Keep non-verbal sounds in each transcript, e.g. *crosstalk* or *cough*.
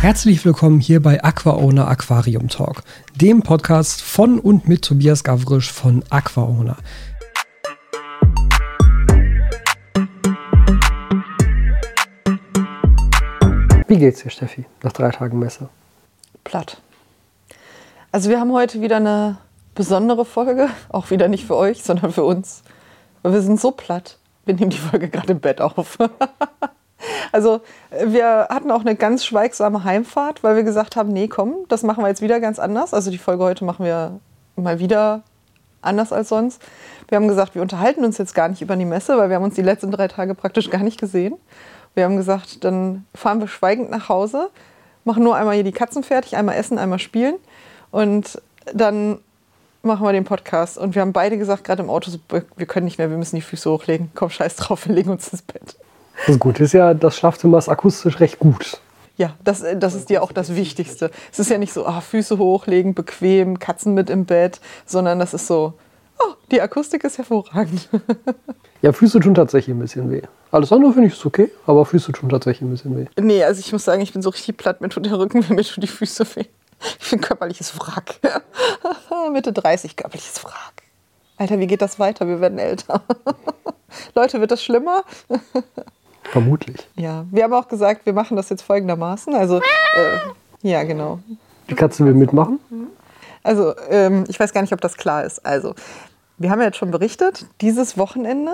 Herzlich willkommen hier bei AquaOwner Aquarium Talk, dem Podcast von und mit Tobias Gavrisch von AquaOwner. Wie geht's dir, Steffi, nach drei Tagen Messe? Platt. Also wir haben heute wieder eine besondere Folge, *laughs* auch wieder nicht für euch, sondern für uns. Weil wir sind so platt. Wir nehmen die Folge gerade im Bett auf. *laughs* Also wir hatten auch eine ganz schweigsame Heimfahrt, weil wir gesagt haben, nee, komm, das machen wir jetzt wieder ganz anders. Also die Folge heute machen wir mal wieder anders als sonst. Wir haben gesagt, wir unterhalten uns jetzt gar nicht über die Messe, weil wir haben uns die letzten drei Tage praktisch gar nicht gesehen. Wir haben gesagt, dann fahren wir schweigend nach Hause, machen nur einmal hier die Katzen fertig, einmal essen, einmal spielen und dann machen wir den Podcast. Und wir haben beide gesagt, gerade im Auto, wir können nicht mehr, wir müssen die Füße hochlegen. Komm, scheiß drauf, wir legen uns ins Bett. Das Gute ist ja, das Schlafzimmer ist akustisch recht gut. Ja, das, das ist dir auch das Wichtigste. Es ist ja nicht so, ah, Füße hochlegen, bequem, Katzen mit im Bett, sondern das ist so, oh, die Akustik ist hervorragend. *laughs* Ja, Füße tun tatsächlich ein bisschen weh. Alles andere finde ich ist okay, aber Füße tun tatsächlich ein bisschen weh. Nee, also ich muss sagen, ich bin so richtig platt, mir tut der Rücken mir tun die Füße weh. Ich bin körperliches Wrack. *laughs* Mitte 30, körperliches Wrack. Alter, wie geht das weiter? Wir werden älter. *laughs* Leute, wird das schlimmer? Vermutlich. Ja, wir haben auch gesagt, wir machen das jetzt folgendermaßen. Also, äh, ja, genau. Die Katze will mitmachen? Also, ähm, ich weiß gar nicht, ob das klar ist. Also, wir haben ja jetzt schon berichtet, dieses Wochenende,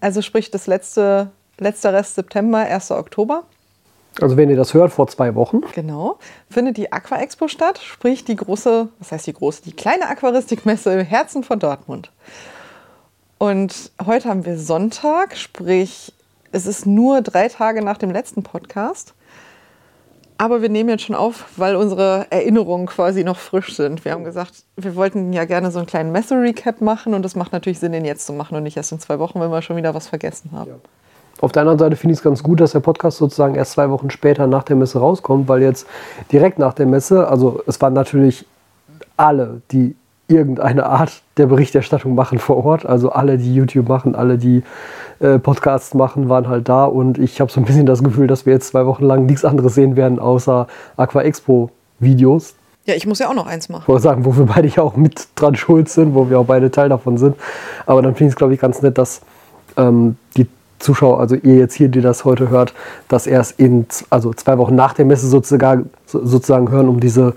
also sprich das letzte, letzter Rest September, 1. Oktober. Also wenn ihr das hört, vor zwei Wochen. Genau. Findet die Aqua Expo statt, sprich die große, was heißt die große, die kleine Aquaristikmesse im Herzen von Dortmund. Und heute haben wir Sonntag, sprich es ist nur drei Tage nach dem letzten Podcast. Aber wir nehmen jetzt schon auf, weil unsere Erinnerungen quasi noch frisch sind. Wir haben gesagt, wir wollten ja gerne so einen kleinen Messe-Recap machen und das macht natürlich Sinn, den jetzt zu machen und nicht erst in zwei Wochen, wenn wir schon wieder was vergessen haben. Ja. Auf der anderen Seite finde ich es ganz gut, dass der Podcast sozusagen erst zwei Wochen später nach der Messe rauskommt, weil jetzt direkt nach der Messe, also es waren natürlich alle, die irgendeine Art der Berichterstattung machen vor Ort, also alle, die YouTube machen, alle, die äh, Podcasts machen, waren halt da und ich habe so ein bisschen das Gefühl, dass wir jetzt zwei Wochen lang nichts anderes sehen werden außer Aqua Expo Videos. Ja, ich muss ja auch noch eins machen. Ich wollte sagen, wo wir beide ja auch mit dran schuld sind, wo wir auch beide Teil davon sind. Aber dann finde ich es, glaube ich, ganz nett, dass ähm, die Zuschauer, also ihr jetzt hier, die das heute hört, das erst in also zwei Wochen nach der Messe sozusagen, sozusagen hören, um diese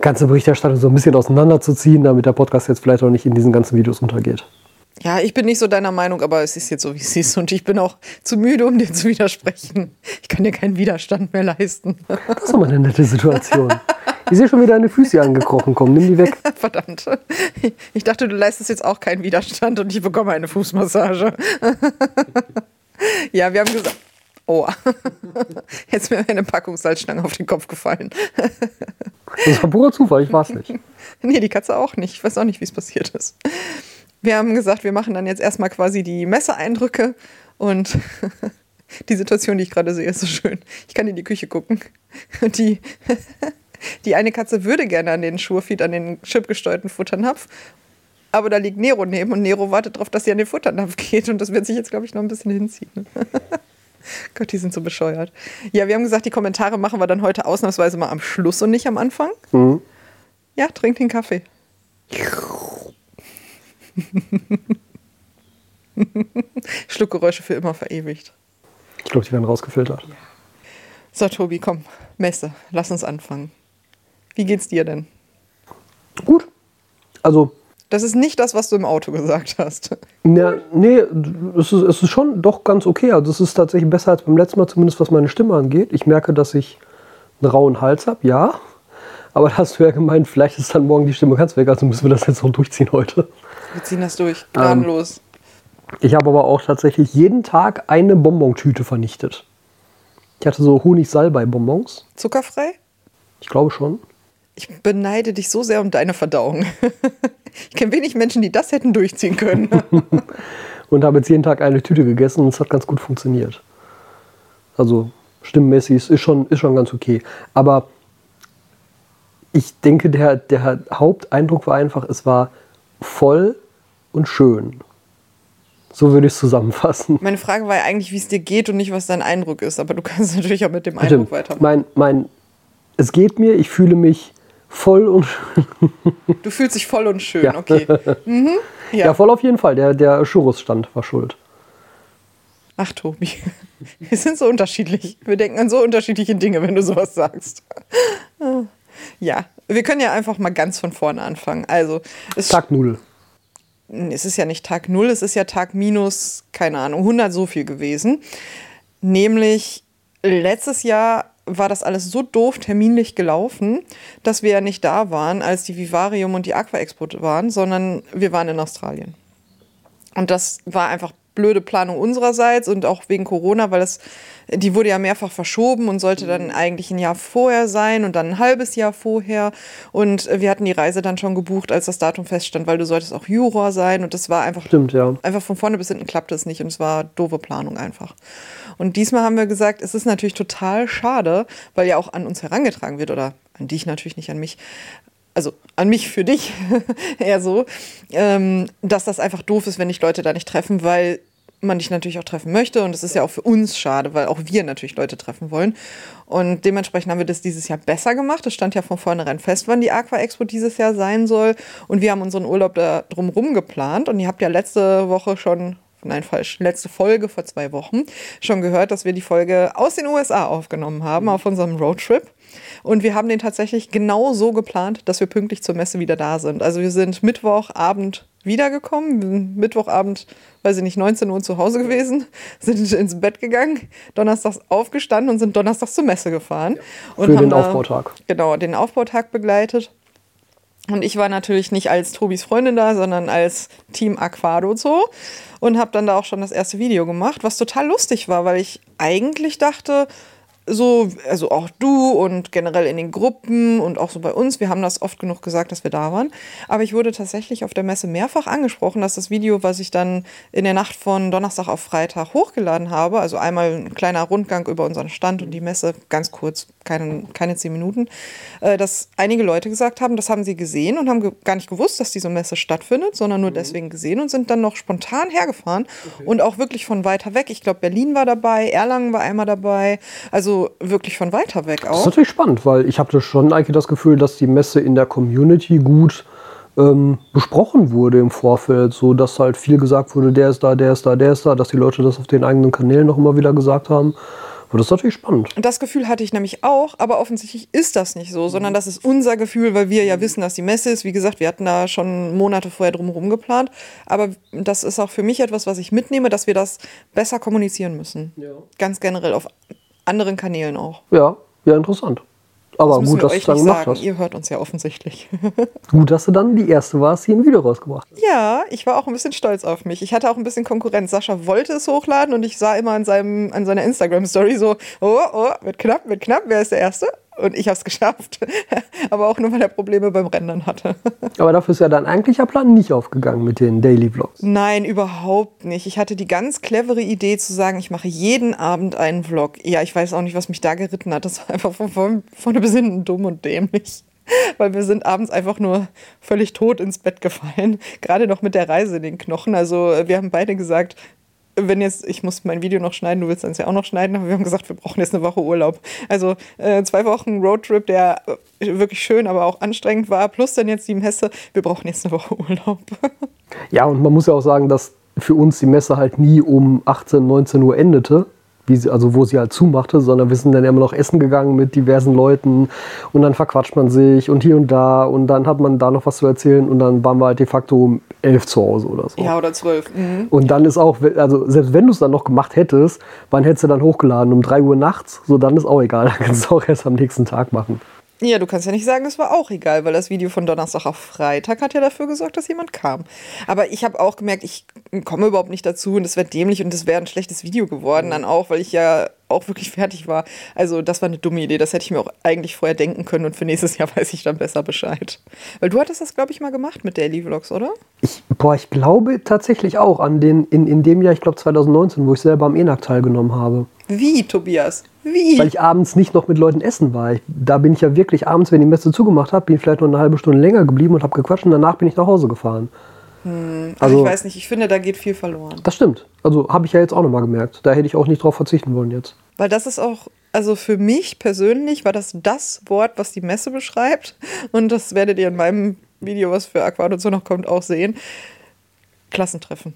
ganze Berichterstattung so ein bisschen auseinanderzuziehen, damit der Podcast jetzt vielleicht auch nicht in diesen ganzen Videos untergeht. Ja, ich bin nicht so deiner Meinung, aber es ist jetzt so, wie es ist. Und ich bin auch zu müde, um dir zu widersprechen. Ich kann dir keinen Widerstand mehr leisten. Das ist aber eine nette Situation. Ich sehe schon wieder deine Füße angekrochen kommen. Nimm die weg. *laughs* Verdammt. Ich dachte, du leistest jetzt auch keinen Widerstand und ich bekomme eine Fußmassage. Ja, wir haben gesagt. Oh, jetzt ist mir eine Packung Salzstange auf den Kopf gefallen. Das war purer Zufall, ich weiß nicht. Nee, die Katze auch nicht. Ich weiß auch nicht, wie es passiert ist. Wir haben gesagt, wir machen dann jetzt erstmal quasi die Messeeindrücke und *laughs* die Situation, die ich gerade sehe, ist so schön. Ich kann in die Küche gucken. Und die, *laughs* die eine Katze würde gerne an den Schurfeed, an den chipgesteuerten Futternapf. Aber da liegt Nero neben und Nero wartet darauf, dass sie an den Futternapf geht. Und das wird sich jetzt, glaube ich, noch ein bisschen hinziehen. *laughs* Gott, die sind so bescheuert. Ja, wir haben gesagt, die Kommentare machen wir dann heute ausnahmsweise mal am Schluss und nicht am Anfang. Mhm. Ja, trink den Kaffee. *laughs* Schluckgeräusche für immer verewigt. Ich glaube, die werden rausgefiltert. Ja. So, Tobi, komm, Messe, lass uns anfangen. Wie geht's dir denn? Gut. Also. Das ist nicht das, was du im Auto gesagt hast. Ja, nee, es ist, es ist schon doch ganz okay. Also, es ist tatsächlich besser als beim letzten Mal, zumindest was meine Stimme angeht. Ich merke, dass ich einen rauen Hals habe, ja. Aber da hast du ja gemeint, vielleicht ist dann morgen die Stimme ganz weg, also müssen wir das jetzt noch durchziehen heute. Wir ziehen das durch, gnadenlos. Ähm, ich habe aber auch tatsächlich jeden Tag eine Bonbontüte vernichtet. Ich hatte so Honig-Salbei-Bonbons. Zuckerfrei? Ich glaube schon. Ich beneide dich so sehr um deine Verdauung. *laughs* ich kenne wenig Menschen, die das hätten durchziehen können. *laughs* und habe jetzt jeden Tag eine Tüte gegessen und es hat ganz gut funktioniert. Also stimmmäßig ist schon, ist schon ganz okay. Aber ich denke, der, der Haupteindruck war einfach, es war voll und schön. So würde ich es zusammenfassen. Meine Frage war ja eigentlich, wie es dir geht und nicht, was dein Eindruck ist. Aber du *laughs* kannst natürlich auch mit dem Eindruck weitermachen. Mein, mein es geht mir, ich fühle mich voll und *laughs* Du fühlst dich voll und schön, Ja. okay. *laughs* Mhm. ja. Ja. voll auf jeden Fall. Der, der Churros-Stand war schuld. Ach, Tobi, wir sind so unterschiedlich. Wir denken an so unterschiedliche Dinge, wenn du sowas sagst. Ja, wir können ja einfach mal ganz von vorne anfangen. Also, es, Tag Null. es ist ja nicht Tag 0, es ist ja Tag minus, keine Ahnung, 100 so viel gewesen. Nämlich letztes Jahr war das alles so doof terminlich gelaufen, dass wir ja nicht da waren, als die Vivarium und die Aqua Expo waren, sondern wir waren in Australien. Und das war einfach blöde Planung unsererseits und auch wegen Corona, weil das, die wurde ja mehrfach verschoben und sollte dann eigentlich ein Jahr vorher sein und dann ein halbes Jahr vorher. Und wir hatten die Reise dann schon gebucht, als das Datum feststand, weil du solltest auch Juror sein und das war einfach Stimmt, ja. einfach von vorne bis hinten klappte es nicht und es war doofe Planung einfach. Und diesmal haben wir gesagt, es ist natürlich total schade, weil ja auch an uns herangetragen wird oder an dich natürlich nicht an mich. Also an mich für dich *laughs* eher so, ähm, dass das einfach doof ist, wenn dich Leute da nicht treffen, weil man dich natürlich auch treffen möchte und es ist ja auch für uns schade, weil auch wir natürlich Leute treffen wollen. Und dementsprechend haben wir das dieses Jahr besser gemacht. Es stand ja von vornherein fest, wann die Aqua Expo dieses Jahr sein soll. Und wir haben unseren Urlaub da drumherum geplant. Und ihr habt ja letzte Woche schon, nein, falsch, letzte Folge vor zwei Wochen schon gehört, dass wir die Folge aus den USA aufgenommen haben auf unserem Roadtrip. Und wir haben den tatsächlich genau so geplant, dass wir pünktlich zur Messe wieder da sind. Also wir sind Mittwochabend wiedergekommen, Mittwochabend, weiß ich nicht, 19 Uhr zu Hause gewesen, *laughs* sind ins Bett gegangen, donnerstags aufgestanden und sind donnerstags zur Messe gefahren. Und Für haben den da- Aufbautag. Genau, den Aufbautag begleitet. Und ich war natürlich nicht als Tobis Freundin da, sondern als Team Aquado Zoo und habe dann da auch schon das erste Video gemacht, was total lustig war, weil ich eigentlich dachte, so, also auch du und generell in den Gruppen und auch so bei uns, wir haben das oft genug gesagt, dass wir da waren. Aber ich wurde tatsächlich auf der Messe mehrfach angesprochen, dass das Video, was ich dann in der Nacht von Donnerstag auf Freitag hochgeladen habe, also einmal ein kleiner Rundgang über unseren Stand und die Messe, ganz kurz, keine, keine zehn Minuten, äh, dass einige Leute gesagt haben, das haben sie gesehen und haben gar nicht gewusst, dass diese Messe stattfindet, sondern nur deswegen gesehen und sind dann noch spontan hergefahren und auch wirklich von weiter weg. Ich glaube, Berlin war dabei, Erlangen war einmal dabei, also wirklich von weiter weg Das ist auch. natürlich spannend, weil ich hatte schon eigentlich das Gefühl, dass die Messe in der Community gut ähm, besprochen wurde im Vorfeld, so dass halt viel gesagt wurde, der ist da, der ist da, der ist da, dass die Leute das auf den eigenen Kanälen noch immer wieder gesagt haben. Und das ist natürlich spannend. Und das Gefühl hatte ich nämlich auch, aber offensichtlich ist das nicht so, sondern das ist unser Gefühl, weil wir ja wissen, dass die Messe ist. Wie gesagt, wir hatten da schon Monate vorher drumherum geplant. Aber das ist auch für mich etwas, was ich mitnehme, dass wir das besser kommunizieren müssen. Ganz generell auf anderen Kanälen auch. Ja, ja, interessant. Aber Das gut, dass du dann gemacht sagen. hast. Ihr hört uns ja offensichtlich. *laughs* Gut, dass du dann die erste warst, die ein Video rausgebracht hat. ja, ich war auch ein bisschen stolz auf mich. Ich hatte auch ein bisschen Konkurrenz. Sascha wollte es hochladen und ich sah immer an, seinem, an seiner Instagram-Story so, oh, oh, wird knapp, wird knapp, wer ist der Erste? Und ich habe es geschafft. *laughs* Aber auch nur, weil er Probleme beim Rendern hatte. *laughs* Aber dafür ist ja dein eigentlicher Plan nicht aufgegangen mit den Daily Vlogs. Nein, überhaupt nicht. Ich hatte die ganz clevere Idee zu sagen, ich mache jeden Abend einen Vlog. Ja, ich weiß auch nicht, was mich da geritten hat. Das war einfach von, von, von der Besinnen dumm und dämlich. *laughs* Weil wir sind abends einfach nur völlig tot ins Bett gefallen. Gerade noch mit der Reise in den Knochen. Also wir haben beide gesagt, wenn jetzt, ich muss mein Video noch schneiden, du willst dann ja auch noch schneiden, aber wir haben gesagt, wir brauchen jetzt eine Woche Urlaub. Also äh, zwei Wochen Roadtrip, der äh, wirklich schön, aber auch anstrengend war, plus dann jetzt die Messe, wir brauchen jetzt eine Woche Urlaub. Ja, und man muss ja auch sagen, dass für uns die Messe halt nie um 18, 19 Uhr endete, wie sie, also wo sie halt zumachte, sondern wir sind dann immer noch essen gegangen mit diversen Leuten und dann verquatscht man sich und hier und da und dann hat man da noch was zu erzählen und dann waren wir halt de facto um 11 zu Hause oder so. Ja, oder zwölf. Mhm. Und dann ist auch, also selbst wenn du es dann noch gemacht hättest, wann hättest du dann hochgeladen? Um 3 Uhr nachts? So, dann ist auch egal. *laughs* Dann kannst du auch erst am nächsten Tag machen. Ja, du kannst ja nicht sagen, es war auch egal, weil das Video von Donnerstag auf Freitag hat ja dafür gesorgt, dass jemand kam. Aber ich habe auch gemerkt, ich komme überhaupt nicht dazu und es wäre dämlich und es wäre ein schlechtes Video geworden dann auch, weil ich ja auch wirklich fertig war. Also das war eine dumme Idee, das hätte ich mir auch eigentlich vorher denken können und für nächstes Jahr *laughs* weiß ich dann besser Bescheid. Weil du hattest das, glaube ich, mal gemacht mit Daily Vlogs, oder? Ich, boah, ich glaube tatsächlich auch an den, in, in dem Jahr, ich glaube 2019, wo ich selber am ENAC teilgenommen habe. Wie, Tobias? Wie? Weil ich abends nicht noch mit Leuten essen war. Ich, da bin ich ja wirklich abends, wenn die Messe zugemacht hat, bin ich vielleicht noch eine halbe Stunde länger geblieben und habe gequatscht und danach bin ich nach Hause gefahren. Ach, also- ich weiß nicht, ich finde, da geht viel verloren. Das stimmt. Also habe ich ja jetzt auch nochmal gemerkt. Da hätte ich auch nicht drauf verzichten wollen jetzt. Weil das ist auch Also für mich persönlich war das das Wort, was die Messe beschreibt. Und das werdet ihr in meinem Video, was für Aquado noch kommt, auch sehen. Klassentreffen.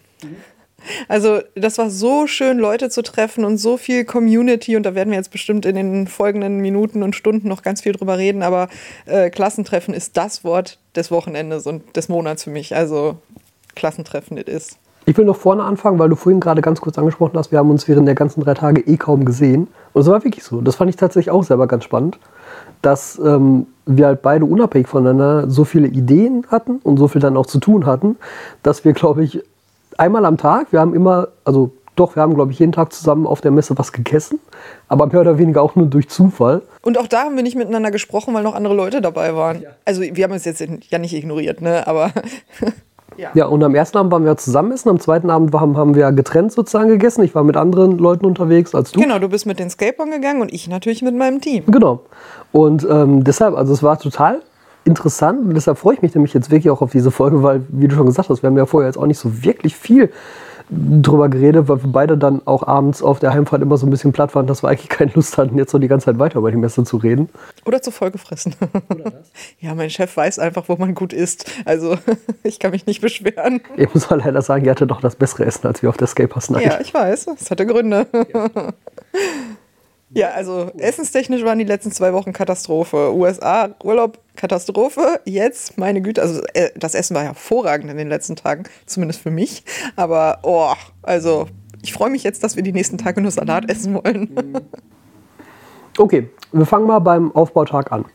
Also das war so schön, Leute zu treffen und so viel Community und da werden wir jetzt bestimmt in den folgenden Minuten und Stunden noch ganz viel drüber reden, aber äh, Klassentreffen ist das Wort des Wochenendes und des Monats für mich. Also Klassentreffen it is. Ich will noch vorne anfangen, weil du vorhin gerade ganz kurz angesprochen hast, wir haben uns während der ganzen drei Tage eh kaum gesehen. Und es war wirklich so. Das fand ich tatsächlich auch selber ganz spannend, dass ähm, wir halt beide unabhängig voneinander so viele Ideen hatten und so viel dann auch zu tun hatten, dass wir, glaube ich, einmal am Tag, wir haben immer, also doch, wir haben, glaube ich, jeden Tag zusammen auf der Messe was gegessen, aber mehr oder weniger auch nur durch Zufall. Und auch da haben wir nicht miteinander gesprochen, weil noch andere Leute dabei waren. Ja. Also wir haben uns jetzt ja nicht ignoriert, ne? aber *laughs* Ja. ja, und am ersten Abend waren wir zusammen essen, am zweiten Abend haben, haben wir getrennt sozusagen gegessen. Ich war mit anderen Leuten unterwegs als du. Genau, du bist mit den Skateboard gegangen und ich natürlich mit meinem Team. Genau. Und ähm, deshalb, also es war total interessant und deshalb freue ich mich nämlich jetzt wirklich auch auf diese Folge, weil, wie du schon gesagt hast, wir haben ja vorher jetzt auch nicht so wirklich viel drüber geredet, weil wir beide dann auch abends auf der Heimfahrt immer so ein bisschen platt waren, dass wir eigentlich *laughs* keine Lust hatten, jetzt so die ganze Zeit weiter über die Messe zu reden. Oder zu voll gefressen. Oder das? *laughs* ja, mein Chef weiß einfach, wo man gut isst. Also *laughs* ich kann mich nicht beschweren. Ich muss mal leider sagen, ihr hatte doch das bessere Essen als wir auf der Scapers Night. Ja, ich weiß. Das hatte Gründe. Ja. Ja, also essenstechnisch waren die letzten zwei Wochen Katastrophe. USA, Urlaub, Katastrophe. Jetzt, meine Güte, also äh, das Essen war hervorragend in den letzten Tagen, zumindest für mich. Aber, oh, also ich freue mich jetzt, dass wir die nächsten Tage nur Salat essen wollen. *laughs* Okay, wir fangen mal beim Aufbautag an.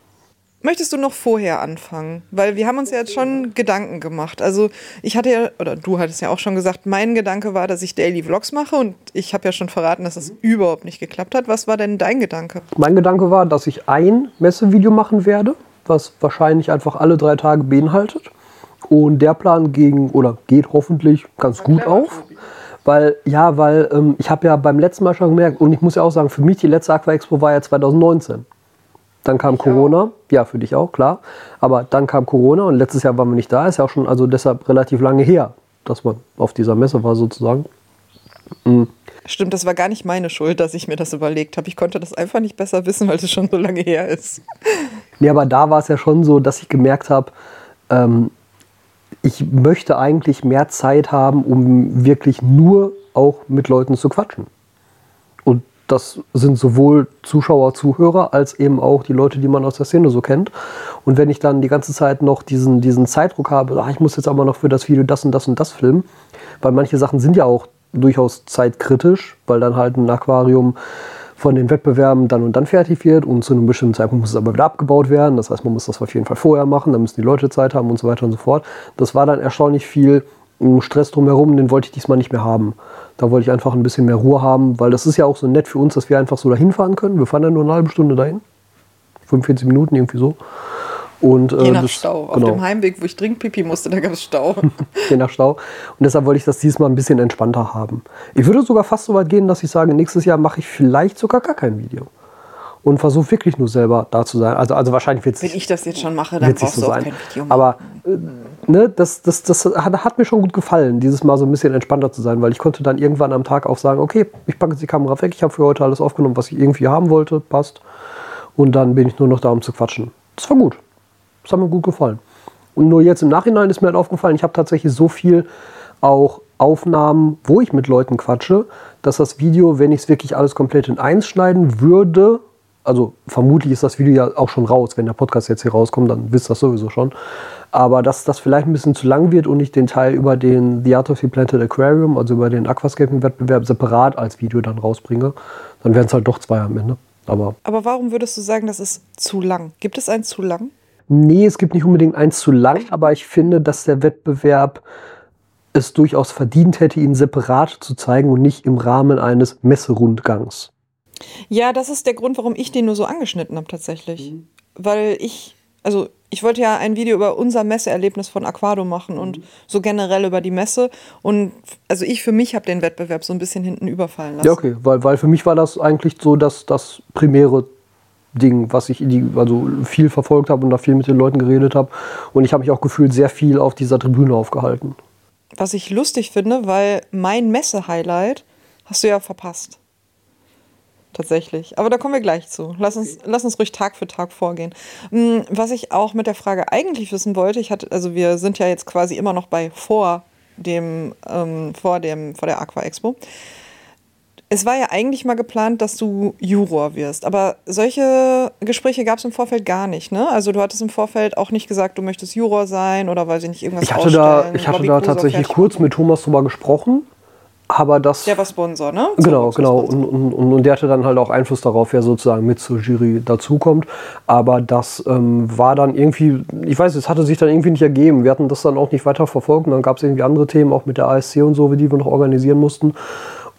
Möchtest du noch vorher anfangen? Weil wir haben uns ja jetzt schon Gedanken gemacht. Also ich hatte ja, oder du hattest ja auch schon gesagt, mein Gedanke war, dass ich Daily Vlogs mache und ich habe ja schon verraten, dass das überhaupt nicht geklappt hat. Was war denn dein Gedanke? Mein Gedanke war, dass ich ein Messevideo machen werde, was wahrscheinlich einfach alle drei Tage beinhaltet. Und der Plan ging oder geht hoffentlich ganz gut auf. Weil, ja, weil ähm, ich habe ja beim letzten Mal schon gemerkt, und ich muss ja auch sagen, für mich die letzte Aqua Expo war ja 2019. Dann kam Corona. Ja, für dich auch, klar. Aber dann kam Corona und letztes Jahr waren wir nicht da. Ist ja auch schon also deshalb relativ lange her, dass man auf dieser Messe war sozusagen. Mhm. Stimmt, das war gar nicht meine Schuld, dass ich mir das überlegt habe. Ich konnte das einfach nicht besser wissen, weil es schon so lange her ist. Nee, aber da war es ja schon so, dass ich gemerkt habe, ähm, ich möchte eigentlich mehr Zeit haben, um wirklich nur auch mit Leuten zu quatschen. Das sind sowohl Zuschauer, Zuhörer als eben auch die Leute, die man aus der Szene so kennt. Und wenn ich dann die ganze Zeit noch diesen, diesen Zeitdruck habe, ach, ich muss jetzt aber noch für das Video das und das und das filmen, weil manche Sachen sind ja auch durchaus zeitkritisch, weil dann halt ein Aquarium von den Wettbewerben dann und dann fertig wird und zu einem bestimmten Zeitpunkt muss es aber wieder abgebaut werden. Das heißt, man muss das auf jeden Fall vorher machen, dann müssen die Leute Zeit haben und so weiter und so fort. Das war dann erstaunlich viel Stress drumherum, den wollte ich diesmal nicht mehr haben. Da wollte ich einfach ein bisschen mehr Ruhe haben, weil das ist ja auch so nett für uns, dass wir einfach so dahin fahren können. Wir fahren ja nur eine halbe Stunde dahin. 45 Minuten, irgendwie so. Und, äh, Je nach das, Stau. Genau. Auf dem Heimweg, wo ich dringend pipi musste, da gab es Stau. *laughs* Je nach Stau. Und deshalb wollte ich das diesmal ein bisschen entspannter haben. Ich würde sogar fast so weit gehen, dass ich sage, nächstes Jahr mache ich vielleicht sogar gar kein Video und versuche wirklich nur selber da zu sein. Also, also wahrscheinlich wird es Wenn ich das jetzt schon mache, dann brauchst so du auch sein. kein Video mehr. Aber äh, ne, das, das, das hat, hat, mir schon gut gefallen, dieses Mal so ein bisschen entspannter zu sein, weil ich konnte dann irgendwann am Tag auch sagen, okay, ich packe jetzt die Kamera weg, ich habe für heute alles aufgenommen, was ich irgendwie haben wollte, passt. Und dann bin ich nur noch da, um zu quatschen. Das war gut. Das hat mir gut gefallen. Und nur jetzt im Nachhinein ist mir halt aufgefallen, ich habe tatsächlich so viel auch Aufnahmen, wo ich mit Leuten quatsche, dass das Video, wenn ich es wirklich alles komplett in eins schneiden würde, also vermutlich ist das Video ja auch schon raus. Wenn der Podcast jetzt hier rauskommt, dann wisst ihr das sowieso schon. Aber dass das vielleicht ein bisschen zu lang wird und ich den Teil über den The Art of the Planted Aquarium, also über den Aquascaping-Wettbewerb, separat als Video dann rausbringe, dann wären es halt doch zwei am Ende. Aber, Aber warum würdest du sagen, das ist zu lang? Gibt es einen zu lang? Nee, es gibt nicht unbedingt eins zu lang, aber ich finde, dass der Wettbewerb es durchaus verdient hätte, ihn separat zu zeigen und nicht im Rahmen eines Messerundgangs. Ja, das ist der Grund, warum ich den nur so angeschnitten habe tatsächlich. Mhm. Weil ich, also ich wollte ja ein Video über unser Messeerlebnis von Aquado machen mhm. und so generell über die Messe. Und also ich für mich habe den Wettbewerb so ein bisschen hinten überfallen lassen. Ja, okay, weil, weil für mich war das eigentlich so dass das primäre Ding, was ich die, also viel verfolgt habe und da viel mit den Leuten geredet habe. Und ich habe mich auch gefühlt sehr viel auf dieser Tribüne aufgehalten. Was ich lustig finde, weil mein Messe-Highlight hast du ja verpasst. Tatsächlich. Aber da kommen wir gleich zu. Lass uns, lass uns ruhig Tag für Tag vorgehen. Hm, Was ich auch mit der Frage eigentlich wissen wollte, ich hatte, also wir sind ja jetzt quasi immer noch bei vor dem, ähm, vor dem, vor der Aqua Expo. Es war ja eigentlich mal geplant, dass du Juror wirst, aber solche Gespräche gab es im Vorfeld gar nicht, ne? Also du hattest im Vorfeld auch nicht gesagt, du möchtest Juror sein oder weiß ich nicht, irgendwas Ich hatte da, ich hatte da tatsächlich kurz mit Thomas drüber gesprochen, aber das. Der war Sponsor, ne? Genau, war genau. Sponsor. Und, und, und, und der hatte dann halt auch Einfluss darauf, wer sozusagen mit zur Jury dazukommt. Aber das ähm, war dann irgendwie, ich weiß, es hatte sich dann irgendwie nicht ergeben. Wir hatten das dann auch nicht weiter verfolgt. Und dann gab es irgendwie andere Themen, auch mit der ASC und so, die wir noch organisieren mussten.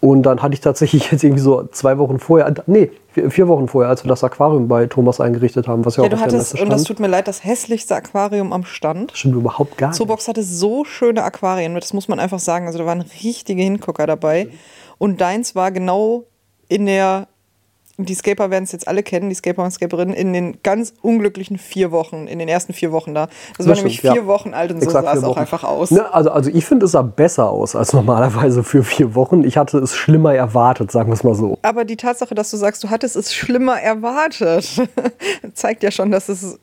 Und dann hatte ich tatsächlich *laughs* jetzt irgendwie so zwei Wochen vorher, nee, vier, Wochen vorher, als wir das Aquarium bei Thomas eingerichtet haben, was ja, Ja, auch du hattest, Messe und das stand. tut mir leid, das hässlichste Aquarium am Stand. Stimmt überhaupt gar nicht. Zoobox hatte so schöne Aquarien, das muss man einfach sagen. Also da waren richtige Hingucker dabei. Und deins war genau in der, die Skaper werden es jetzt alle kennen, die Skaper und Skaperinnen, in den ganz unglücklichen vier Wochen, in den ersten vier Wochen da. Das, war Das nämlich stimmt, vier ja. Wochen alt und so Exakt sah es auch einfach aus. Ne, also, also ich finde, es sah besser aus als *laughs* normalerweise für vier Wochen. Ich hatte es schlimmer erwartet, sagen wir es mal so. Aber die Tatsache, dass du sagst, du hattest es schlimmer erwartet, *laughs* zeigt ja schon, dass es.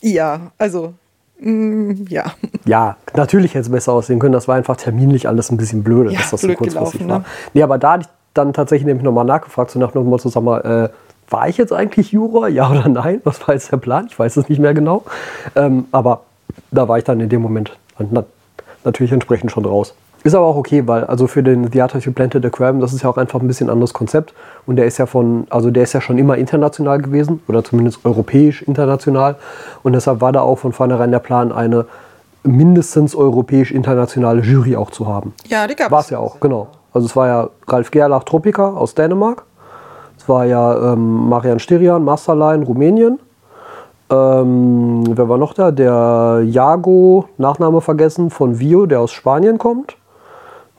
Ja, also. mm, ja. Ja, natürlich hätte es besser aussehen können. Das war einfach terminlich alles ein bisschen blöde, Ja, dass das so blöd kurzfristig gelaufen, war. ne? Nee, aber da dann tatsächlich nämlich nochmal nachgefragt, so nach dem Motto, sag mal, äh, war ich jetzt eigentlich Juror? *laughs* Ja oder nein? Was war jetzt der Plan? Ich weiß es nicht mehr genau. Ähm, aber da war ich dann in dem Moment na, natürlich entsprechend schon raus. Ist aber auch okay, weil also für den The Art of You Planted Aquarium, das ist ja auch einfach ein bisschen anderes Konzept. Und der ist ja von, also der ist ja schon immer international gewesen oder zumindest europäisch international. Und deshalb war da auch von vornherein der Plan, eine mindestens europäisch-internationale Jury auch zu haben. Ja, die gab War es ja auch, genau. Also es war ja Ralf Gerlach Tropica aus Dänemark. Es war ja ähm, Marian Stirian, Masterline, Rumänien. Ähm, wer war noch da? Der Jago, Nachname vergessen, von Vio, der aus Spanien kommt.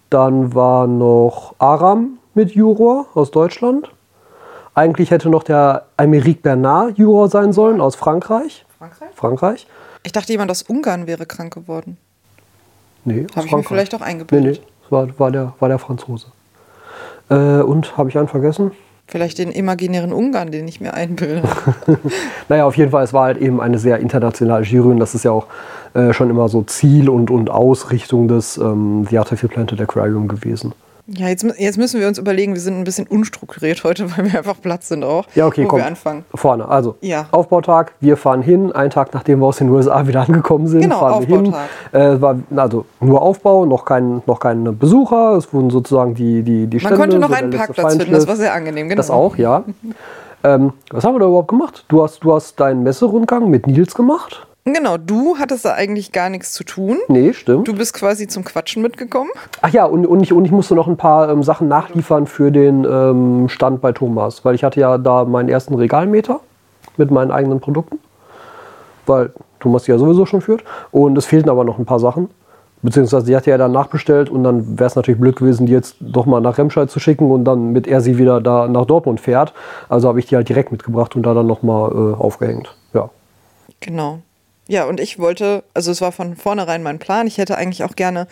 Dann war noch Aram mit Juror aus Deutschland. Eigentlich hätte noch der Aymeric Bernard Juror sein sollen aus Frankreich. Frankreich? Frankreich? Ich dachte, jemand aus Ungarn wäre krank geworden. Nee, Habe ich mir Frankreich. vielleicht auch Nee, eingebildet. nee, es war, war, der, war der Franzose. Äh, und habe ich einen vergessen? Vielleicht den imaginären Ungarn, den ich mir einbilde. *laughs* Naja, auf jeden Fall, es war halt eben eine sehr internationale Jury und das ist ja auch äh, schon immer so Ziel und, und Ausrichtung des ähm, The Art of Your Planted Aquarium gewesen. Ja, jetzt, jetzt müssen wir uns überlegen, wir sind ein bisschen unstrukturiert heute, *laughs* weil wir einfach platt sind auch. Ja, okay, wo komm. wir anfangen. Vorne, also Ja. Aufbautag, wir fahren hin, einen Tag nachdem wir aus den USA wieder angekommen sind, Genau, fahren wir hin. Aufbautag. Äh, war also nur Aufbau, noch, kein, noch keine Besucher, es wurden sozusagen die, die, die Man Stände. konnte noch so einen Parkplatz finden, das war sehr angenehm. Genau. Das auch, ja. *laughs* ähm, was haben wir da überhaupt gemacht? Du hast, du hast deinen Messerundgang mit Nils gemacht? Genau, du hattest da eigentlich gar nichts zu tun. Nee, stimmt. Du bist quasi zum Quatschen mitgekommen. Ach ja, und, und, ich, und ich musste noch ein paar ähm, Sachen nachliefern für den ähm, Stand bei Thomas, weil ich hatte ja da meinen ersten Regalmeter mit meinen eigenen Produkten, weil Thomas die ja sowieso schon führt. Und es fehlten aber noch ein paar Sachen. Beziehungsweise die hat ja dann nachbestellt und dann wäre es natürlich blöd gewesen, die jetzt doch mal nach Remscheid zu schicken und dann mit er sie wieder da nach Dortmund fährt. Also habe ich die halt direkt mitgebracht und da dann nochmal äh, aufgehängt. Ja. Genau. Ja, und ich wollte, also es war von vornherein mein Plan, ich hätte eigentlich auch gerne,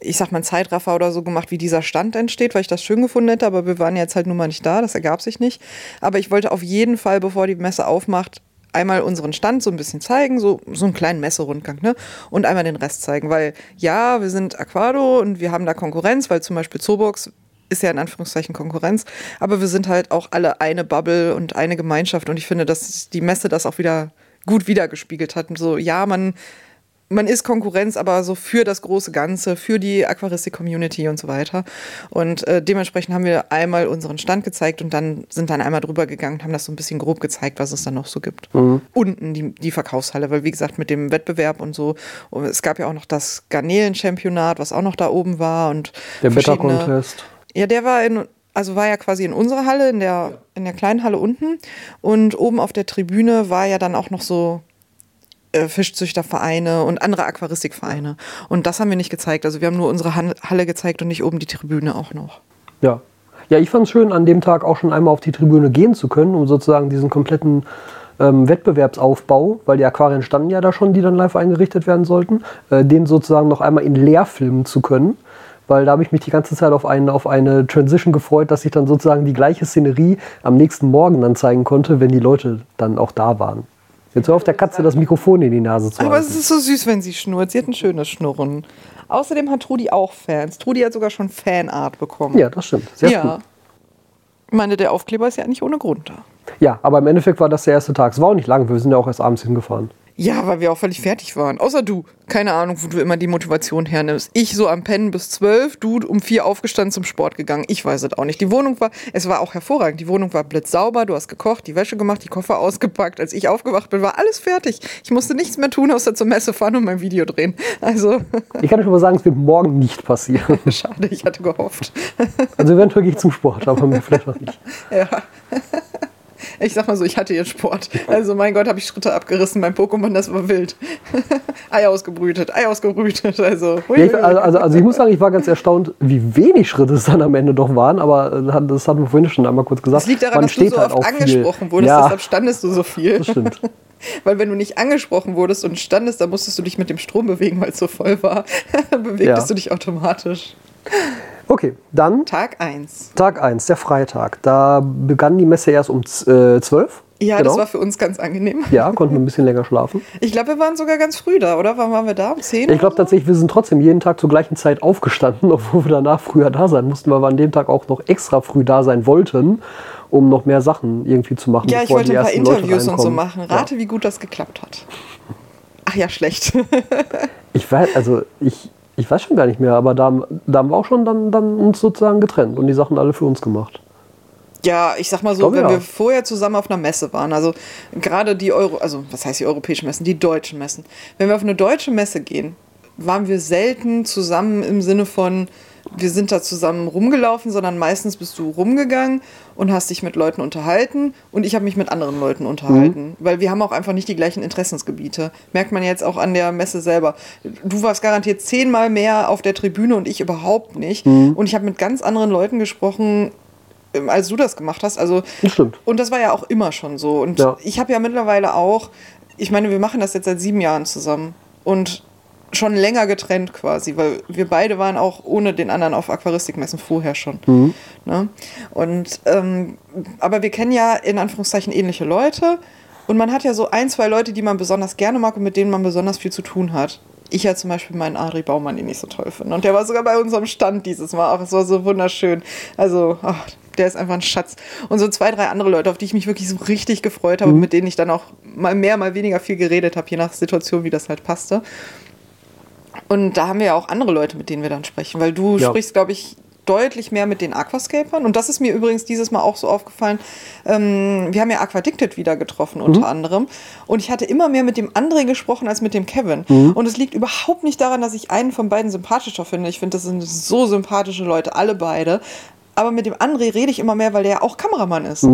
ich sag mal, einen Zeitraffer oder so gemacht, wie dieser Stand entsteht, weil ich das schön gefunden hätte, aber wir waren jetzt halt nun mal nicht da, das ergab sich nicht. Aber ich wollte auf jeden Fall, bevor die Messe aufmacht, einmal unseren Stand so ein bisschen zeigen, so, so einen kleinen Messerundgang, ne? Und einmal den Rest zeigen, weil ja, wir sind Aquado und wir haben da Konkurrenz, weil zum Beispiel Zoobox ist ja in Anführungszeichen Konkurrenz, aber wir sind halt auch alle eine Bubble und eine Gemeinschaft. Und ich finde, dass die Messe das auch wieder gut wiedergespiegelt hat. Und so, ja, man, man ist Konkurrenz, aber so für das große Ganze, für die Aquaristik-Community und so weiter. Und äh, dementsprechend haben wir einmal unseren Stand gezeigt und dann sind dann einmal drüber gegangen und haben das so ein bisschen grob gezeigt, was es dann noch so gibt. Unten die, die Verkaufshalle, weil wie gesagt, mit dem Wettbewerb und so, und es gab ja auch noch das Garnelen-Championat, was auch noch da oben war und Der Better verschiedene- Contest. ja, der war in, also war ja quasi in unserer Halle, in der, in der kleinen Halle unten. Und oben auf der Tribüne war ja dann auch noch so äh, Fischzüchtervereine und andere Aquaristikvereine. Und das haben wir nicht gezeigt. Also wir haben nur unsere Halle gezeigt und nicht oben die Tribüne auch noch. Ja. Ja, ich fand es schön, an dem Tag auch schon einmal auf die Tribüne gehen zu können, um sozusagen diesen kompletten ähm, Wettbewerbsaufbau, weil die Aquarien standen ja da schon, die dann live eingerichtet werden sollten, äh, den sozusagen noch einmal in leer filmen zu können. Weil da habe ich mich die ganze Zeit auf, einen, auf eine Transition gefreut, dass ich dann sozusagen die gleiche Szenerie am nächsten Morgen dann zeigen konnte, wenn die Leute dann auch da waren. Jetzt hör auf der Katze das Mikrofon in die Nase zu Aber halten. es ist so süß, wenn sie schnurrt. Sie hat ein schönes Schnurren. Außerdem hat Trudi auch Fans. Trudi hat sogar schon Fanart bekommen. Ja, das stimmt. Sehr ja. gut. Ich meine, der Aufkleber ist ja nicht ohne Grund da. Ja, aber im Endeffekt war das der erste Tag. Es war auch nicht lang, wir sind ja auch erst abends hingefahren. Ja, weil wir auch völlig fertig waren. Außer du. Keine Ahnung, wo du immer die Motivation hernimmst. Ich so am Pennen bis zwölf, du um vier aufgestanden zum Sport gegangen. Ich weiß es auch nicht. Die Wohnung war, es war auch hervorragend. Die Wohnung war blitzsauber, du hast gekocht, die Wäsche gemacht, die Koffer ausgepackt. Als ich aufgewacht bin, war alles fertig. Ich musste nichts mehr tun, außer zur Messe fahren und mein Video drehen. Also, *laughs* Ich kann schon mal sagen, es wird morgen nicht passieren. *laughs* schade, ich hatte gehofft. Also eventuell gehe ich zum Sport, aber mir vielleicht noch nicht. *laughs* Ja. Ich sag mal so, ich hatte jetzt Sport. Also mein Gott, habe ich Schritte abgerissen beim Pokémon, das war wild. *laughs* Ei ausgebrütet, Ei ausgebrütet. Also, Ja, ich, also, also, also ich muss sagen, ich war ganz erstaunt, wie wenig Schritte es dann am Ende doch waren, aber äh, hat- das hatten wir vorhin schon einmal kurz gesagt. Das liegt daran, Man dass du so halt oft auch viel. angesprochen wurdest, Ja, deshalb standest du so viel. das stimmt. *laughs* Weil wenn du nicht angesprochen wurdest und standest, dann musstest du dich mit dem Strom bewegen, weil es so voll war. *laughs* Bewegtest Ja. du dich automatisch. Okay, dann Tag 1. Tag 1, der Freitag. Da begann die Messe erst um äh, 12. Ja, genau. das war für uns ganz angenehm. Ja, konnten wir ein bisschen länger schlafen. Ich glaube, wir waren sogar ganz früh da, oder? Wann waren wir da? Um 10? Ich glaube so? tatsächlich, wir sind trotzdem jeden Tag zur gleichen Zeit aufgestanden, *laughs* obwohl wir danach früher da sein mussten, weil wir an dem Tag auch noch extra früh da sein wollten, um noch mehr Sachen irgendwie zu machen. Ja, ich wollte ein paar Interviews und so machen. Rate, wie gut das geklappt hat. Ach ja, schlecht. *laughs* Ich weiß, also ich, ich weiß schon gar nicht mehr, aber da, da haben wir auch schon dann, dann uns sozusagen getrennt und die Sachen alle für uns gemacht. Ja, ich sag mal so, Glaube, wenn ja. wir vorher zusammen auf einer Messe waren, also gerade die Euro, also was heißt die europäischen Messen, die deutschen Messen. Wenn wir auf eine deutsche Messe gehen, waren wir selten zusammen im Sinne von, wir sind da zusammen rumgelaufen, sondern meistens bist du rumgegangen und hast dich mit Leuten unterhalten und ich habe mich mit anderen Leuten unterhalten, weil wir haben auch einfach nicht die gleichen Interessensgebiete. Merkt man jetzt auch an der Messe selber. Du warst garantiert zehnmal mehr auf der Tribüne und ich überhaupt nicht. Und ich habe mit ganz anderen Leuten gesprochen, ähm, als du das gemacht hast. Also Das stimmt. und das war ja auch immer schon so. Und Ja. ich habe ja mittlerweile auch, ich meine, wir machen das jetzt seit sieben Jahren zusammen und schon länger getrennt quasi, weil wir beide waren auch ohne den anderen auf Aquaristikmessen vorher schon. Ne? Und ähm, aber wir kennen ja in Anführungszeichen ähnliche Leute und man hat ja so ein, zwei Leute, die man besonders gerne mag und mit denen man besonders viel zu tun hat. Ich ja zum Beispiel meinen Adri Baumann, den ich so toll finde. Und der war sogar bei unserem Stand dieses Mal. Ach, es war so wunderschön. Also, ach, der ist einfach ein Schatz. Und so zwei, drei andere Leute, auf die ich mich wirklich so richtig gefreut habe und mit denen ich dann auch mal mehr, mal weniger viel geredet habe, je nach Situation, wie das halt passte. Und da haben wir ja auch andere Leute, mit denen wir dann sprechen, weil du Ja. sprichst, glaube ich, deutlich mehr mit den Aquascapern. Und das ist mir übrigens dieses Mal auch so aufgefallen. Ähm, wir haben ja Aquaddicted wieder getroffen, unter anderem. Und ich hatte immer mehr mit dem André gesprochen als mit dem Kevin. Und es liegt überhaupt nicht daran, dass ich einen von beiden sympathischer finde. Ich finde, das sind so sympathische Leute, alle beide. Aber mit dem André rede ich immer mehr, weil der ja auch Kameramann ist.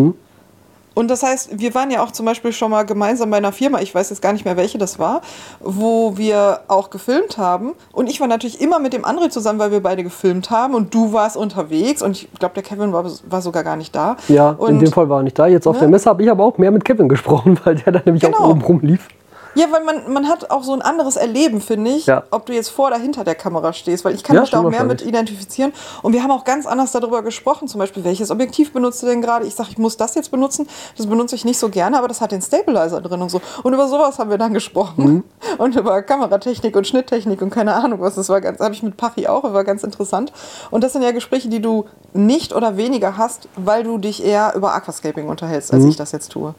Und das heißt, wir waren ja auch zum Beispiel schon mal gemeinsam bei einer Firma, ich weiß jetzt gar nicht mehr, welche das war, wo wir auch gefilmt haben. Und ich war natürlich immer mit dem André zusammen, weil wir beide gefilmt haben. Und du warst unterwegs. Und ich glaube, der Kevin war, war sogar gar nicht da. Ja, und in dem Fall war er nicht da. Jetzt auf Ne? der Messe habe ich aber auch mehr mit Kevin gesprochen, *laughs* weil der da nämlich Genau. auch oben rumlief. Ja, weil man, man hat auch so ein anderes Erleben, finde ich, Ja. ob du jetzt vor oder hinter der Kamera stehst, weil ich kann Ja, mich da auch mehr mit identifizieren. Und wir haben auch ganz anders darüber gesprochen, zum Beispiel, welches Objektiv benutzt du denn gerade? Ich sage, ich muss das jetzt benutzen. Das benutze ich nicht so gerne, aber das hat den Stabilizer drin und so. Und über sowas haben wir dann gesprochen. Mhm. *laughs* Und über Kameratechnik und Schnitttechnik und keine Ahnung was. Das war ganz, habe ich mit Pachi auch, das war ganz interessant. Und das sind ja Gespräche, die du nicht oder weniger hast, weil du dich eher über Aquascaping unterhältst, Mhm. als ich das jetzt tue.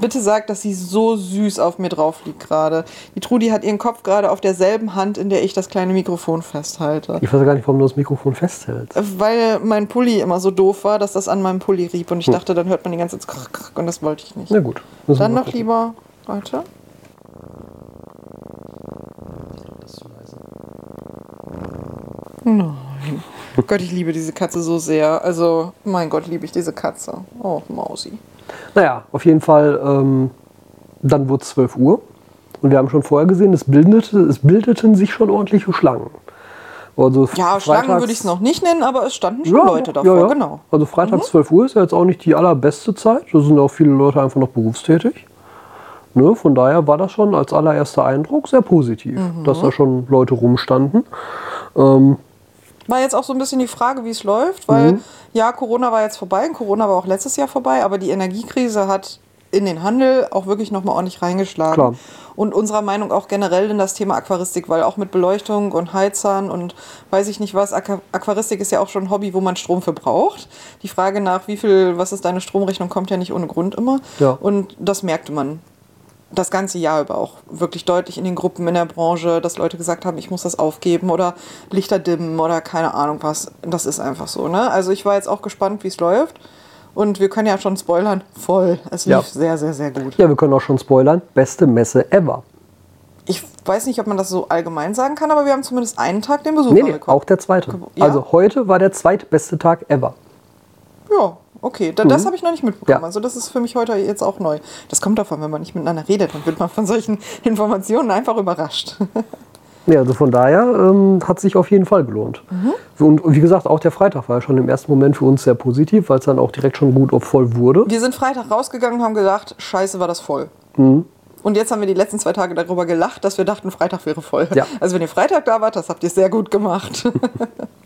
Bitte sag, dass sie so süß auf mir drauf liegt gerade. Die Trudi hat ihren Kopf gerade auf derselben Hand, in der ich das kleine Mikrofon festhalte. Ich weiß gar nicht, warum du das Mikrofon festhältst. Weil mein Pulli immer so doof war, dass das an meinem Pulli rieb. Und ich dachte, dann hört man die ganze Zeit krach, krach, und das wollte ich nicht. Na gut. Dann noch gucken. lieber. Warte. Nein. Gott, ich liebe diese Katze so sehr. Also, mein Gott, liebe ich diese Katze. Oh, Mausi. Naja, auf jeden Fall, ähm, dann wurde es 12 Uhr. Und wir haben schon vorher gesehen, es, bildete, es bildeten sich schon ordentliche Schlangen. Also Ja, Schlangen würde ich es noch nicht nennen, aber es standen schon Leute davor, ja, ja. genau. Also freitags 12 Uhr ist ja jetzt auch nicht die allerbeste Zeit. Da sind auch viele Leute einfach noch berufstätig. Ne, von daher war das schon als allererster Eindruck sehr positiv, Mhm. dass da schon Leute rumstanden. Ähm, War jetzt auch so ein bisschen die Frage, wie es läuft, weil Mhm. ja, Corona war jetzt vorbei, Corona war auch letztes Jahr vorbei, aber die Energiekrise hat in den Handel auch wirklich nochmal ordentlich reingeschlagen. Klar. Und unserer Meinung auch generell in das Thema Aquaristik, weil auch mit Beleuchtung und Heizern und weiß ich nicht was, Aqu Aquaristik ist ja auch schon ein Hobby, wo man Strom für braucht. Die Frage nach, wie viel, was ist deine Stromrechnung, kommt ja nicht ohne Grund immer. Ja. Und das merkte man das ganze Jahr über auch wirklich deutlich in den Gruppen in der Branche, dass Leute gesagt haben, ich muss das aufgeben oder Lichter dimmen oder keine Ahnung was. Das ist einfach so. Ne? Also ich war jetzt auch gespannt, wie es läuft. Und wir können ja schon spoilern, voll. Es lief Ja. sehr, sehr, sehr gut. ja, wir können auch schon spoilern. Beste Messe ever. Ich weiß nicht, ob man das so allgemein sagen kann, aber wir haben zumindest einen Tag den Besucher Nee, nee, bekommen. auch der zweite. Ja? Also heute war der zweitbeste Tag ever. Ja, okay. Da, Das habe ich noch nicht mitbekommen. Ja. Also das ist für mich heute jetzt auch neu. Das kommt davon, wenn man nicht miteinander redet, dann wird man von solchen *laughs* Informationen einfach überrascht. Ja, also von daher ähm, hat sich auf jeden Fall gelohnt. Und, und wie gesagt, auch der Freitag war ja schon im ersten Moment für uns sehr positiv, weil es dann auch direkt schon gut auf voll wurde. Wir sind Freitag rausgegangen und haben gedacht, scheiße, war das voll. Mhm. Und jetzt haben wir die letzten zwei Tage darüber gelacht, dass wir dachten, Freitag wäre voll. Ja. Also wenn ihr Freitag da wart, das habt ihr sehr gut gemacht. *laughs*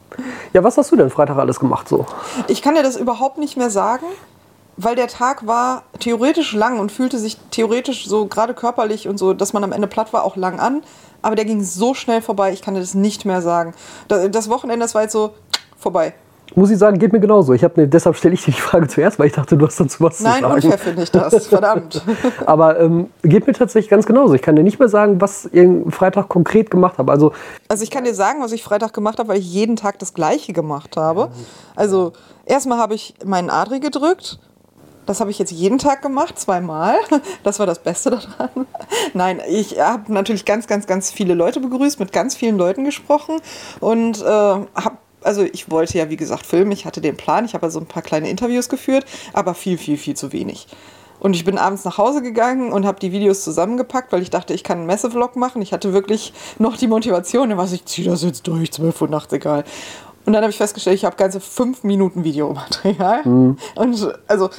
Ja, was hast du denn Freitag alles gemacht so? Ich kann dir das überhaupt nicht mehr sagen, weil der Tag war theoretisch lang und fühlte sich theoretisch so gerade körperlich und so, dass man am Ende platt war, auch lang an. Aber der ging so schnell vorbei, ich kann dir das nicht mehr sagen. Das, Wochenende, das war jetzt so vorbei. Muss ich sagen, geht mir genauso. Ich hab, ne, deshalb stelle ich dir die Frage zuerst, weil ich dachte, du hast dazu was Nein, zu sagen. unfair finde ich das. *laughs* Verdammt. Aber ähm, geht mir tatsächlich ganz genauso. Ich kann dir nicht mehr sagen, was ich Freitag konkret gemacht habe. Also Also ich kann dir sagen, was ich Freitag gemacht habe, weil ich jeden Tag das Gleiche gemacht habe. Also erstmal habe ich meinen Adri gedrückt. Das habe ich jetzt jeden Tag gemacht, zweimal. *laughs* Das war das Beste daran. *laughs* Nein, ich habe natürlich ganz, ganz, ganz viele Leute begrüßt, mit ganz vielen Leuten gesprochen und äh, habe also ich wollte ja, wie gesagt, filmen. Ich hatte den Plan. Ich habe also ein paar kleine Interviews geführt, aber viel, viel, viel zu wenig. Und ich bin abends nach Hause gegangen und habe die Videos zusammengepackt, weil ich dachte, ich kann einen Messevlog machen. Ich hatte wirklich noch die Motivation, was ich ziehe das jetzt durch, 12 Uhr nachts, egal. Und dann habe ich festgestellt, ich habe ganze fünf Minuten Videomaterial. Und also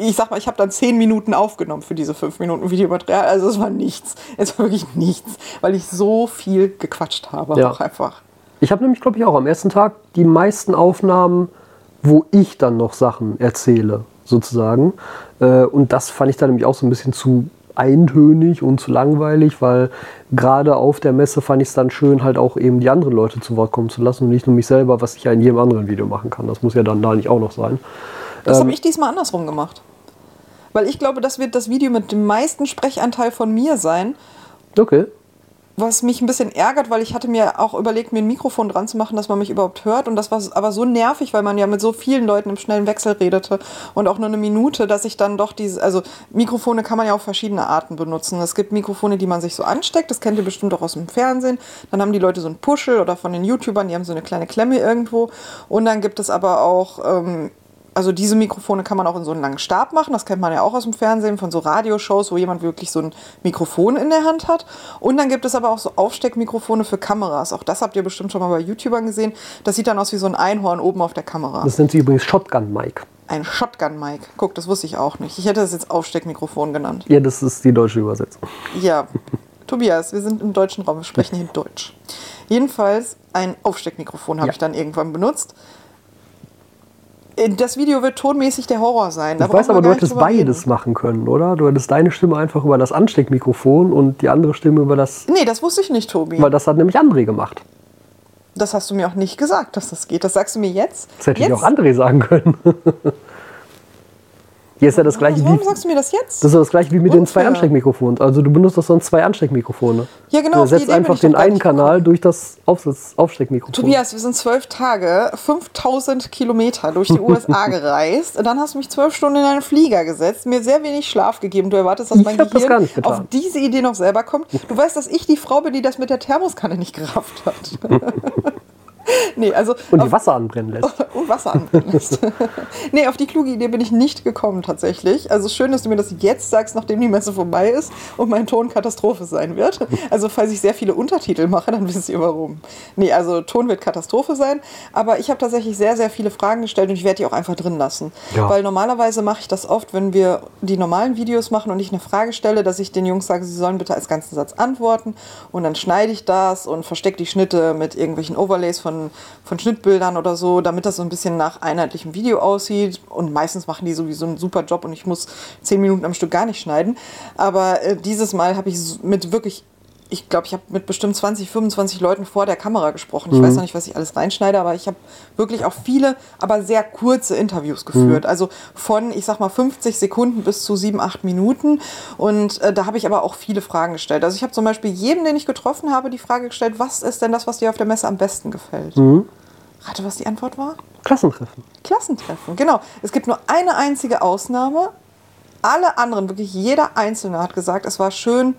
ich sag mal, ich habe dann zehn Minuten aufgenommen für diese fünf Minuten Videomaterial. Also es war nichts. Es war wirklich nichts, weil ich so viel gequatscht habe. Ja. Auch einfach. Ich habe nämlich, glaube ich, auch am ersten Tag die meisten Aufnahmen, wo ich dann noch Sachen erzähle, sozusagen. Äh, und das fand ich dann nämlich auch so ein bisschen zu eintönig und zu langweilig, weil gerade auf der Messe fand ich es dann schön, halt auch eben die anderen Leute zu Wort kommen zu lassen und nicht nur mich selber, was ich ja in jedem anderen Video machen kann. Das muss ja dann da nicht auch noch sein. Das Ähm. habe ich diesmal andersrum gemacht. Weil ich glaube, das wird das Video mit dem meisten Sprechanteil von mir sein. Okay. Was mich ein bisschen ärgert, weil ich hatte mir auch überlegt, mir ein Mikrofon dran zu machen, dass man mich überhaupt hört. Und das war aber so nervig, weil man ja mit so vielen Leuten im schnellen Wechsel redete und auch nur eine Minute, dass ich dann doch diese, also Mikrofone kann man ja auf verschiedene Arten benutzen. Es gibt Mikrofone, die man sich so ansteckt, das kennt ihr bestimmt auch aus dem Fernsehen. Dann haben die Leute so ein Puschel oder von den YouTubern, die haben so eine kleine Klemme irgendwo. Und dann gibt es aber auch ähm, also diese Mikrofone kann man auch in so einen langen Stab machen. Das kennt man ja auch aus dem Fernsehen von so Radioshows, wo jemand wirklich so ein Mikrofon in der Hand hat. Und dann gibt es aber auch so Aufsteckmikrofone für Kameras. Auch das habt ihr bestimmt schon mal bei YouTubern gesehen. Das sieht dann aus wie so ein Einhorn oben auf der Kamera. Das nennt sich übrigens Shotgun-Mic. Ein Shotgun-Mic. Guck, das wusste ich auch nicht. Ich hätte das jetzt Aufsteckmikrofon genannt. Ja, das ist die deutsche Übersetzung. Ja, *laughs* Tobias, wir sind im deutschen Raum, wir sprechen hier Deutsch. Jedenfalls ein Aufsteckmikrofon habe Ja. ich dann irgendwann benutzt. Äh, Das Video wird tonmäßig der Horror sein. Da Ich weiß aber, du hättest drüber reden. beides machen können, oder? Du hättest deine Stimme einfach über das Ansteckmikrofon und die andere Stimme über das. Nee, das wusste ich nicht, Tobi. Weil das hat nämlich André gemacht. Das hast du mir auch nicht gesagt, dass das geht. Das sagst du mir jetzt. Das hätte jetzt? ich auch André sagen können. *laughs* Hier ist ja das gleiche Warum wie. sagst du mir das jetzt? Das ist ja das gleiche wie mit den zwei Unfair. Ansteckmikrofons. Also du benutzt doch sonst zwei Ansteckmikrofone. Ja, genau, Du ersetzt einfach den einen Kanal durch das Aufsatz Aufsteckmikrofon. Tobias, wir sind zwölf Tage, 5000 Kilometer durch die USA *laughs* gereist. Und dann hast du mich zwölf Stunden in einen Flieger gesetzt, mir sehr wenig Schlaf gegeben. Du erwartest, dass mein das Gehirn getan. auf diese Idee noch selber kommt. Du weißt, dass ich die Frau bin, die das mit der Thermoskanne nicht gerafft hat. *laughs* *laughs* *laughs* nee, also Und die Wasser anbrennen lässt. *laughs* und Wasser anbrennen lässt. *laughs* nee, auf die kluge Idee bin ich nicht gekommen tatsächlich. Also schön, dass du mir das jetzt sagst, nachdem die Messe vorbei ist und mein Ton Katastrophe sein wird. Also falls ich sehr viele Untertitel mache, dann wisst ihr warum. Nee, also Ton wird Katastrophe sein. Aber ich habe tatsächlich sehr, sehr viele Fragen gestellt und ich werde die auch einfach drin lassen. Ja. Weil normalerweise mache ich das oft, wenn wir die normalen Videos machen und ich eine Frage stelle, dass ich den Jungs sage, sie sollen bitte als ganzen Satz antworten und dann schneide ich das und verstecke die Schnitte mit irgendwelchen Overlays von, von Schnittbildern oder so, damit das so ein bisschen nach einheitlichem Video aussieht. Und meistens machen die sowieso einen super Job und ich muss zehn Minuten am Stück gar nicht schneiden. Aber äh, dieses Mal habe ich mit wirklich ich glaube, ich habe mit bestimmt 20, 25 Leuten vor der Kamera gesprochen. Ich weiß noch nicht, was ich alles reinschneide, aber ich habe wirklich auch viele, aber sehr kurze Interviews geführt. Also von, ich sag mal, 50 Sekunden bis zu 7, 8 Minuten. Und äh, da habe ich aber auch viele Fragen gestellt. Also ich habe zum Beispiel jedem, den ich getroffen habe, die Frage gestellt, was ist denn das, was dir auf der Messe am besten gefällt? Rate, was die Antwort war? Klassentreffen. Klassentreffen, genau. Es gibt nur eine einzige Ausnahme. Alle anderen, wirklich jeder Einzelne hat gesagt, es war schön,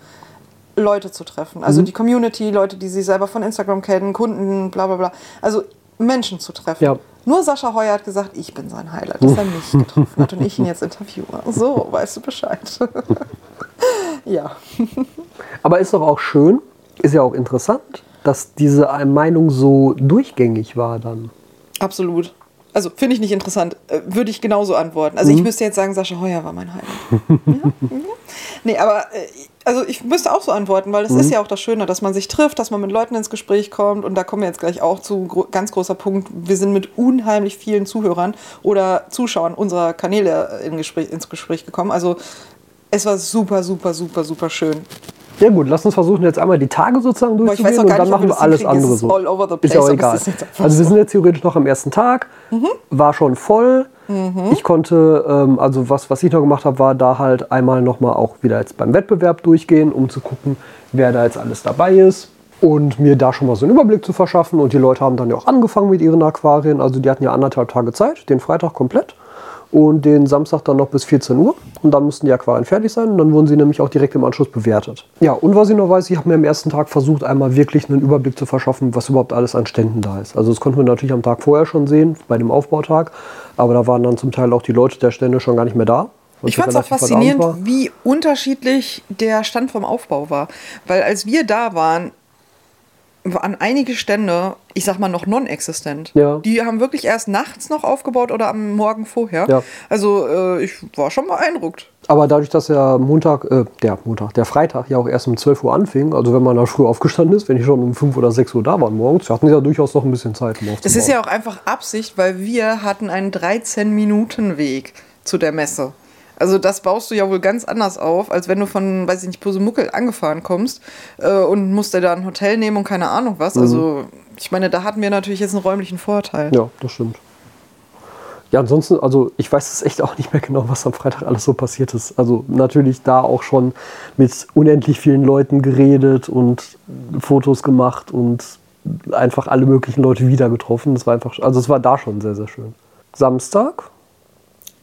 Leute zu treffen. Also die Community, Leute, die sie selber von Instagram kennen, Kunden, bla bla bla. Also Menschen zu treffen. Ja. Nur Sascha Heuer hat gesagt, ich bin sein Highlight, dass er mich getroffen hat und ich ihn jetzt interviewe. So, weißt du Bescheid. *laughs* ja. Aber ist doch auch schön, ist ja auch interessant, dass diese Meinung so durchgängig war dann. Absolut. Also finde ich nicht interessant. Äh, Würde ich genauso antworten. Also ich müsste jetzt sagen, Sascha Heuer war mein Highlight. *laughs* ja, ja. Nee, aber äh, also ich müsste auch so antworten, weil es ist ja auch das Schöne, dass man sich trifft, dass man mit Leuten ins Gespräch kommt. Und da kommen wir jetzt gleich auch zu gro ganz großer Punkt. Wir sind mit unheimlich vielen Zuhörern oder Zuschauern unserer Kanäle in Gespräch, ins Gespräch gekommen. Also es war super, super, super, super schön. Ja gut, lass uns versuchen jetzt einmal die Tage sozusagen durchzugehen und dann nicht, machen wir alles andere so. ist ja auch egal. ist Also wir sind jetzt theoretisch noch am ersten Tag, war schon voll. Ich konnte, ähm, also was, was ich noch gemacht habe, war da halt einmal nochmal auch wieder jetzt beim Wettbewerb durchgehen, um zu gucken, wer da jetzt alles dabei ist. Und mir da schon mal so einen Überblick zu verschaffen. Und die Leute haben dann ja auch angefangen mit ihren Aquarien. Also die hatten ja anderthalb Tage Zeit, den Freitag komplett. Und den Samstag dann noch bis 14 Uhr. Und dann mussten die Aquarien fertig sein. Und dann wurden sie nämlich auch direkt im Anschluss bewertet. Ja, und was ich noch weiß, ich habe mir am ersten Tag versucht, einmal wirklich einen Überblick zu verschaffen, was überhaupt alles an Ständen da ist. Also das konnten wir natürlich am Tag vorher schon sehen, bei dem Aufbautag. Aber da waren dann zum Teil auch die Leute der Stände schon gar nicht mehr da. Ich fand es auch faszinierend, wie unterschiedlich der Stand vom Aufbau war. Weil als wir da waren, waren einige Stände, ich sag mal, noch non-existent. Ja. Die haben wirklich erst nachts noch aufgebaut oder am Morgen vorher. Ja. Also äh, ich war schon beeindruckt. Aber dadurch, dass der Montag, äh, der Montag, der Freitag ja auch erst um 12 Uhr anfing, also wenn man da früh aufgestanden ist, wenn die schon um 5 oder 6 Uhr da waren morgens, hatten sie ja durchaus noch ein bisschen Zeit, um Das ist ja auch einfach Absicht, weil wir hatten einen 13-Minuten-Weg zu der Messe. Also das baust du ja wohl ganz anders auf, als wenn du von, weiß ich nicht, Pusemuckel angefahren kommst äh, und musst dir da ein Hotel nehmen und keine Ahnung was. Also ich meine, da hatten wir natürlich jetzt einen räumlichen Vorteil. Ja, das stimmt. Ja, ansonsten, also ich weiß es echt auch nicht mehr genau, was am Freitag alles so passiert ist. Also natürlich da auch schon mit unendlich vielen Leuten geredet und Fotos gemacht und einfach alle möglichen Leute wieder getroffen. Das war einfach, also es war da schon sehr, sehr schön. Samstag,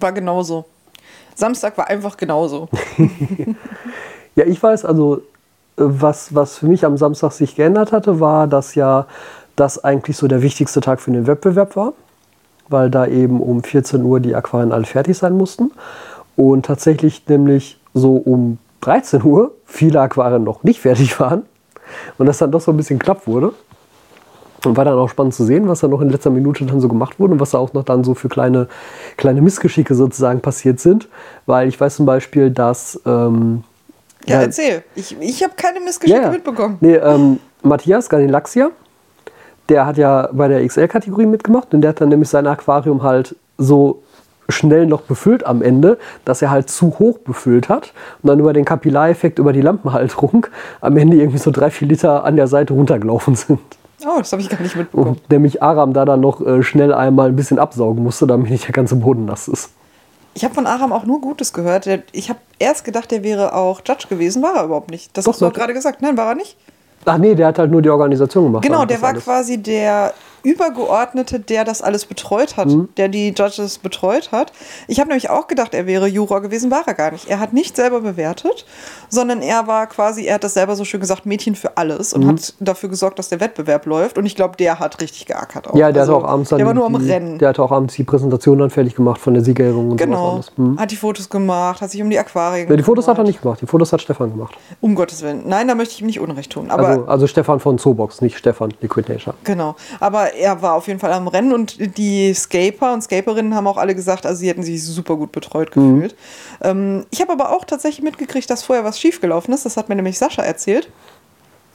War genauso. Samstag war einfach genauso. *laughs* Ja, ich weiß, also äh, was, was für mich am Samstag sich geändert hatte, war, dass ja das eigentlich so der wichtigste Tag für den Wettbewerb war, weil da eben um 14 Uhr die Aquarien alle fertig sein mussten. Und tatsächlich nämlich so um 13 Uhr viele Aquarien noch nicht fertig waren und das dann doch so ein bisschen knapp wurde. Und war dann auch spannend zu sehen, was da noch in letzter Minute dann so gemacht wurde und was da auch noch dann so für kleine, kleine Missgeschicke sozusagen passiert sind. Weil ich weiß zum Beispiel, dass. Ähm, Ja, erzähl. Ich, ich habe keine Missgeschicke ja. mitbekommen. Nee, ähm, Matthias Ganilaxia, der hat ja bei der XL-Kategorie mitgemacht und der hat dann nämlich sein Aquarium halt so schnell noch befüllt am Ende, dass er halt zu hoch befüllt hat und dann über den Kapillareffekt, über die Lampenhalterung am Ende irgendwie so drei, vier Liter an der Seite runtergelaufen sind. *laughs* Oh, das habe ich gar nicht mitbekommen. Und nämlich Aram da dann noch äh, schnell einmal ein bisschen absaugen musste, damit nicht der ganze Boden nass ist. Ich habe von Aram auch nur Gutes gehört. Der, ich habe erst gedacht, der wäre auch Judge gewesen. War er überhaupt nicht. Das Doch, hast du doch. gerade gesagt. Nein, war er nicht. Ach nee, der hat halt nur die Organisation gemacht. Genau, der war alles. quasi der Übergeordnete, der das alles betreut hat, Mhm. der die Judges betreut hat. Ich habe nämlich auch gedacht, er wäre Juror gewesen, war er gar nicht. Er hat nicht selber bewertet, sondern er war quasi, er hat das selber so schön gesagt, Mädchen für alles Mhm. und hat dafür gesorgt, dass der Wettbewerb läuft. Und ich glaube, der hat richtig geackert. Auch. Ja, der Also, hat auch abends dann Der war nur am die, Rennen. Der hat auch abends die Präsentation dann fertig gemacht von der Siegerehrung und Genau. Mhm. Hat die Fotos gemacht, hat sich um die Aquarien Ja, die Fotos hat er nicht gemacht, die Fotos hat Stefan gemacht. Um Gottes Willen. Nein, da möchte ich ihm nicht Unrecht tun. Also, also Stefan von Zoobox, nicht Stefan Liquid Nature. Genau. Aber er war auf jeden Fall am Rennen und die Scaper und Scaperinnen haben auch alle gesagt, also sie hätten sich super gut betreut gefühlt. Ähm, ich habe aber auch tatsächlich mitgekriegt, dass vorher was schiefgelaufen ist. Das hat mir nämlich Sascha erzählt.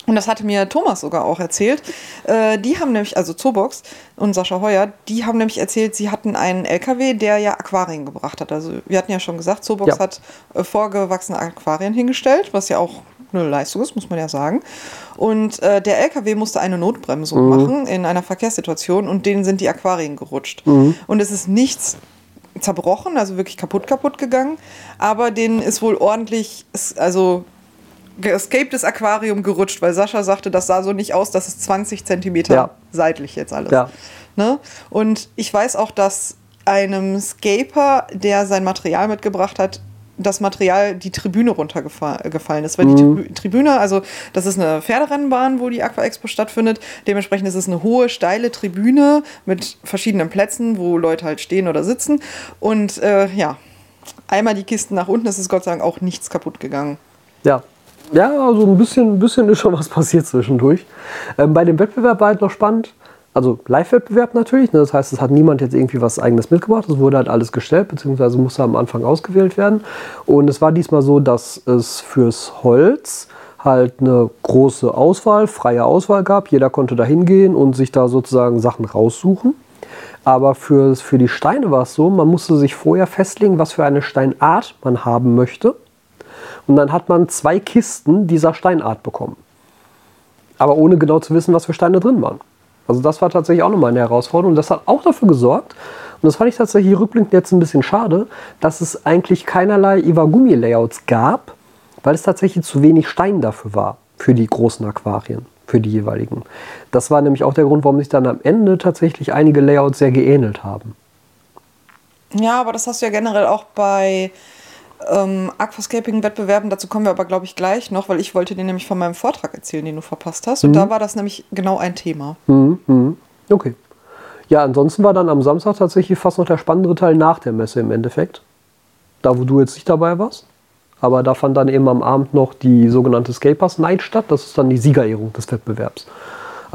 Und das hatte mir Thomas sogar auch erzählt. Äh, die haben nämlich, also Zobox und Sascha Heuer, die haben nämlich erzählt, sie hatten einen LKW, der ja Aquarien gebracht hat. Also wir hatten ja schon gesagt, Zobox Ja. hat äh, vorgewachsene Aquarien hingestellt, was ja auch eine Leistung ist, muss man ja sagen. Und äh, der LKW musste eine Notbremsung machen in einer Verkehrssituation und denen sind die Aquarien gerutscht. Und es ist nichts zerbrochen, also wirklich kaputt kaputt gegangen, aber denen ist wohl ordentlich, also escaped Aquarium gerutscht, weil Sascha sagte, das sah so nicht aus, dass es 20 Zentimeter Ja. seitlich jetzt alles. Ja. Ne? Und ich weiß auch, dass einem Scaper, der sein Material mitgebracht hat, das Material die Tribüne runtergefallen ist. Weil die Tribü- Tribüne, also das ist eine Pferderennbahn, wo die Aqua Expo stattfindet. Dementsprechend ist es eine hohe, steile Tribüne mit verschiedenen Plätzen, wo Leute halt stehen oder sitzen. Und äh, ja, einmal die Kisten nach unten, ist es Gott sei Dank auch nichts kaputt gegangen. Ja. Ja, also ein bisschen, ein bisschen ist schon was passiert zwischendurch. Ähm, bei dem Wettbewerb war halt noch spannend. Also Live-Wettbewerb natürlich. Ne? Das heißt, es hat niemand jetzt irgendwie was eigenes mitgebracht. Es wurde halt alles gestellt, beziehungsweise musste am Anfang ausgewählt werden. Und es war diesmal so, dass es fürs Holz halt eine große Auswahl, freie Auswahl gab. Jeder konnte da hingehen und sich da sozusagen Sachen raussuchen. Aber für, für die Steine war es so, man musste sich vorher festlegen, was für eine Steinart man haben möchte. Und dann hat man zwei Kisten dieser Steinart bekommen. Aber ohne genau zu wissen, was für Steine drin waren. Also das war tatsächlich auch nochmal eine Herausforderung. Und das hat auch dafür gesorgt, und das fand ich tatsächlich rückblickend jetzt ein bisschen schade, dass es eigentlich keinerlei Iwagumi-Layouts gab, weil es tatsächlich zu wenig Stein dafür war, für die großen Aquarien, für die jeweiligen. Das war nämlich auch der Grund, warum sich dann am Ende tatsächlich einige Layouts sehr geähnelt haben. Ja, aber das hast du ja generell auch bei ähm, Aquascaping-Wettbewerben. Dazu kommen wir aber, glaube ich, gleich noch, weil ich wollte dir nämlich von meinem Vortrag erzählen, den du verpasst hast. Und da war das nämlich genau ein Thema. Mhm, mhm. Okay. Ja, ansonsten war dann am Samstag tatsächlich fast noch der spannendere Teil nach der Messe im Endeffekt. Da, wo du jetzt nicht dabei warst. Aber da fand dann eben am Abend noch die sogenannte Scapers Night statt. Das ist dann die Siegerehrung des Wettbewerbs.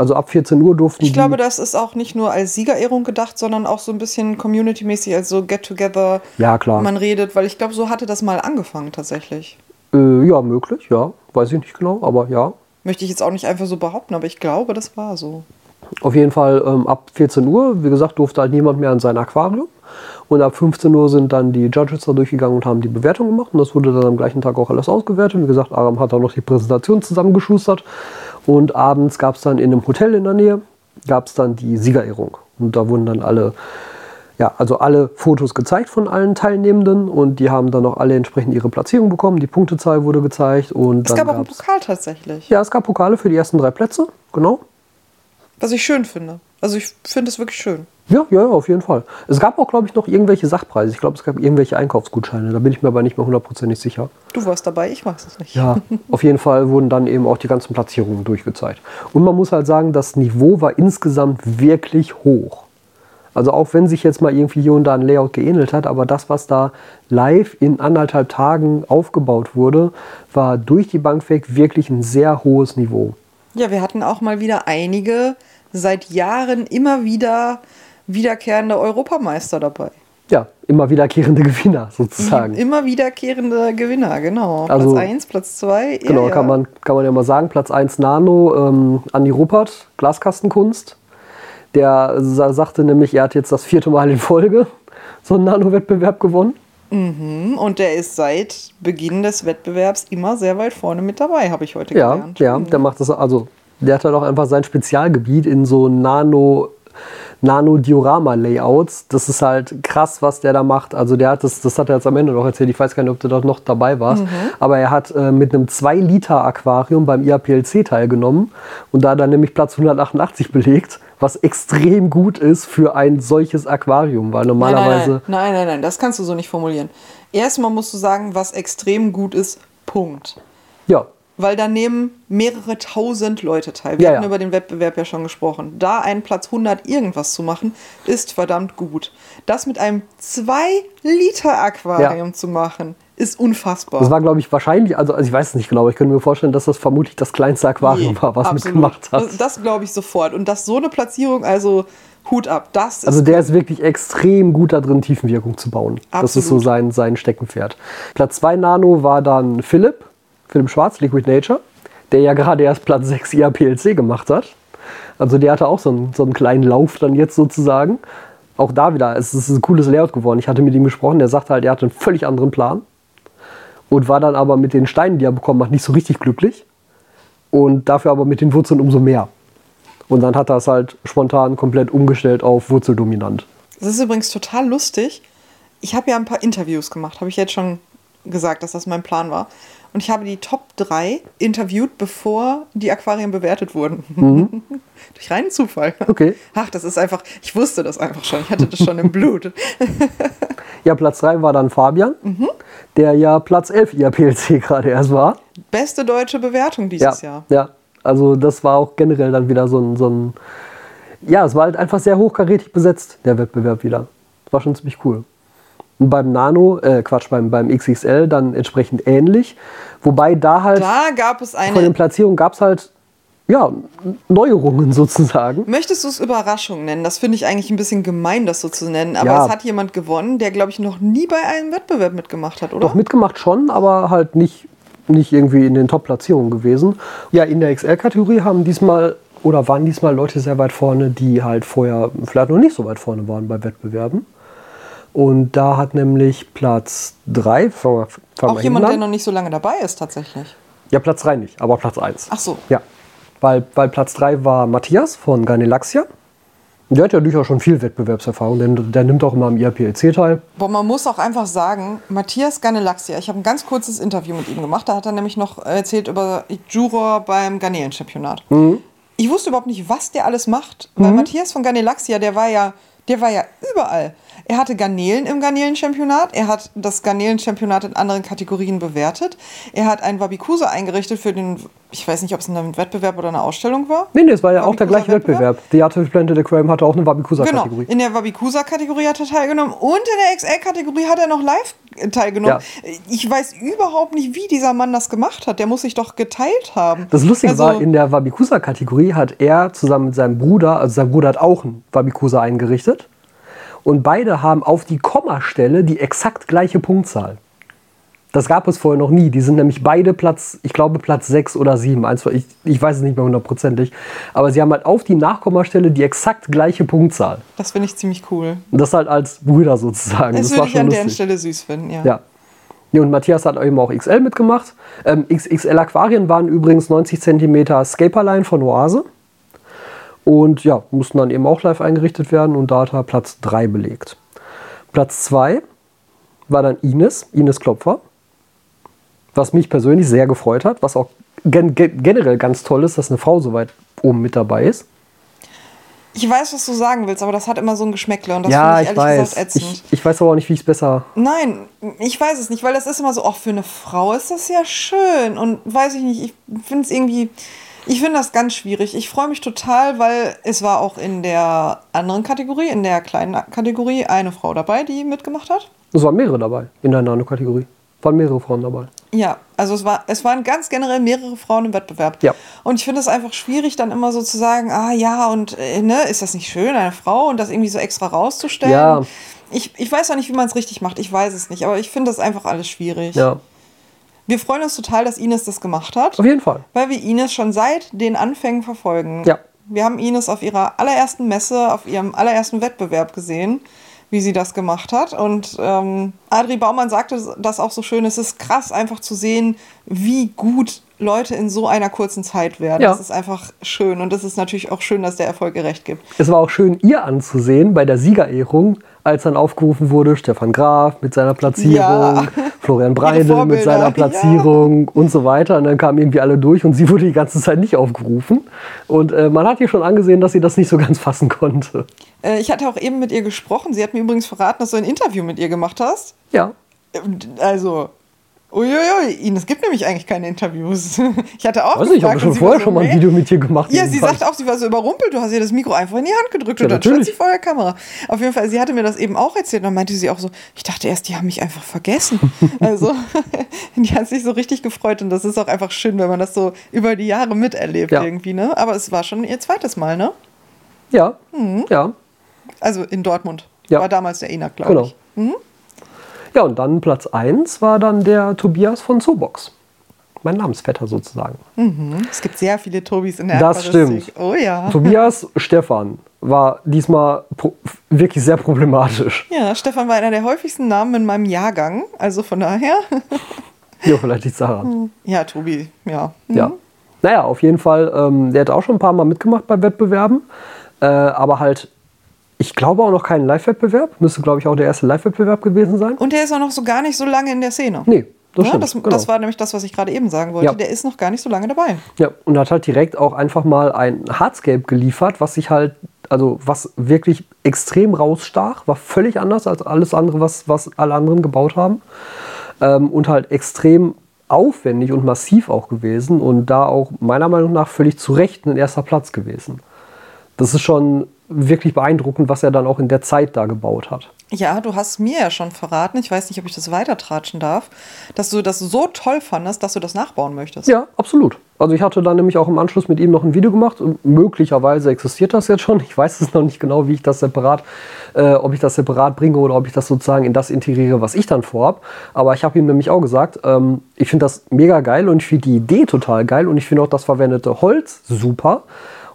Also ab 14 Uhr durften Ich glaube, das ist auch nicht nur als Siegerehrung gedacht, sondern auch so ein bisschen community-mäßig, also Get-Together. Ja, klar. Man redet, weil ich glaube, so hatte das mal angefangen tatsächlich. Äh, ja, möglich, ja. Weiß ich nicht genau, aber ja. Möchte ich jetzt auch nicht einfach so behaupten, aber ich glaube, das war so. Auf jeden Fall ähm, ab 14 Uhr, wie gesagt, durfte halt niemand mehr an sein Aquarium. Und ab 15 Uhr sind dann die Judges da durchgegangen und haben die Bewertung gemacht. Und das wurde dann am gleichen Tag auch alles ausgewertet. Wie gesagt, Aram hat auch noch die Präsentation zusammengeschustert. Und abends gab es dann in einem Hotel in der Nähe, gab es dann die Siegerehrung. Und da wurden dann alle, ja, also alle Fotos gezeigt von allen Teilnehmenden. Und die haben dann auch alle entsprechend ihre Platzierung bekommen. Die Punktezahl wurde gezeigt. Und Es dann gab auch einen Pokal tatsächlich, Ja, es gab Pokale für die ersten drei Plätze, genau. was ich schön finde. Also ich finde es wirklich schön. Ja, ja, auf jeden Fall. Es gab auch, glaube ich, noch irgendwelche Sachpreise. Ich glaube, es gab irgendwelche Einkaufsgutscheine. Da bin ich mir aber nicht mehr hundertprozentig sicher. Du warst dabei, ich weiß es nicht. Ja, *laughs* auf jeden Fall wurden dann eben auch die ganzen Platzierungen durchgezeigt. Und man muss halt sagen, das Niveau war insgesamt wirklich hoch. Also auch wenn sich jetzt mal irgendwie hier und da ein Layout geähnelt hat, aber das, was da live in anderthalb Tagen aufgebaut wurde, war durch die Bank weg wirklich ein sehr hohes Niveau. Ja, wir hatten auch mal wieder einige seit Jahren immer wieder wiederkehrende Europameister dabei. Ja, immer wiederkehrende Gewinner sozusagen. Immer wiederkehrende Gewinner, genau. Also- Platz 1, Platz 2. Genau, kann, man, kann man ja mal sagen. Platz 1 Nano, ähm, Andi Ruppert, Glaskastenkunst. Der sa sagte nämlich, er hat jetzt das vierte Mal in Folge *laughs* so einen Nano-Wettbewerb gewonnen. Und der ist seit Beginn des Wettbewerbs immer sehr weit vorne mit dabei, habe ich heute Ja, gelernt. ja, der macht das, also der hat halt auch einfach sein Spezialgebiet in so Nano, Nano-Diorama-Layouts. Das ist halt krass, was der da macht. Also der hat das, das hat er jetzt am Ende noch erzählt. Ich weiß gar nicht, ob du da noch dabei warst. Aber er hat äh, mit einem 2-Liter-Aquarium beim IAPLC teilgenommen und da dann nämlich Platz 188 belegt, was extrem gut ist für ein solches Aquarium, weil normalerweise. nein, nein, nein, nein, nein, das kannst du so nicht formulieren. Erstmal musst du sagen, was extrem gut ist, Punkt. Ja, Weil da nehmen mehrere tausend Leute teil. Wir Ja, hatten ja. über den Wettbewerb ja schon gesprochen. Da einen Platz 100 irgendwas zu machen, ist verdammt gut. Das mit einem 2-Liter-Aquarium Ja. zu machen, ist unfassbar. das war, glaube ich, wahrscheinlich, also, also ich weiß es nicht genau, aber ich könnte mir vorstellen, dass das vermutlich das kleinste Aquarium Nee, war, was absolut. mitgemacht hat. Das, das glaube ich sofort. Und dass so eine Platzierung, also Hut ab, das ist Also der ist wirklich extrem gut da drin, Tiefenwirkung zu bauen. Das ist so Absolut. sein, sein Steckenpferd. Platz 2 Nano war dann Philipp, Philipp Schwarz, Liquid Nature, der ja gerade erst Platz 6 IAPLC gemacht hat. Also der hatte auch so einen, so einen kleinen Lauf dann jetzt sozusagen. Auch da wieder, es ist ein cooles Layout geworden. Ich hatte mit ihm gesprochen, der sagte halt, er hatte einen völlig anderen Plan. Und war dann aber mit den Steinen, die er bekommen hat, nicht so richtig glücklich. Und dafür aber mit den Wurzeln umso mehr. Und dann hat er es halt spontan komplett umgestellt auf Wurzeldominant. Das ist übrigens total lustig. Ich habe ja ein paar Interviews gemacht, habe ich jetzt schon gesagt, dass das mein Plan war. Und ich habe die Top 3 interviewt, bevor die Aquarien bewertet wurden. *laughs* Durch reinen Zufall. Mhm. Okay. Ach, das ist einfach, ich wusste das einfach schon. Ich hatte das schon im *laughs* Blut. Ja, Platz 3 war dann Fabian, Mhm. der ja Platz 11 IAPLC *laughs* gerade erst war. Beste deutsche Bewertung Ja, dieses Jahr. ja, also das war auch generell dann wieder so ein, so ein. Ja, es war halt einfach sehr hochkarätig besetzt, der Wettbewerb wieder. War schon ziemlich cool. Und beim Nano, äh, Quatsch, beim, beim XXL dann entsprechend ähnlich. Wobei da halt Da gab es von den eine. Platzierungen gab es halt, ja, Neuerungen *laughs* sozusagen. Möchtest du es Überraschung nennen? Das finde ich eigentlich ein bisschen gemein, das so zu nennen. Aber Ja. es hat jemand gewonnen, der, glaube ich, noch nie bei einem Wettbewerb mitgemacht hat, oder? Doch mitgemacht schon, aber halt nicht, nicht irgendwie in den Top-Platzierungen gewesen. Ja, in der XL-Kategorie haben diesmal oder waren diesmal Leute sehr weit vorne, die halt vorher vielleicht noch nicht so weit vorne waren bei Wettbewerben. Und da hat nämlich Platz 3, fangen wir, fangen Auch jemand, der hinten noch an. nicht so lange dabei ist, tatsächlich. Ja, Platz 3 nicht, aber Platz 1. Ach so. Ja, weil, weil Platz 3 war Matthias von Garnelaxia. Der hat ja durchaus schon viel Wettbewerbserfahrung, denn der nimmt auch immer am IAPLC teil. Boah, man muss auch einfach sagen, Matthias Garnelaxia, ich habe ein ganz kurzes Interview mit ihm gemacht, da hat er nämlich noch erzählt über Juror beim Garnelen-Championat. Ich wusste überhaupt nicht, was der alles macht, weil Matthias von Garnelaxia, der war ja, der war ja überall. Er hatte Garnelen im Garnelen-Championat, er hat das Garnelen-Championat in anderen Kategorien bewertet, er hat einen Wabikusa eingerichtet für den, ich weiß nicht, ob es ein Wettbewerb oder eine Ausstellung war. Nee, nee, es war ja auch der gleiche Wabikusa-Wettbewerb? Wettbewerb. The Artificial Planted Aquarium hatte auch eine Genau, Wabikusa-Kategorie. in der Wabikusa-Kategorie hat er teilgenommen und in der XL-Kategorie hat er noch live teilgenommen. Ich weiß überhaupt nicht, wie dieser Mann das gemacht hat. Der muss sich doch geteilt haben. Das Lustige Also, war, in der Wabikusa-Kategorie hat er zusammen mit seinem Bruder, also sein Bruder hat auch einen Wabikusa eingerichtet. Und beide haben auf die Kommastelle die exakt gleiche Punktzahl. Das gab es vorher noch nie. Die sind nämlich beide Platz, ich glaube Platz 6 oder 7. Eins, ich, ich weiß es nicht mehr hundertprozentig. Aber sie haben halt auf die Nachkommastelle die exakt gleiche Punktzahl. Das finde ich ziemlich cool. Und das halt als Brüder sozusagen. Das, das würde ich an deren lustig. Stelle süß finden, ja. Ja. ja. Und Matthias hat eben auch XL mitgemacht. Ähm, XXL Aquarien waren übrigens 90 cm Scaperline von Oase. Und ja, mussten dann eben auch live eingerichtet werden und da hat er Platz 3 belegt. Platz 2 war dann Ines, Ines Klopfer. Was mich persönlich sehr gefreut hat, was auch gen gen generell ganz toll ist, dass eine Frau so weit oben mit dabei ist. Ich weiß, was du sagen willst, aber das hat immer so ein Geschmäckle und das ja, finde ich ich ehrlich weiß. gesagt ätzend. Ich, ich weiß aber auch nicht, wie ich es besser. Nein, ich weiß es nicht, weil das ist immer so, auch für eine Frau ist das ja schön. Und weiß ich nicht, ich finde es irgendwie, ich finde das ganz schwierig. Ich freue mich total, weil es war auch in der anderen Kategorie, in der kleinen Kategorie, eine Frau dabei, die mitgemacht hat. Es waren mehrere dabei in der Nano-Kategorie. Waren mehrere Frauen dabei. Ja, also es, war, es waren ganz generell mehrere Frauen im Wettbewerb. Ja. Und ich finde es einfach schwierig, dann immer so zu sagen, ah ja, und äh, ne, ist das nicht schön, eine Frau und das irgendwie so extra rauszustellen? Ja. Ich, ich weiß auch nicht, wie man es richtig macht, ich weiß es nicht, aber ich finde das einfach alles schwierig. Ja, Wir freuen uns total, dass Ines das gemacht hat, auf jeden Fall. weil wir Ines schon seit den Anfängen verfolgen. Ja. Wir haben Ines auf ihrer allerersten Messe, auf ihrem allerersten Wettbewerb gesehen, wie sie das gemacht hat. Und ähm, Adri Baumann sagte das auch so schön, es ist krass einfach zu sehen, wie gut Leute in so einer kurzen Zeit werden. Ja. Das ist einfach schön und es ist natürlich auch schön, dass der Erfolg gerecht gibt. Es war auch schön, ihr anzusehen bei der Siegerehrung, als dann aufgerufen wurde, Stefan Graf mit seiner Platzierung, Ja. Florian Breidel mit seiner Platzierung und so weiter. Und dann kamen irgendwie alle durch und sie wurde die ganze Zeit nicht aufgerufen. Und äh, man hat ihr schon angesehen, dass sie das nicht so ganz fassen konnte. Äh, ich hatte auch eben mit ihr gesprochen. Sie hat mir übrigens verraten, dass du ein Interview mit ihr gemacht hast. Ja, Also, uiuiui, Ihnen, es gibt nämlich eigentlich keine Interviews. *laughs* Ich hatte auch weiß nicht, ich habe gefragt schon vorher so, schon mal ein. Video mit dir gemacht. Ja, sie sagte auch, sie war so überrumpelt. Du hast ihr das Mikro einfach in die Hand gedrückt Ja, und dann stand sie vor der Kamera. Auf jeden Fall, sie hatte mir das eben auch erzählt. Und dann meinte sie auch so, ich dachte erst, die haben mich einfach vergessen. *laughs* also, *laughs* die hat sich so richtig gefreut. Und das ist auch einfach schön, wenn man das so über die Jahre miterlebt Ja. irgendwie, ne? Aber es war schon ihr zweites Mal, ne? Ja, ja, Also in Dortmund. Ja. War damals der ENAC, glaube genau. ich. Ja, und dann Platz 1 war dann der Tobias von Zoobox. Mein Namensvetter sozusagen. Es gibt sehr viele Tobis in der Das stimmt. Oh ja. *laughs* Tobias Stefan war diesmal wirklich sehr problematisch. Ja, Stefan war einer der häufigsten Namen in meinem Jahrgang. Also von daher. *laughs* Ja, vielleicht liegt daran. Ja, Tobi, ja. Ja. Naja, auf jeden Fall, ähm, der hat auch schon ein paar Mal mitgemacht bei Wettbewerben. Äh, aber halt, ich glaube auch noch keinen Live-Wettbewerb. Müsste, glaube ich, auch der erste Live-Wettbewerb gewesen sein. Und der ist auch noch so gar nicht so lange in der Szene. Nee, das Ja, stimmt. das, genau. das war nämlich das, was ich gerade eben sagen wollte. Ja. Der ist noch gar nicht so lange dabei. Ja, und hat halt direkt auch einfach mal ein Hardscape geliefert, was sich halt, also was wirklich extrem rausstach, war völlig anders als alles andere, was, was alle anderen gebaut haben. Ähm, und halt extrem aufwendig und massiv auch gewesen und da auch meiner Meinung nach völlig zu Recht ein erster Platz gewesen. Das ist schon wirklich beeindruckend, was er dann auch in der Zeit da gebaut hat. Ja, du hast mir ja schon verraten, ich weiß nicht, ob ich das weitertratschen darf, dass du das so toll fandest, dass du das nachbauen möchtest. Ja, absolut. Also ich hatte dann nämlich auch im Anschluss mit ihm noch ein Video gemacht. Und möglicherweise existiert das jetzt schon. Ich weiß es noch nicht genau, wie ich das separat, äh, ob ich das separat bringe oder ob ich das sozusagen in das integriere, was ich dann vorhab. Aber ich habe ihm nämlich auch gesagt, ähm, ich finde das mega geil und ich finde die Idee total geil und ich finde auch das verwendete Holz super.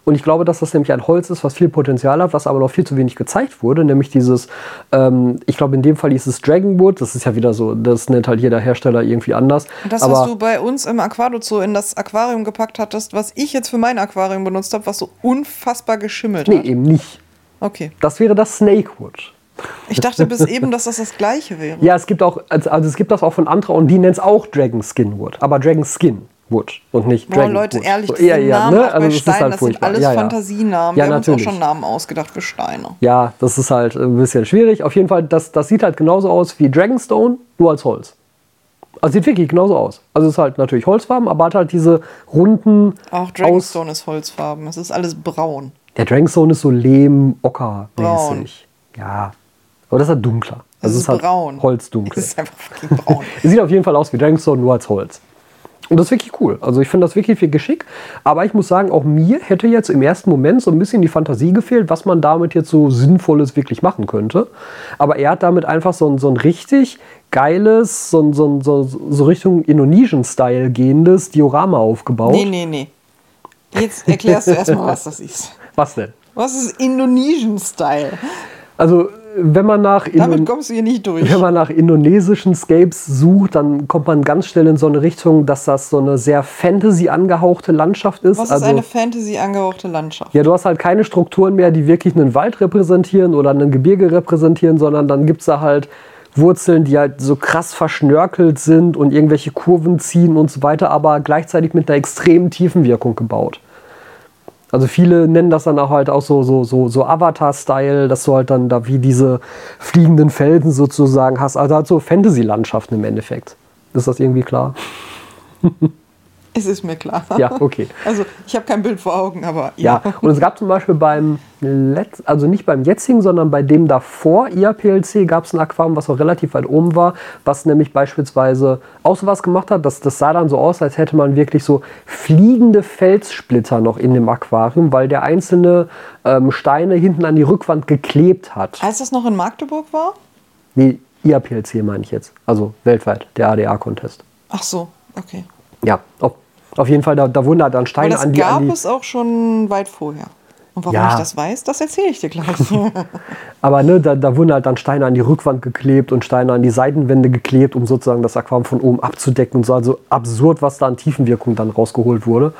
Und ich glaube, dass das nämlich ein Holz ist, was viel Potenzial hat, was aber noch viel zu wenig gezeigt wurde. Nämlich dieses, ähm, ich glaube in dem Fall hieß es Dragonwood. Das ist ja wieder so, das nennt halt jeder Hersteller irgendwie anders. Das, aber was du bei uns im Aquado Zoo in das Aquarium gepackt hattest, was ich jetzt für mein Aquarium benutzt habe, was so unfassbar geschimmelt nee, hat. eben nicht. Okay. Das wäre das Snakewood. Ich dachte bis eben, dass das das gleiche wäre. Ja, es gibt auch, also also es gibt das auch von Antra und die nennt es auch Dragon Skin Wood. Aber Dragon Skin Wood und nicht Boah, Dragon Leute, Wood. ehrlich, So, ja, ja, Namen ne? Also das ist Steinen, halt das sind furchtbar. alles ja, ja. Fantasienamen. Ja, Wir haben uns auch natürlich. schon Namen ausgedacht für Steine. Ja, das ist halt ein bisschen schwierig. Auf jeden Fall, das, das sieht halt genauso aus wie Dragonstone, nur als Holz. Also sieht wirklich genauso aus. Also es ist halt natürlich Holzfarben, aber hat halt diese runden Auch. Dragonstone ist Holzfarben. Es ist alles braun. Der Dragonstone ist so Lehm-Ocker-mäßig. Braun. Ja. Aber das ist halt dunkler. Es Also ist halt braun. Holzdunkel. Es ist einfach fucking braun. *laughs* Es sieht auf jeden Fall aus wie Dragonstone, nur als Holz. Und das ist wirklich cool. Also ich finde das wirklich viel Geschick. Aber ich muss sagen, auch mir hätte jetzt im ersten Moment so ein bisschen die Fantasie gefehlt, was man damit jetzt so Sinnvolles wirklich machen könnte. Aber er hat damit einfach so ein, so ein richtig geiles, so, ein- so, ein- so, so Richtung Indonesian-Style gehendes Diorama aufgebaut. nee, nee, nee. Jetzt erklärst du erstmal, was das ist. Was denn? Was ist Indonesian-Style? Also wenn man nach Damit kommst du hier nicht durch. Wenn man nach indonesischen Scapes sucht, dann kommt man ganz schnell in so eine Richtung, dass das so eine sehr Fantasy angehauchte Landschaft ist. Was ist also, eine Fantasy angehauchte Landschaft? ja, du hast halt keine Strukturen mehr, die wirklich einen Wald repräsentieren oder ein Gebirge repräsentieren, sondern dann gibt es da halt Wurzeln, die halt so krass verschnörkelt sind und irgendwelche Kurven ziehen und so weiter, aber gleichzeitig mit einer extremen Tiefenwirkung gebaut. Also viele nennen das dann auch halt auch so, so, so, so Avatar-Style, dass du halt dann da wie diese fliegenden Felsen sozusagen hast. Also halt so Fantasy-Landschaften im Endeffekt. Ist das irgendwie klar? *laughs* *laughs* Es ist mir klar. Ja, okay. Also ich habe kein Bild vor Augen, aber Ja, und es gab zum Beispiel beim Letz-, also nicht beim jetzigen, sondern bei dem davor IAPLC gab es ein Aquarium, was auch relativ weit oben war, was nämlich beispielsweise auch so was gemacht hat. Das, das sah dann so aus, als hätte man wirklich so fliegende Felssplitter noch in dem Aquarium, weil der einzelne ähm, Steine hinten an die Rückwand geklebt hat. Als das noch in Magdeburg war? Nee, IAPLC meine ich jetzt. Also weltweit, der ADA-Contest. Ach so, okay. Ja, auf, auf jeden Fall, da, da wurden halt dann Aber Steine das an die, gab an die es auch schon weit vorher. Und warum Ja. ich das weiß, das erzähle ich dir gleich. *laughs* Aber ne, da, da wurden halt dann Steine an die Rückwand geklebt und Steine an die Seitenwände geklebt, um sozusagen das Aquarium von oben abzudecken und so. Also absurd, was da an Tiefenwirkung dann rausgeholt wurde.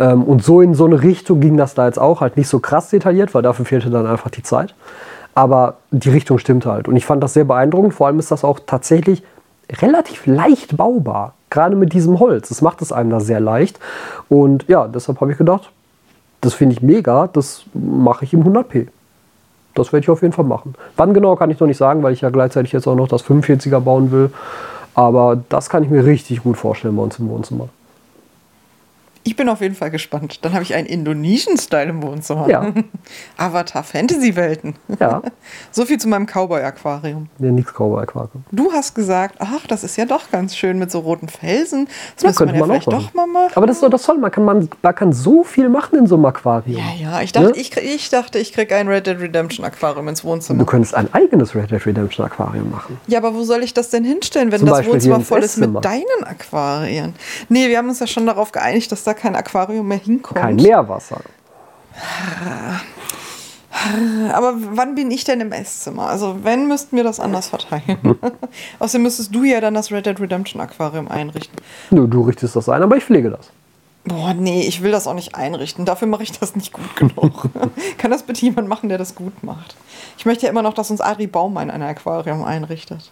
Ähm, und so in so eine Richtung ging das da jetzt auch. Halt nicht so krass detailliert, weil dafür fehlte dann einfach die Zeit. Aber die Richtung stimmte halt. Und ich fand das sehr beeindruckend. Vor allem ist das auch tatsächlich relativ leicht baubar. Gerade mit diesem Holz. Das macht es einem da sehr leicht. Und ja, deshalb habe ich gedacht, das finde ich mega, das mache ich im 100p. Das werde ich auf jeden Fall machen. Wann genau kann ich noch nicht sagen, weil ich ja gleichzeitig jetzt auch noch das 45er bauen will. Aber das kann ich mir richtig gut vorstellen bei uns im Wohnzimmer. Ich bin auf jeden Fall gespannt. Dann habe ich einen Indonesian-Style im Wohnzimmer. Ja. *laughs* Avatar-Fantasy-Welten. Ja. *laughs* So viel zu meinem Cowboy-Aquarium. Ja, nix Cowboy-Aquarium. Du hast gesagt, ach, das ist ja doch ganz schön mit so roten Felsen. Das Ja, müsste man ja man vielleicht machen. doch mal machen. Aber das ist doch das Tolle. Man kann, man, man kann so viel machen in so einem Aquarium. ja, ja, ich dachte, Ne? ich, ich dachte, ich kriege ein Red Dead Redemption Aquarium ins Du Wohnzimmer. könntest ein eigenes Red Dead Redemption Aquarium machen. Ja, aber wo soll ich das denn hinstellen, wenn Zum das Beispiel Wohnzimmer voll ist mit deinen Aquarien? Nee, wir haben uns ja schon darauf geeinigt, dass da kein Aquarium mehr hinkommt. Kein Meerwasser. Aber wann bin ich denn im Esszimmer? Also, wenn, müssten wir das anders verteilen. *laughs* Außerdem müsstest du ja dann das Red Dead Redemption Aquarium einrichten. Nö, du richtest das ein, aber ich pflege das. Boah, nee, ich will das auch nicht einrichten. Dafür mache ich das nicht gut *laughs* genug. *laughs* Kann das bitte jemand machen, der das gut macht? Ich möchte ja immer noch, dass uns Ari Baumann ein Aquarium einrichtet.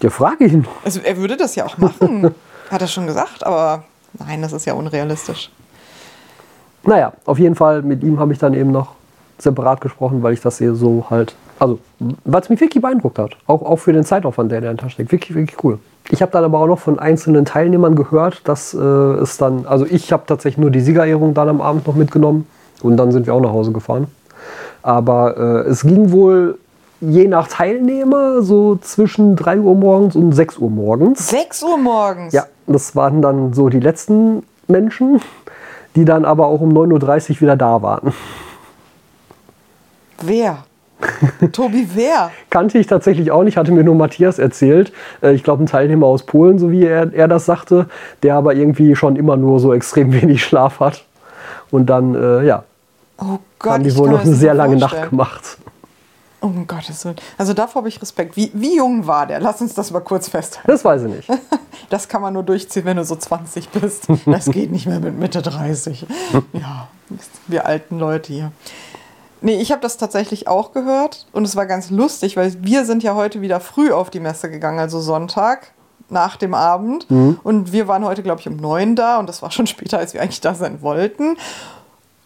Ja, frage ihn. Also, er würde das ja auch machen. Hat er schon gesagt, aber nein, das ist ja unrealistisch. Naja, auf jeden Fall, mit ihm habe ich dann eben noch separat gesprochen, weil ich das hier so halt, also, es mich wirklich beeindruckt hat. Auch, auch für den Zeitaufwand, der dahinter steckt. Wirklich, wirklich cool. Ich habe dann aber auch noch von einzelnen Teilnehmern gehört, dass äh, es dann, also ich habe tatsächlich nur die Siegerehrung dann am Abend noch mitgenommen und dann sind wir auch nach Hause gefahren. Aber äh, es ging wohl je nach Teilnehmer so zwischen 3 Uhr morgens und 6 Uhr morgens. 6 Uhr morgens. Ja, das waren dann so die letzten Menschen, die dann aber auch um 9.30 Uhr wieder da waren. Wer? *laughs* Tobi, wer? Kannte ich tatsächlich auch nicht, hatte mir nur Matthias erzählt. Äh, Ich glaube, ein Teilnehmer aus Polen, so wie er, er das sagte, der aber irgendwie schon immer nur so extrem *laughs* wenig Schlaf hat. Und dann, äh, ja, Oh Gott, haben die wohl noch eine sehr lange vorstellen. Nacht gemacht. Um Gottes Willen. Also davor habe ich Respekt. Wie, wie jung war der? Lass uns das mal kurz festhalten. Das weiß ich nicht. *laughs* Das kann man nur durchziehen, wenn du so 20 bist. Das geht nicht mehr mit Mitte 30. Ja, wir alten Leute hier. Nee, ich habe das tatsächlich auch gehört und es war ganz lustig, weil wir sind ja heute wieder früh auf die Messe gegangen, also Sonntag nach dem Abend. Und wir waren heute, glaube ich, um neun da und das war schon *laughs* später, als wir eigentlich da sein wollten.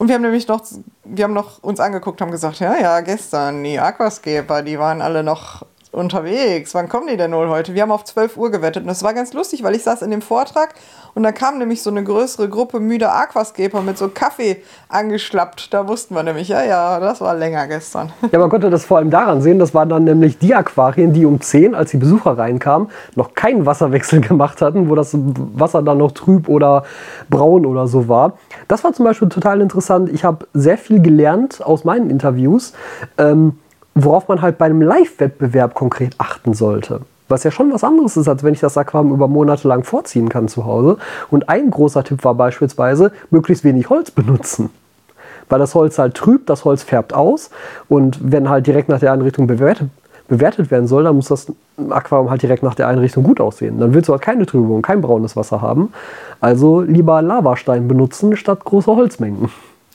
Und wir haben nämlich noch, wir haben noch uns angeguckt, haben gesagt, ja, ja, gestern, die Aquascaper, die waren alle noch unterwegs. Wann kommen die denn wohl heute? Wir haben auf 12 Uhr gewettet. Und das war ganz lustig, weil ich saß in dem Vortrag und da kam nämlich so eine größere Gruppe müder Aquascaper mit so Kaffee angeschlappt. Da wussten wir nämlich, ja, ja, das war länger gestern. Ja, man konnte das vor allem daran sehen, das waren dann nämlich die Aquarien, die um 10, als die Besucher reinkamen, noch keinen Wasserwechsel *laughs* gemacht hatten, wo das Wasser dann noch trüb oder braun oder so war. Das war zum Beispiel total interessant. Ich habe sehr viel gelernt aus meinen Interviews, ähm, worauf man halt bei einem Live-Wettbewerb konkret achten sollte. Was ja schon was anderes ist, als wenn ich das Aquarium über Monate lang vorziehen kann zu Hause. Und ein großer Tipp war beispielsweise, möglichst wenig Holz benutzen weil das Holz halt trübt, das Holz färbt aus und wenn halt direkt nach der Einrichtung bewertet, bewertet werden soll, dann muss das Aquarium halt direkt nach der Einrichtung gut aussehen. Dann willst du halt keine Trübung, kein braunes Wasser haben. Also lieber Lavastein benutzen statt große Holzmengen.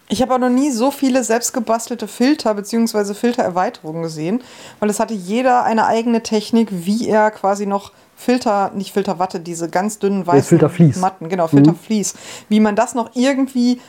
Ich habe auch noch nie so viele selbstgebastelte Filter bzw. Filtererweiterungen gesehen, weil es hatte jeder eine eigene Technik, wie er quasi noch Filter, nicht Filterwatte, diese ganz dünnen weißen Filtervlies. Matten, genau, Filtervlies, wie man das noch irgendwie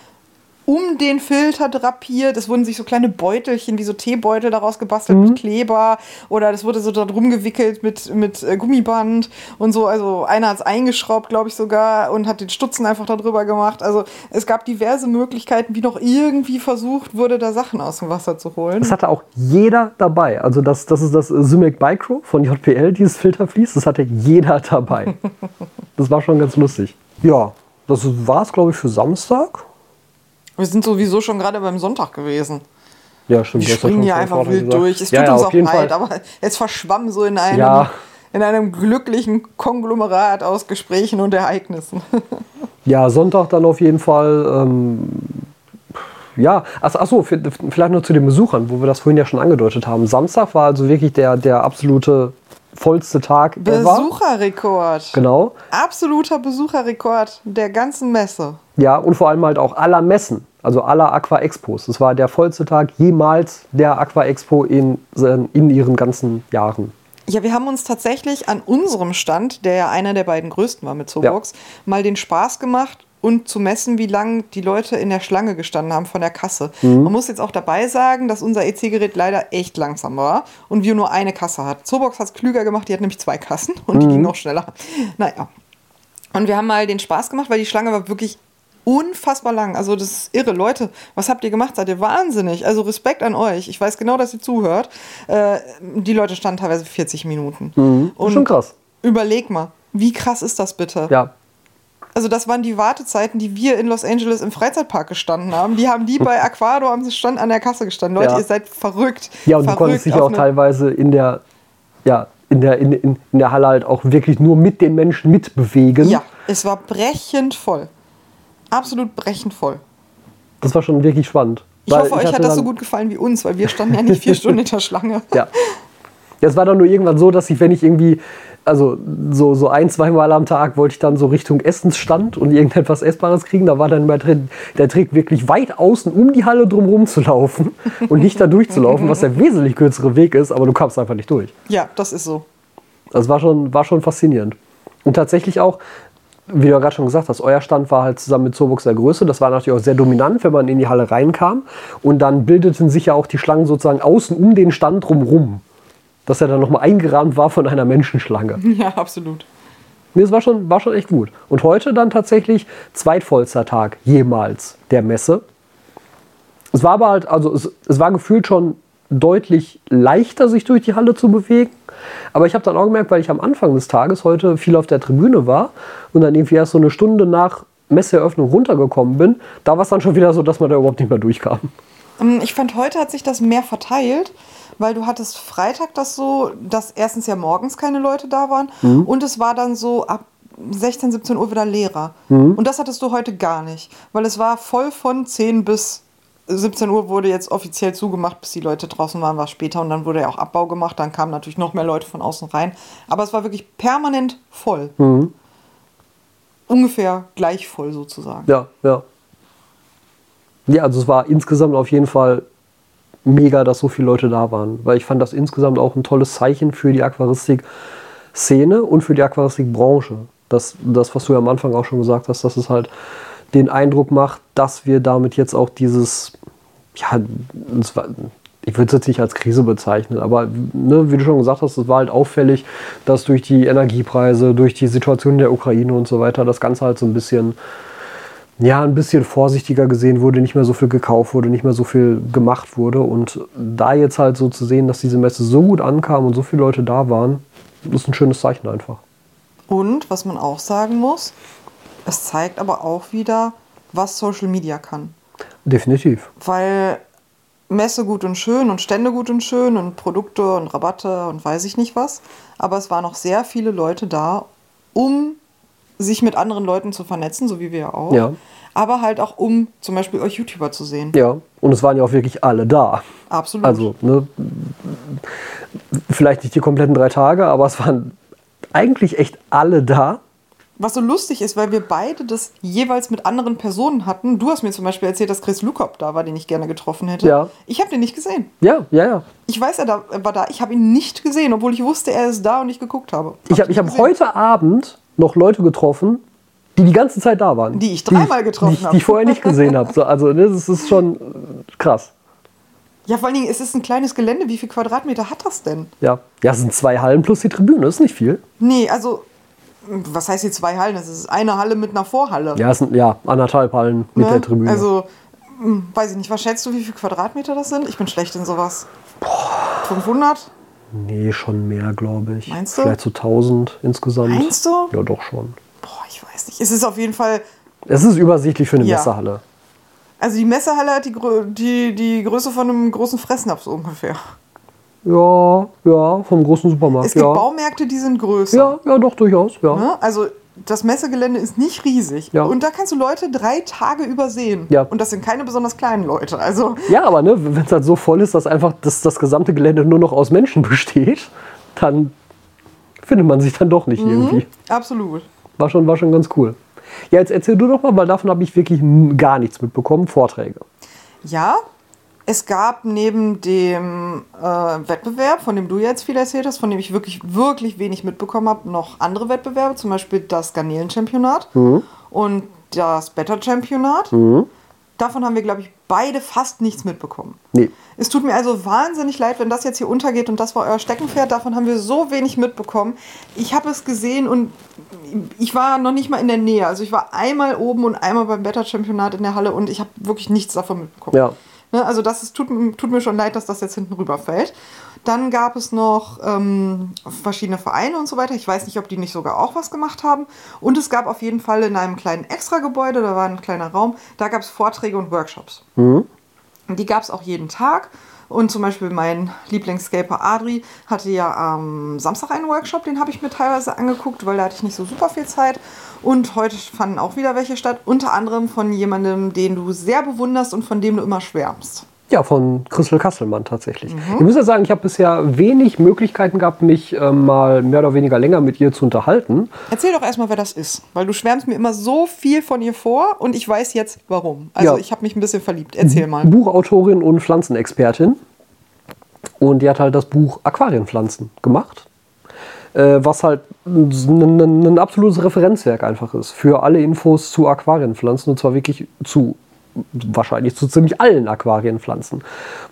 um den Filter drapiert. Es wurden sich so kleine Beutelchen, wie so Teebeutel daraus gebastelt mit Kleber oder das wurde so drum gewickelt mit, mit äh, Gummiband und so. Also einer hat es eingeschraubt, glaube ich sogar, und hat den Stutzen einfach darüber gemacht. Also es gab diverse Möglichkeiten, wie noch irgendwie versucht wurde, da Sachen aus dem Wasser zu holen. Das hatte auch jeder dabei. Also das, das ist das Simic Micro von JPL, dieses Filtervlies. Das hatte jeder dabei. *laughs* Das war schon ganz lustig. Ja, das war es, glaube ich, für Samstag. Wir sind sowieso schon gerade beim Sonntag gewesen. Ja, stimmt. Wir ja springen hier einfach wild gesagt. durch. Es tut ja, ja, uns auch leid, aber es verschwamm so in einem, Ja. in einem glücklichen Konglomerat aus Gesprächen und Ereignissen. *laughs* Ja, Sonntag dann auf jeden Fall. Ähm, ja, achso, achso, vielleicht noch zu den Besuchern, wo wir das vorhin ja schon angedeutet haben. Samstag war also wirklich der, der absolute vollste Tag ever. Besucherrekord. Genau. Absoluter Besucherrekord der ganzen Messe. Ja, und vor allem halt auch aller Messen, also aller Aqua Expos. Das war der vollste Tag jemals der Aqua Expo in, in ihren ganzen Jahren. Ja, wir haben uns tatsächlich an unserem Stand, der ja einer der beiden größten war mit Zoobox, mal den Spaß gemacht und zu messen, wie lange die Leute in der Schlange gestanden haben von der Kasse. Man muss jetzt auch dabei sagen, dass unser EC-Gerät leider echt langsam war und wir nur eine Kasse hatten. Zoobox hat es klüger gemacht, die hat nämlich zwei Kassen *laughs* und die ging noch schneller. Naja. Und wir haben mal den Spaß gemacht, weil die Schlange war wirklich unfassbar lang. Also das ist irre. Leute, was habt ihr gemacht? Seid ihr wahnsinnig? Also Respekt an euch. Ich weiß genau, dass ihr zuhört. Äh, die Leute standen teilweise 40 Minuten. Und Schon krass. überleg mal, wie krass ist das bitte? Ja. Also das waren die Wartezeiten, die wir in Los Angeles im Freizeitpark gestanden haben. Die haben die *laughs* bei Aquado am Stand an der Kasse gestanden. Leute, Ja. ihr seid verrückt. Ja, und du verrückt konntest dich auch teilweise in der, ja, in der, in, in, in der Halle halt auch wirklich nur mit den Menschen mitbewegen. Ja, es war brechend voll. Absolut brechend voll. Das war schon wirklich spannend. Ich hoffe, euch hatte hat das so gut gefallen wie uns, weil wir standen ja nicht vier *laughs* Stunden in der Schlange. Ja. Ja, Es war dann nur irgendwann so, dass ich, wenn ich irgendwie, also so, so ein, zweimal am Tag wollte ich dann so Richtung Essensstand und irgendetwas Essbares kriegen. Da war dann immer drin, der Trick wirklich weit außen um die Halle drumherum zu laufen *laughs* und nicht da durchzulaufen, was der wesentlich kürzere Weg ist, aber du kamst einfach nicht durch. Ja, das ist so. Das war schon, war schon faszinierend. Und tatsächlich auch, wie du ja gerade schon gesagt hast, euer Stand war halt zusammen mit Zoobox der Größe. Das war natürlich auch sehr dominant, wenn man in die Halle reinkam. Und dann bildeten sich ja auch die Schlangen sozusagen außen um den Stand drumrum. Dass er dann nochmal eingerahmt war von einer Menschenschlange. *laughs* Ja, absolut. Nee, das war schon, war schon echt gut. Und heute dann tatsächlich zweitvollster Tag jemals der Messe. Es war aber halt, also es, es war gefühlt schon deutlich leichter, sich durch die Halle zu bewegen. Aber ich habe dann auch gemerkt, weil ich am Anfang des Tages heute viel auf der Tribüne war und dann irgendwie erst so eine Stunde nach Messeeröffnung runtergekommen bin, da war es dann schon wieder so, dass man da überhaupt nicht mehr durchkam. Ähm, Ich fand, heute hat sich das mehr verteilt, weil du hattest Freitag das so, dass erstens ja morgens keine Leute da waren und es war dann so ab 16, 17 Uhr wieder leerer. Und das hattest du heute gar nicht, weil es war voll von 10 bis 17 Uhr wurde jetzt offiziell zugemacht, bis die Leute draußen waren, war später und dann wurde ja auch Abbau gemacht, dann kamen natürlich noch mehr Leute von außen rein. Aber es war wirklich permanent voll. Ungefähr gleich voll sozusagen. Ja, ja. Ja, also es war insgesamt auf jeden Fall mega, dass so viele Leute da waren. Weil ich fand das insgesamt auch ein tolles Zeichen für die Aquaristik-Szene und für die Aquaristik-Branche. Das, das, was du ja am Anfang auch schon gesagt hast, dass es halt den Eindruck macht, dass wir damit jetzt auch dieses, ja, war, ich würde es jetzt nicht als Krise bezeichnen, aber ne, wie du schon gesagt hast, es war halt auffällig, dass durch die Energiepreise, durch die Situation in der Ukraine und so weiter, das Ganze halt so ein bisschen ja, ein bisschen vorsichtiger gesehen wurde, nicht mehr so viel gekauft wurde, nicht mehr so viel gemacht wurde. Und da jetzt halt so zu sehen, dass diese Messe so gut ankam und so viele Leute da waren, ist ein schönes Zeichen einfach. Und was man auch sagen muss, es zeigt aber auch wieder, was Social Media kann. Definitiv. Weil Messe gut und schön und Stände gut und schön und Produkte und Rabatte und weiß ich nicht was. Aber es waren noch sehr viele Leute da, um sich mit anderen Leuten zu vernetzen, so wie wir auch. Ja. Aber halt auch, um zum Beispiel euch YouTuber zu sehen. Ja, und es waren ja auch wirklich alle da. Absolut. Also, ne, vielleicht nicht die kompletten drei Tage, aber es waren eigentlich echt alle da. Was so lustig ist, weil wir beide das jeweils mit anderen Personen hatten. Du hast mir zum Beispiel erzählt, dass Chris Lukop da war, den ich gerne getroffen hätte. Ja. Ich habe den nicht gesehen. Ja, ja, ja. Ich weiß, er, da, war da. Ich habe ihn nicht gesehen, obwohl ich wusste, er ist da und ich geguckt habe. Ich habe hab heute Abend noch Leute getroffen, die die ganze Zeit da waren. Die ich dreimal getroffen die, ich- hab. Die ich vorher nicht gesehen habe. So, also, ne, das ist schon äh, krass. Ja, vor allen Dingen, es ist ein kleines Gelände. Wie viel Quadratmeter hat das denn? Ja. ja, es sind zwei Hallen plus die Tribüne, ist nicht viel. Nee, also, was heißt hier zwei Hallen? Das ist eine Halle mit einer Vorhalle. Ja, es sind ja anderthalb Hallen mit Ne? der Tribüne. Also, hm, weiß ich nicht, was schätzt du, wie viel Quadratmeter das sind? Ich bin schlecht in sowas. 500? Nee, schon mehr, glaube ich. Meinst du? Vielleicht so 1000 insgesamt. Meinst du? Ja, doch schon. Boah, ich weiß nicht. Es ist auf jeden Fall Es ist übersichtlich für eine Ja. Messehalle. Also die Messehalle hat die, die, die Größe von einem großen Fressnapf so ungefähr. Ja, ja, vom großen Supermarkt. Es gibt ja. Baumärkte, die sind größer. ja, ja, doch, durchaus. Ja. Ne? Also das Messegelände ist nicht riesig. Ja. Und da kannst du Leute drei Tage übersehen. Ja. Und das sind keine besonders kleinen Leute. Also Ja, aber ne, wenn es halt so voll ist, dass einfach das, das gesamte Gelände nur noch aus Menschen *laughs* besteht, dann findet man sich dann doch nicht irgendwie. absolut. War schon, war schon ganz cool. Ja, jetzt erzähl du doch mal, weil davon habe ich wirklich gar nichts mitbekommen. Vorträge. Ja, es gab neben dem äh, Wettbewerb, von dem du jetzt viel erzählt hast, von dem ich wirklich, wirklich wenig mitbekommen habe, noch andere Wettbewerbe, zum Beispiel das Garnelenchampionat und das Better Championat. Davon haben wir, glaube ich, beide fast nichts mitbekommen. Nee. Es tut mir also wahnsinnig leid, wenn das jetzt hier untergeht und das war euer Steckenpferd. Davon haben wir so wenig mitbekommen. Ich habe es gesehen und ich war noch nicht mal in der Nähe. Also ich war einmal oben und einmal beim Better Championat in der Halle und ich habe wirklich nichts davon mitbekommen. Ja. Ne, also das ist, tut, tut mir schon leid, dass das jetzt hinten rüberfällt. Dann gab es noch ähm, verschiedene Vereine und so weiter. Ich weiß nicht, ob die nicht sogar auch was gemacht haben. Und es gab auf jeden Fall in einem kleinen Extragebäude, da war ein kleiner Raum, da gab es Vorträge und Workshops. Und die gab es auch jeden Tag. Und zum Beispiel mein Lieblingsscaper Adri hatte ja am Samstag einen Workshop, den habe ich mir teilweise angeguckt, weil da hatte ich nicht so super viel Zeit. Und heute fanden auch wieder welche statt, unter anderem von jemandem, den du sehr bewunderst und von dem du immer schwärmst. Ja, von Christel Kasselmann tatsächlich. Ich muss ja sagen, ich habe bisher wenig Möglichkeiten gehabt, mich äh, mal mehr oder weniger länger mit ihr zu unterhalten. Erzähl doch erstmal, wer das ist, weil du schwärmst mir immer so viel von ihr vor und ich weiß jetzt warum. Also Ja. ich habe mich ein bisschen verliebt. Erzähl mal. Buchautorin und Pflanzenexpertin. Und die hat halt das Buch Aquarienpflanzen gemacht. Äh, was halt ein, absolutes Referenzwerk einfach ist für alle Infos zu Aquarienpflanzen und zwar wirklich zu wahrscheinlich zu ziemlich allen Aquarienpflanzen,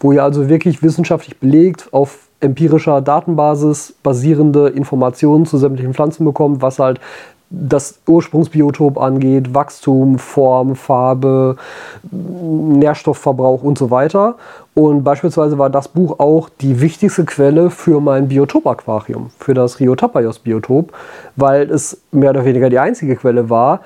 wo ihr also wirklich wissenschaftlich belegt auf empirischer Datenbasis basierende Informationen zu sämtlichen Pflanzen bekommt, was halt das Ursprungsbiotop angeht, Wachstum, Form, Farbe, Nährstoffverbrauch und so weiter. Und beispielsweise war das Buch auch die wichtigste Quelle für mein Biotop-Aquarium, für das Rio Tapajos Biotop, weil es mehr oder weniger die einzige Quelle war,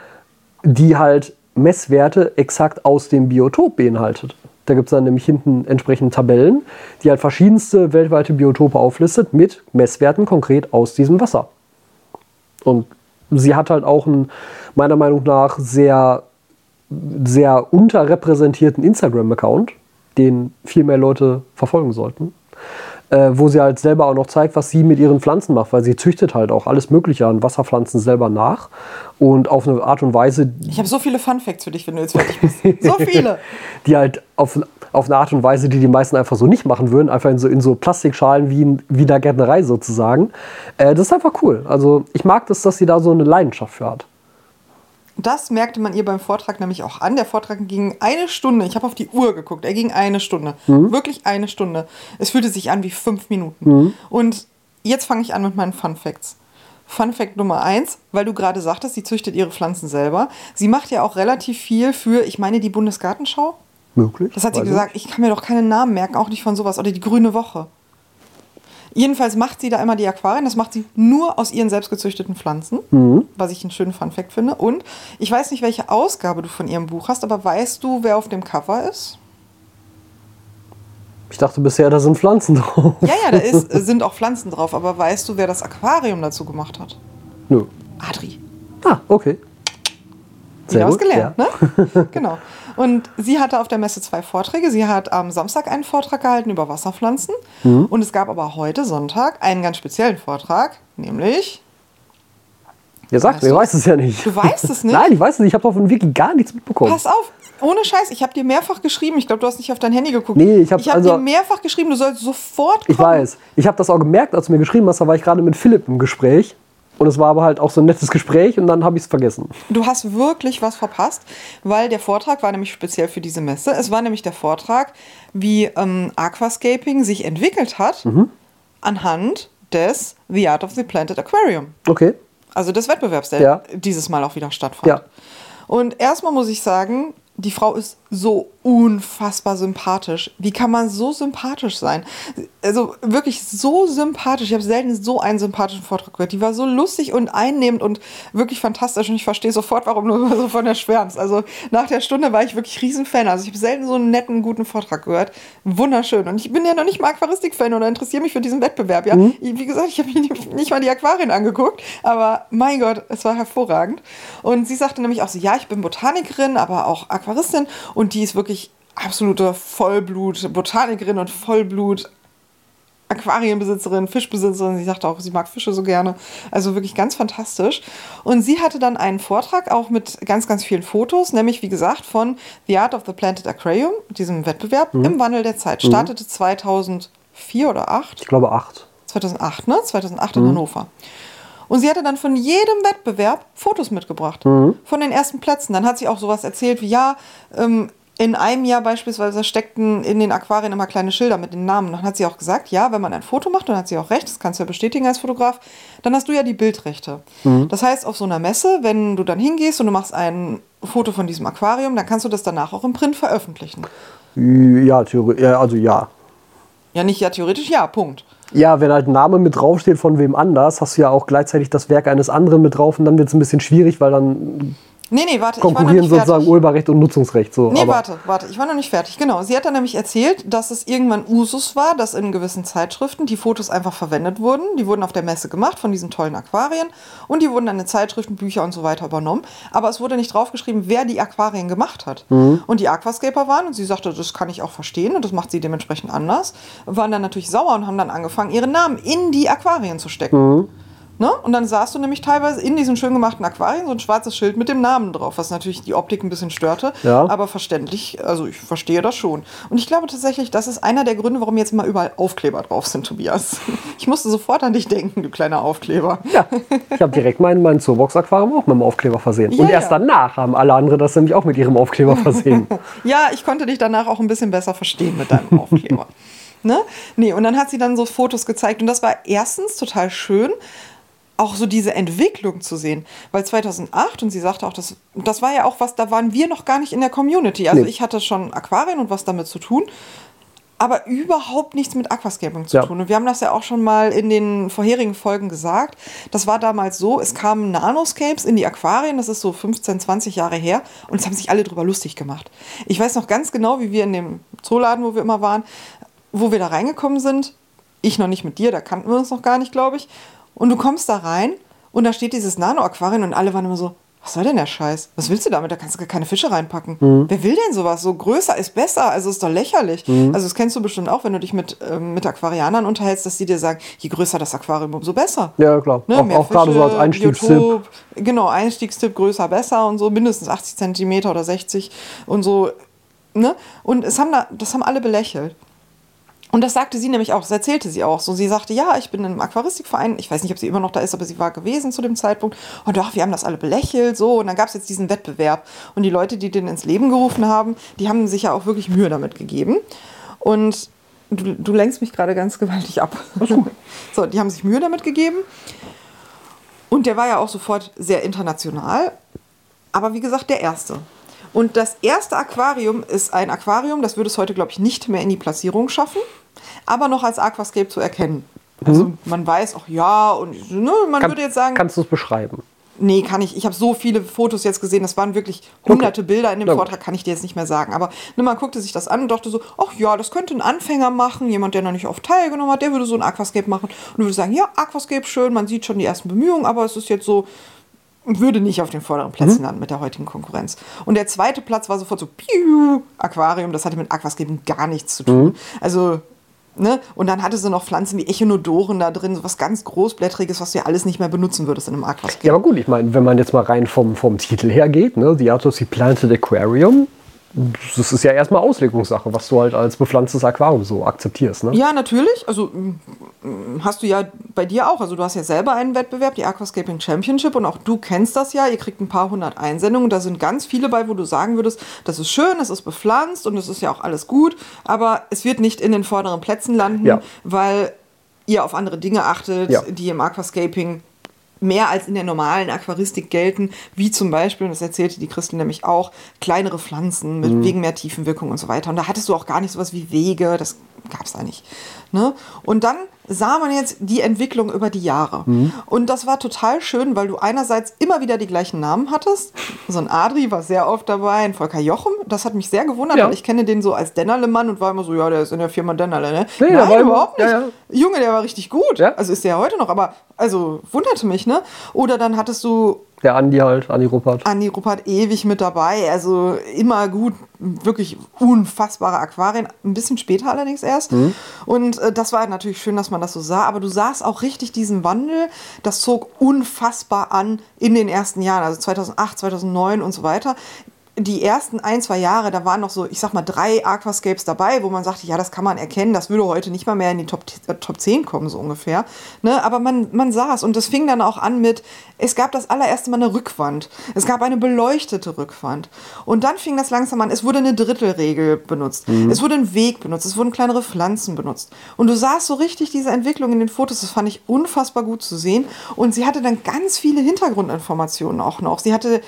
die halt Messwerte exakt aus dem Biotop beinhaltet. Da gibt es dann nämlich hinten entsprechend Tabellen, die halt verschiedenste weltweite Biotope auflistet mit Messwerten konkret aus diesem Wasser. Und sie hat halt auch einen, meiner Meinung nach, sehr, sehr unterrepräsentierten Instagram-Account, den viel mehr Leute verfolgen sollten. Äh, wo sie halt selber auch noch zeigt, was sie mit ihren Pflanzen macht, weil sie züchtet halt auch alles Mögliche an Wasserpflanzen selber nach und auf eine Art und Weise, Ich habe so viele Fun Facts für dich, wenn du jetzt fertig bist. So *laughs* viele. die halt auf, auf eine Art und Weise, die die meisten einfach so nicht machen würden, einfach in so, in so Plastikschalen wie in, wie in der Gärtnerei sozusagen. Äh, das ist einfach cool. Also ich mag das, dass sie da so eine Leidenschaft für hat. Das merkte man ihr beim Vortrag nämlich auch an. Der Vortrag ging eine Stunde. Ich habe auf die Uhr geguckt. Er ging eine Stunde. Wirklich eine Stunde. Es fühlte sich an wie fünf Minuten. Und jetzt fange ich an mit meinen Fun Facts. Fun Fact Nummer eins, weil du gerade sagtest, sie züchtet ihre Pflanzen selber. Sie macht ja auch relativ viel für, ich meine, die Bundesgartenschau. Möglich. Das hat sie gesagt. Ich kann mir doch keinen Namen merken, auch nicht von sowas. Oder die Grüne Woche. Jedenfalls macht sie da immer die Aquarien. Das macht sie nur aus ihren selbstgezüchteten Pflanzen, was ich einen schönen Funfact finde. Und ich weiß nicht, welche Ausgabe du von ihrem Buch hast, aber weißt du, wer auf dem Cover ist? Ich dachte bisher, da sind Pflanzen drauf. Ja, ja, da ist, *laughs* sind auch Pflanzen drauf. Aber weißt du, wer das Aquarium dazu gemacht hat? Nö. Adri. Ah, okay. Wieder was gut, gelernt, ja. ne? *laughs* genau. Und sie hatte auf der Messe zwei Vorträge. Sie hat am Samstag einen Vortrag gehalten über Wasserpflanzen. Mhm. Und es gab aber heute, Sonntag, einen ganz speziellen Vortrag, nämlich Ihr sagt, Weißt mir du- weiß es ja nicht. Du weißt es *laughs* nicht? Nein, ich weiß es nicht. Ich habe davon wirklich gar nichts mitbekommen. Pass auf, ohne Scheiß, ich habe dir mehrfach geschrieben. Ich glaube, du hast nicht auf dein Handy geguckt. Nee, ich hab ich hab also- dir mehrfach geschrieben, du sollst sofort kommen. Ich weiß. Ich habe das auch gemerkt, als du mir geschrieben hast. Da war ich gerade mit Philipp im Gespräch. Und es war aber halt auch so ein nettes Gespräch und dann habe ich es vergessen. Du hast wirklich was verpasst, weil der Vortrag war nämlich speziell für diese Messe. Es war nämlich der Vortrag, wie ähm, Aquascaping sich entwickelt hat Mhm. anhand des The Art of the Planted Aquarium. Okay. Also des Wettbewerbs, der Ja. dieses Mal auch wieder stattfand. Ja. Und erstmal muss ich sagen, die Frau ist so unfassbar sympathisch. Wie kann man so sympathisch sein? Also wirklich so sympathisch. Ich habe selten so einen sympathischen Vortrag gehört. Die war so lustig und einnehmend und wirklich fantastisch. Und ich verstehe sofort, warum du *laughs* so von der schwärmst. Also nach der Stunde war ich wirklich Riesenfan. Also ich habe selten so einen netten, guten Vortrag gehört. Wunderschön. Und ich bin ja noch nicht mal Aquaristik-Fan oder interessiere mich für diesen Wettbewerb. Ja, wie gesagt, ich habe mir nicht- mal die Aquarien angeguckt. Aber mein Gott, es war hervorragend. Und sie sagte nämlich auch so, ja, ich bin Botanikerin, aber auch Aquaristin. Und die ist wirklich absolute Vollblut-Botanikerin und Vollblut Aquarienbesitzerin, Fischbesitzerin. Sie sagte auch, sie mag Fische so gerne. Also wirklich ganz fantastisch. Und sie hatte dann einen Vortrag auch mit ganz, ganz vielen Fotos, nämlich wie gesagt von The Art of the Planted Aquarium, diesem Wettbewerb Mhm. im Wandel der Zeit. Startete 2004 oder 2008. Ich glaube acht. 2008, ne? 2008 in Hannover. Und sie hatte dann von jedem Wettbewerb Fotos mitgebracht. Von den ersten Plätzen. Dann hat sie auch sowas erzählt wie, ja, ähm, in einem Jahr beispielsweise steckten in den Aquarien immer kleine Schilder mit den Namen. Dann hat sie auch gesagt, ja, wenn man ein Foto macht, dann hat sie auch recht, das kannst du ja bestätigen als Fotograf, dann hast du ja die Bildrechte. Das heißt, auf so einer Messe, wenn du dann hingehst und du machst ein Foto von diesem Aquarium, dann kannst du das danach auch im Print veröffentlichen. Ja, also ja. Ja, nicht ja, theoretisch ja, Punkt. Ja, wenn halt ein Name mit draufsteht von wem anders, hast du ja auch gleichzeitig das Werk eines anderen mit drauf und dann wird es ein bisschen schwierig, weil dann Nee, nee, warte, ich war noch konkurrieren sozusagen Urheberrecht und Nutzungsrecht. So. Nee, warte, warte, ich war noch nicht fertig. Genau, sie hat dann nämlich erzählt, dass es irgendwann Usus war, dass in gewissen Zeitschriften die Fotos einfach verwendet wurden. Die wurden auf der Messe gemacht von diesen tollen Aquarien und die wurden dann in Zeitschriften, Bücher und so weiter übernommen. Aber es wurde nicht draufgeschrieben, wer die Aquarien gemacht hat. Und die Aquascaper waren, und sie sagte, das kann ich auch verstehen und das macht sie dementsprechend anders, waren dann natürlich sauer und haben dann angefangen, ihre Namen in die Aquarien zu stecken. Ne? Und dann sahst du nämlich teilweise in diesen schön gemachten Aquarien so ein schwarzes Schild mit dem Namen drauf, was natürlich die Optik ein bisschen störte. Ja. Aber verständlich, also ich verstehe das schon. Und ich glaube tatsächlich, das ist einer der Gründe, warum jetzt immer überall Aufkleber drauf sind, Tobias. Ich musste sofort an dich denken, du kleiner Aufkleber. ja, ich habe direkt mein, mein Zoobox-Aquarium auch mit dem Aufkleber versehen. Ja, und erst ja. danach haben alle anderen das nämlich auch mit ihrem Aufkleber versehen. *laughs* Ja, ich konnte dich danach auch ein bisschen besser verstehen mit deinem Aufkleber. *laughs* ne? Nee, und dann hat sie dann so Fotos gezeigt. Und das war erstens total schön, auch so diese Entwicklung zu sehen. Weil 2008, und sie sagte auch, das, das war ja auch was, da waren wir noch gar nicht in der Community. Also Nee. ich hatte schon Aquarien und was damit zu tun. Aber überhaupt nichts mit Aquascaping zu Ja. tun. Und wir haben das ja auch schon mal in den vorherigen Folgen gesagt. Das war damals so, es kamen Nanoscapes in die Aquarien, das ist so 15, 20 Jahre her, und es haben sich alle drüber lustig gemacht. Ich weiß noch ganz genau, wie wir in dem Zooladen, wo wir immer waren, wo wir da reingekommen sind. Ich noch nicht mit dir, da kannten wir uns noch gar nicht, glaube ich. Und du kommst da rein und da steht dieses Nano-Aquarium und alle waren immer so, was soll denn der Scheiß? Was willst du damit? Da kannst du gar keine Fische reinpacken. Wer will denn sowas? So größer ist besser, also ist doch lächerlich. Also das kennst du bestimmt auch, wenn du dich mit, ähm, mit Aquarianern unterhältst, dass die dir sagen, je größer das Aquarium, umso besser. ja, klar. Ne, auch mehr auch gerade so als Einstiegstipp. Biotop, Genau, Einstiegstipp größer, besser und so, mindestens 80 Zentimeter oder 60 und so. Ne? Und es haben da, das haben alle belächelt. Und das sagte sie nämlich auch, das erzählte sie auch. So, sie sagte, ja, ich bin im Aquaristikverein. Ich weiß nicht, ob sie immer noch da ist, aber sie war gewesen zu dem Zeitpunkt. Und ach, wir haben das alle belächelt. So, und dann gab es jetzt diesen Wettbewerb. Und die Leute, die den ins Leben gerufen haben, die haben sich ja auch wirklich Mühe damit gegeben. Und du, du lenkst mich gerade ganz gewaltig ab. *laughs* so, die haben sich Mühe damit gegeben. Und der war ja auch sofort sehr international. Aber wie gesagt, der erste. Und das erste Aquarium ist ein Aquarium, das würde es heute, glaube ich, nicht mehr in die Platzierung schaffen, aber noch als Aquascape zu erkennen. Also man weiß auch, ja, und ne, man Kann, würde jetzt sagen, Kannst du es beschreiben? nee, kann ich, ich habe so viele Fotos jetzt gesehen, das waren wirklich hunderte Bilder in dem. Vortrag, kann ich dir jetzt nicht mehr sagen. Aber ne, man guckte sich das an und dachte so, ach ja, das könnte ein Anfänger machen, jemand, der noch nicht oft teilgenommen hat, der würde so ein Aquascape machen und würde sagen, ja, Aquascape schön, man sieht schon die ersten Bemühungen, aber es ist jetzt so, würde nicht auf den vorderen Plätzen landen mit der heutigen Konkurrenz. Und der zweite Platz war sofort so, piu, Aquarium, das hatte mit Aquascaping gar nichts zu tun. Also, ne, und dann hatte sie noch Pflanzen wie Echinodoren da drin, so was ganz großblättriges, was du ja alles nicht mehr benutzen würdest in einem Aquascape. Ja, aber gut, ich meine, wenn man jetzt mal rein vom, vom Titel her geht, ne, The Art of the Planted Aquarium, das ist ja erstmal Auslegungssache, was du halt als bepflanztes Aquarium so akzeptierst. Ne? Ja, natürlich. Also hast du ja bei dir auch. Also du hast ja selber einen Wettbewerb, die Aquascaping Championship, und auch du kennst das ja. Ihr kriegt ein paar hundert Einsendungen. Da sind ganz viele bei, wo du sagen würdest, das ist schön, es ist bepflanzt und es ist ja auch alles gut, aber es wird nicht in den vorderen Plätzen landen, Ja. weil ihr auf andere Dinge achtet, Ja. die im Aquascaping mehr als in der normalen Aquaristik gelten, wie zum Beispiel, und das erzählte die Christel nämlich auch, kleinere Pflanzen mit wegen mehr Tiefenwirkung und so weiter. Und da hattest du auch gar nicht sowas wie Wege, das gab es da nicht. Ne? Und dann sah man jetzt die Entwicklung über die Jahre. Und das war total schön, weil du einerseits immer wieder die gleichen Namen hattest. So ein Adri war sehr oft dabei, ein Volker Jochem. Das hat mich sehr gewundert, Ja. weil ich kenne den so als Dennerle-Mann und war immer so, ja, der ist in der Firma Dennerle, ne? Nee, der Nein, war immer- überhaupt nicht. ja, ja. Junge, der war richtig gut. Also ist der ja heute noch, aber also wunderte mich, ne? Oder dann hattest du Der Andi halt, Andi Ruppert. Andi Ruppert ewig mit dabei, also immer gut, wirklich unfassbare Aquarien, ein bisschen später allerdings erst. Mhm. Und äh, das war natürlich schön, dass man das so sah, aber du sahst auch richtig diesen Wandel, das zog unfassbar an in den ersten Jahren, also 2008, 2009 und so weiter die ersten ein, zwei Jahre, da waren noch so, ich sag mal, drei Aquascapes dabei, wo man sagte, ja, das kann man erkennen, das würde heute nicht mal mehr in die Top, äh, Top 10 kommen, so ungefähr. Ne? Aber man, man sah es und das fing dann auch an mit, es gab das allererste Mal eine Rückwand. Es gab eine beleuchtete Rückwand. Und dann fing das langsam an, es wurde eine Drittelregel benutzt. Mhm. Es wurde ein Weg benutzt, es wurden kleinere Pflanzen benutzt. Und du sahst so richtig diese Entwicklung in den Fotos, das fand ich unfassbar gut zu sehen. Und sie hatte dann ganz viele Hintergrundinformationen auch noch. Sie hatte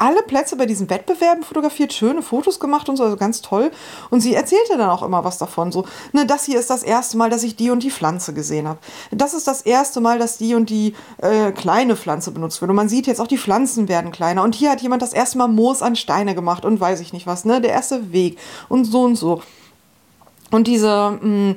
alle Plätze bei diesen Wettbewerben fotografiert, schöne Fotos gemacht und so, also ganz toll. Und sie erzählte dann auch immer was davon. So, ne, das hier ist das erste Mal, dass ich die und die Pflanze gesehen habe. Das ist das erste Mal, dass die und die äh, kleine Pflanze benutzt wird. Und man sieht jetzt auch, die Pflanzen werden kleiner. Und hier hat jemand das erste Mal Moos an Steine gemacht und weiß ich nicht was, ne? Der erste Weg und so und so. Und diese. Mh, mm,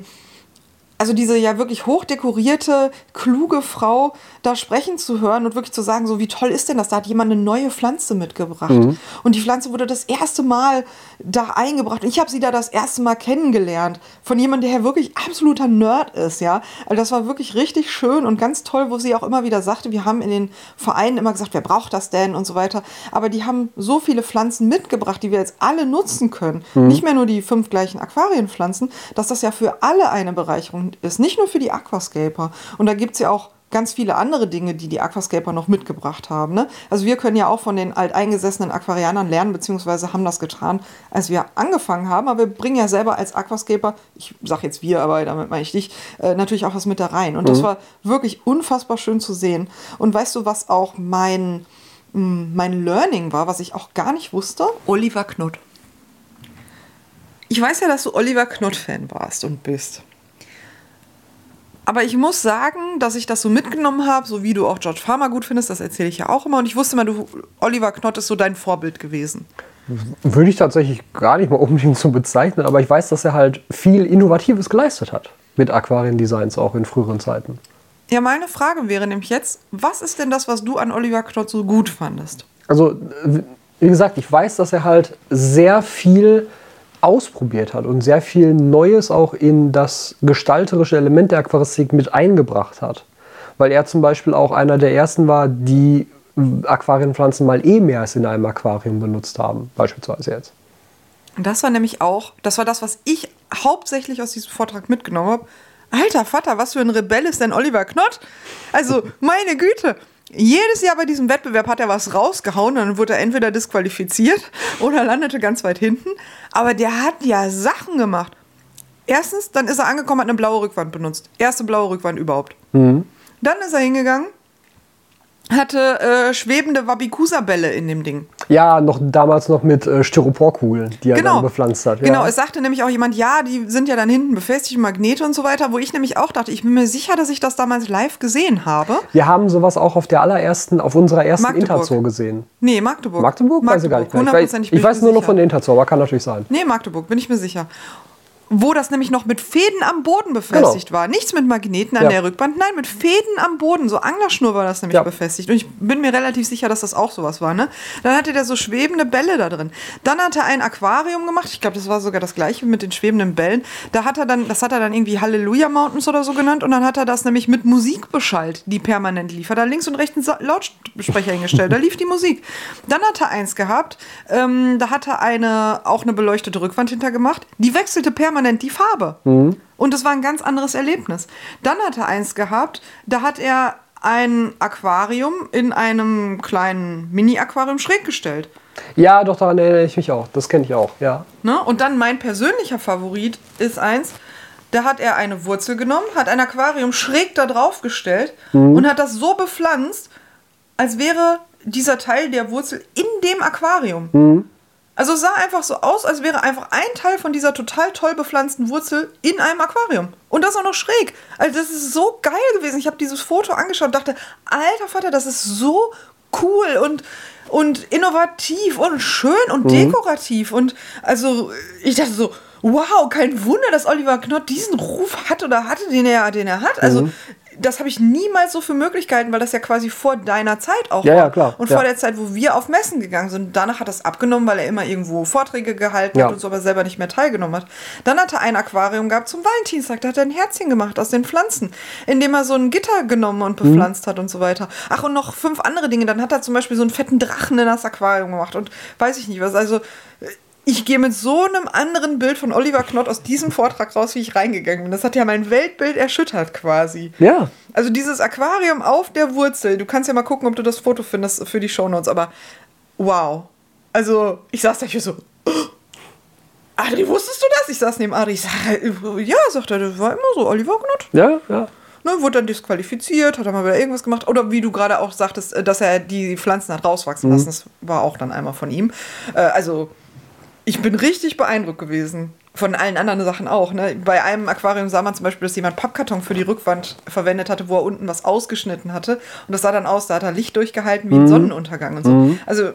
also diese ja wirklich hochdekorierte, kluge Frau da sprechen zu hören und wirklich zu sagen, so wie toll ist denn das? Da hat jemand eine neue Pflanze mitgebracht. Mhm. Und die Pflanze wurde das erste Mal da eingebracht. Und ich habe sie da das erste Mal kennengelernt. Von jemandem, der ja wirklich absoluter Nerd ist, ja. Also das war wirklich richtig schön und ganz toll, wo sie auch immer wieder sagte, wir haben in den Vereinen immer gesagt, wer braucht das denn und so weiter. Aber die haben so viele Pflanzen mitgebracht, die wir jetzt alle nutzen können. Mhm. Nicht mehr nur die fünf gleichen Aquarienpflanzen, dass das ja für alle eine Bereicherung ist. Nicht nur für die Aquascaper. Und da gibt es ja auch ganz viele andere Dinge, die die Aquascaper noch mitgebracht haben. Ne? Also wir können ja auch von den alteingesessenen Aquarianern lernen, beziehungsweise haben das getan, als wir angefangen haben. Aber wir bringen ja selber als Aquascaper, ich sage jetzt wir, aber damit meine ich dich, äh, natürlich auch was mit da rein. Und mhm. das war wirklich unfassbar schön zu sehen. Und weißt du, was auch mein, mm, mein Learning war, was ich auch gar nicht wusste? Oliver Knott. Ich weiß ja, dass du Oliver Knott-Fan warst und bist. Aber ich muss sagen, dass ich das so mitgenommen habe, so wie du auch George Farmer gut findest, das erzähle ich ja auch immer. Und ich wusste immer, du, Oliver Knott ist so dein Vorbild gewesen. Würde ich tatsächlich gar nicht mal unbedingt so bezeichnen, aber ich weiß, dass er halt viel Innovatives geleistet hat mit Aquariendesigns auch in früheren Zeiten. Ja, meine Frage wäre nämlich jetzt, was ist denn das, was du an Oliver Knott so gut fandest? Also, wie gesagt, ich weiß, dass er halt sehr viel ausprobiert hat und sehr viel Neues auch in das gestalterische Element der Aquaristik mit eingebracht hat. Weil er zum Beispiel auch einer der ersten war, die Aquarienpflanzen mal eh mehr als in einem Aquarium benutzt haben, beispielsweise jetzt. Das war nämlich auch, das war das, was ich hauptsächlich aus diesem Vortrag mitgenommen habe. Alter Vater, was für ein Rebell ist denn Oliver Knott? Also, meine Güte, jedes Jahr bei diesem Wettbewerb hat er was rausgehauen, dann wurde er entweder disqualifiziert *laughs* oder landete ganz weit hinten. Aber der hat ja Sachen gemacht. Erstens, dann ist er angekommen, hat eine blaue Rückwand benutzt. Erste blaue Rückwand überhaupt. Mhm. Dann ist er hingegangen, hatte äh, schwebende Wabikusa-Bälle in dem Ding. Ja, noch damals noch mit äh, Styroporkugeln, die er genau. dann bepflanzt hat. Ja. Genau, es sagte nämlich auch jemand, ja, die sind ja dann hinten befestigt, Magnete und so weiter, wo ich nämlich auch dachte, ich bin mir sicher, dass ich das damals live gesehen habe. Wir haben sowas auch auf der allerersten, auf unserer ersten Interzoo gesehen. Nee, Magdeburg. Magdeburg? Magdeburg. Weiß ich gar nicht mehr. Ich weiß, ich weiß nur noch von der Interzoo, aber kann natürlich sein. Nee, Magdeburg, bin ich mir sicher wo das nämlich noch mit Fäden am Boden befestigt genau. war. Nichts mit Magneten an ja. der Rückwand, nein, mit Fäden am Boden. So Anglerschnur war das nämlich ja. befestigt. Und ich bin mir relativ sicher, dass das auch sowas war. Ne? Dann hatte der so schwebende Bälle da drin. Dann hat er ein Aquarium gemacht. Ich glaube, das war sogar das gleiche mit den schwebenden Bällen. Da hat er dann, das hat er dann irgendwie Hallelujah Mountains oder so genannt. Und dann hat er das nämlich mit Musik beschallt, die permanent lief. Hat er links und rechts einen Lautsprecher hingestellt. Da lief die Musik. Dann hat er eins gehabt. Ähm, da hat er eine, auch eine beleuchtete Rückwand hintergemacht. Die wechselte permanent permanent die Farbe. Mhm. Und es war ein ganz anderes Erlebnis. Dann hat er eins gehabt, da hat er ein Aquarium in einem kleinen Mini-Aquarium schräg gestellt. Ja, doch, daran erinnere ich mich auch. Das kenne ich auch, ja. Ne? Und dann mein persönlicher Favorit ist eins, da hat er eine Wurzel genommen, hat ein Aquarium schräg da drauf gestellt mhm. und hat das so bepflanzt, als wäre dieser Teil der Wurzel in dem Aquarium. Mhm. Also es sah einfach so aus, als wäre einfach ein Teil von dieser total toll bepflanzten Wurzel in einem Aquarium. Und das auch noch schräg. Also das ist so geil gewesen. Ich habe dieses Foto angeschaut und dachte, alter Vater, das ist so cool und, und innovativ und schön und mhm. dekorativ. Und also ich dachte so, wow, kein Wunder, dass Oliver Knott diesen Ruf hat oder hatte, den er, den er hat. Also mhm. Das habe ich niemals so für möglich gehalten, weil das ja quasi vor deiner Zeit auch Ja, war. ja, klar, Und ja. vor der Zeit, wo wir auf Messen gegangen sind. Danach hat das abgenommen, weil er immer irgendwo Vorträge gehalten Ja. hat und so, aber selber nicht mehr teilgenommen hat. Dann hat er ein Aquarium gehabt zum Valentinstag. Da hat er ein Herzchen gemacht aus den Pflanzen, indem er so ein Gitter genommen und Mhm. bepflanzt hat und so weiter. Ach, und noch fünf andere Dinge. Dann hat er zum Beispiel so einen fetten Drachen in das Aquarium gemacht und weiß ich nicht was. Also, ich gehe mit so einem anderen Bild von Oliver Knott aus diesem Vortrag raus, wie ich reingegangen bin. Das hat ja mein Weltbild erschüttert quasi. Ja, Also dieses Aquarium auf der Wurzel, du kannst ja mal gucken, ob du das Foto findest für die Shownotes, aber wow. Also ich saß da hier so, *gasps* "Oh, Adri, wusstest du das? Ich saß neben Adri, ich sag, ja, sagt er, das war immer so, Oliver Knott. ja, ja. Ne, wurde dann disqualifiziert, hat er mal wieder irgendwas gemacht. Oder wie du gerade auch sagtest, äh, dass er die Pflanzen hat rauswachsen lassen. Das war auch dann einmal von ihm. Äh, also, ich bin richtig beeindruckt gewesen. Von allen anderen Sachen auch. Ne? Bei einem Aquarium sah man zum Beispiel, dass jemand Pappkarton für die Rückwand verwendet hatte, wo er unten was ausgeschnitten hatte. Und das sah dann aus, da hat er Licht durchgehalten wie ein Sonnenuntergang und so. Also,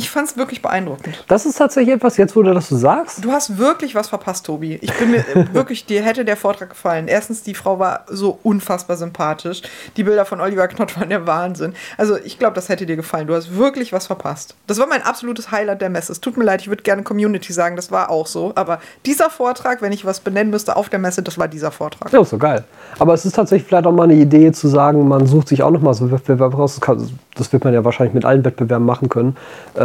ich fand es wirklich beeindruckend. Das ist tatsächlich etwas, jetzt wo du das so sagst. Du hast wirklich was verpasst, Tobi. Ich bin mir äh, *laughs* wirklich, dir hätte der Vortrag gefallen. Erstens, die Frau war so unfassbar sympathisch. Die Bilder von Oliver Knott waren der Wahnsinn. Also, ich glaube, das hätte dir gefallen. Du hast wirklich was verpasst. Das war mein absolutes Highlight der Messe. Es tut mir leid, ich würde gerne Community sagen, das war auch so. Aber dieser Vortrag, wenn ich was benennen müsste auf der Messe, das war dieser Vortrag. Ja, so geil. Aber es ist tatsächlich vielleicht auch mal eine Idee zu sagen, man sucht sich auch nochmal so einen Wettbewerb raus. Das, kann, das wird man ja wahrscheinlich mit allen Wettbewerben machen können.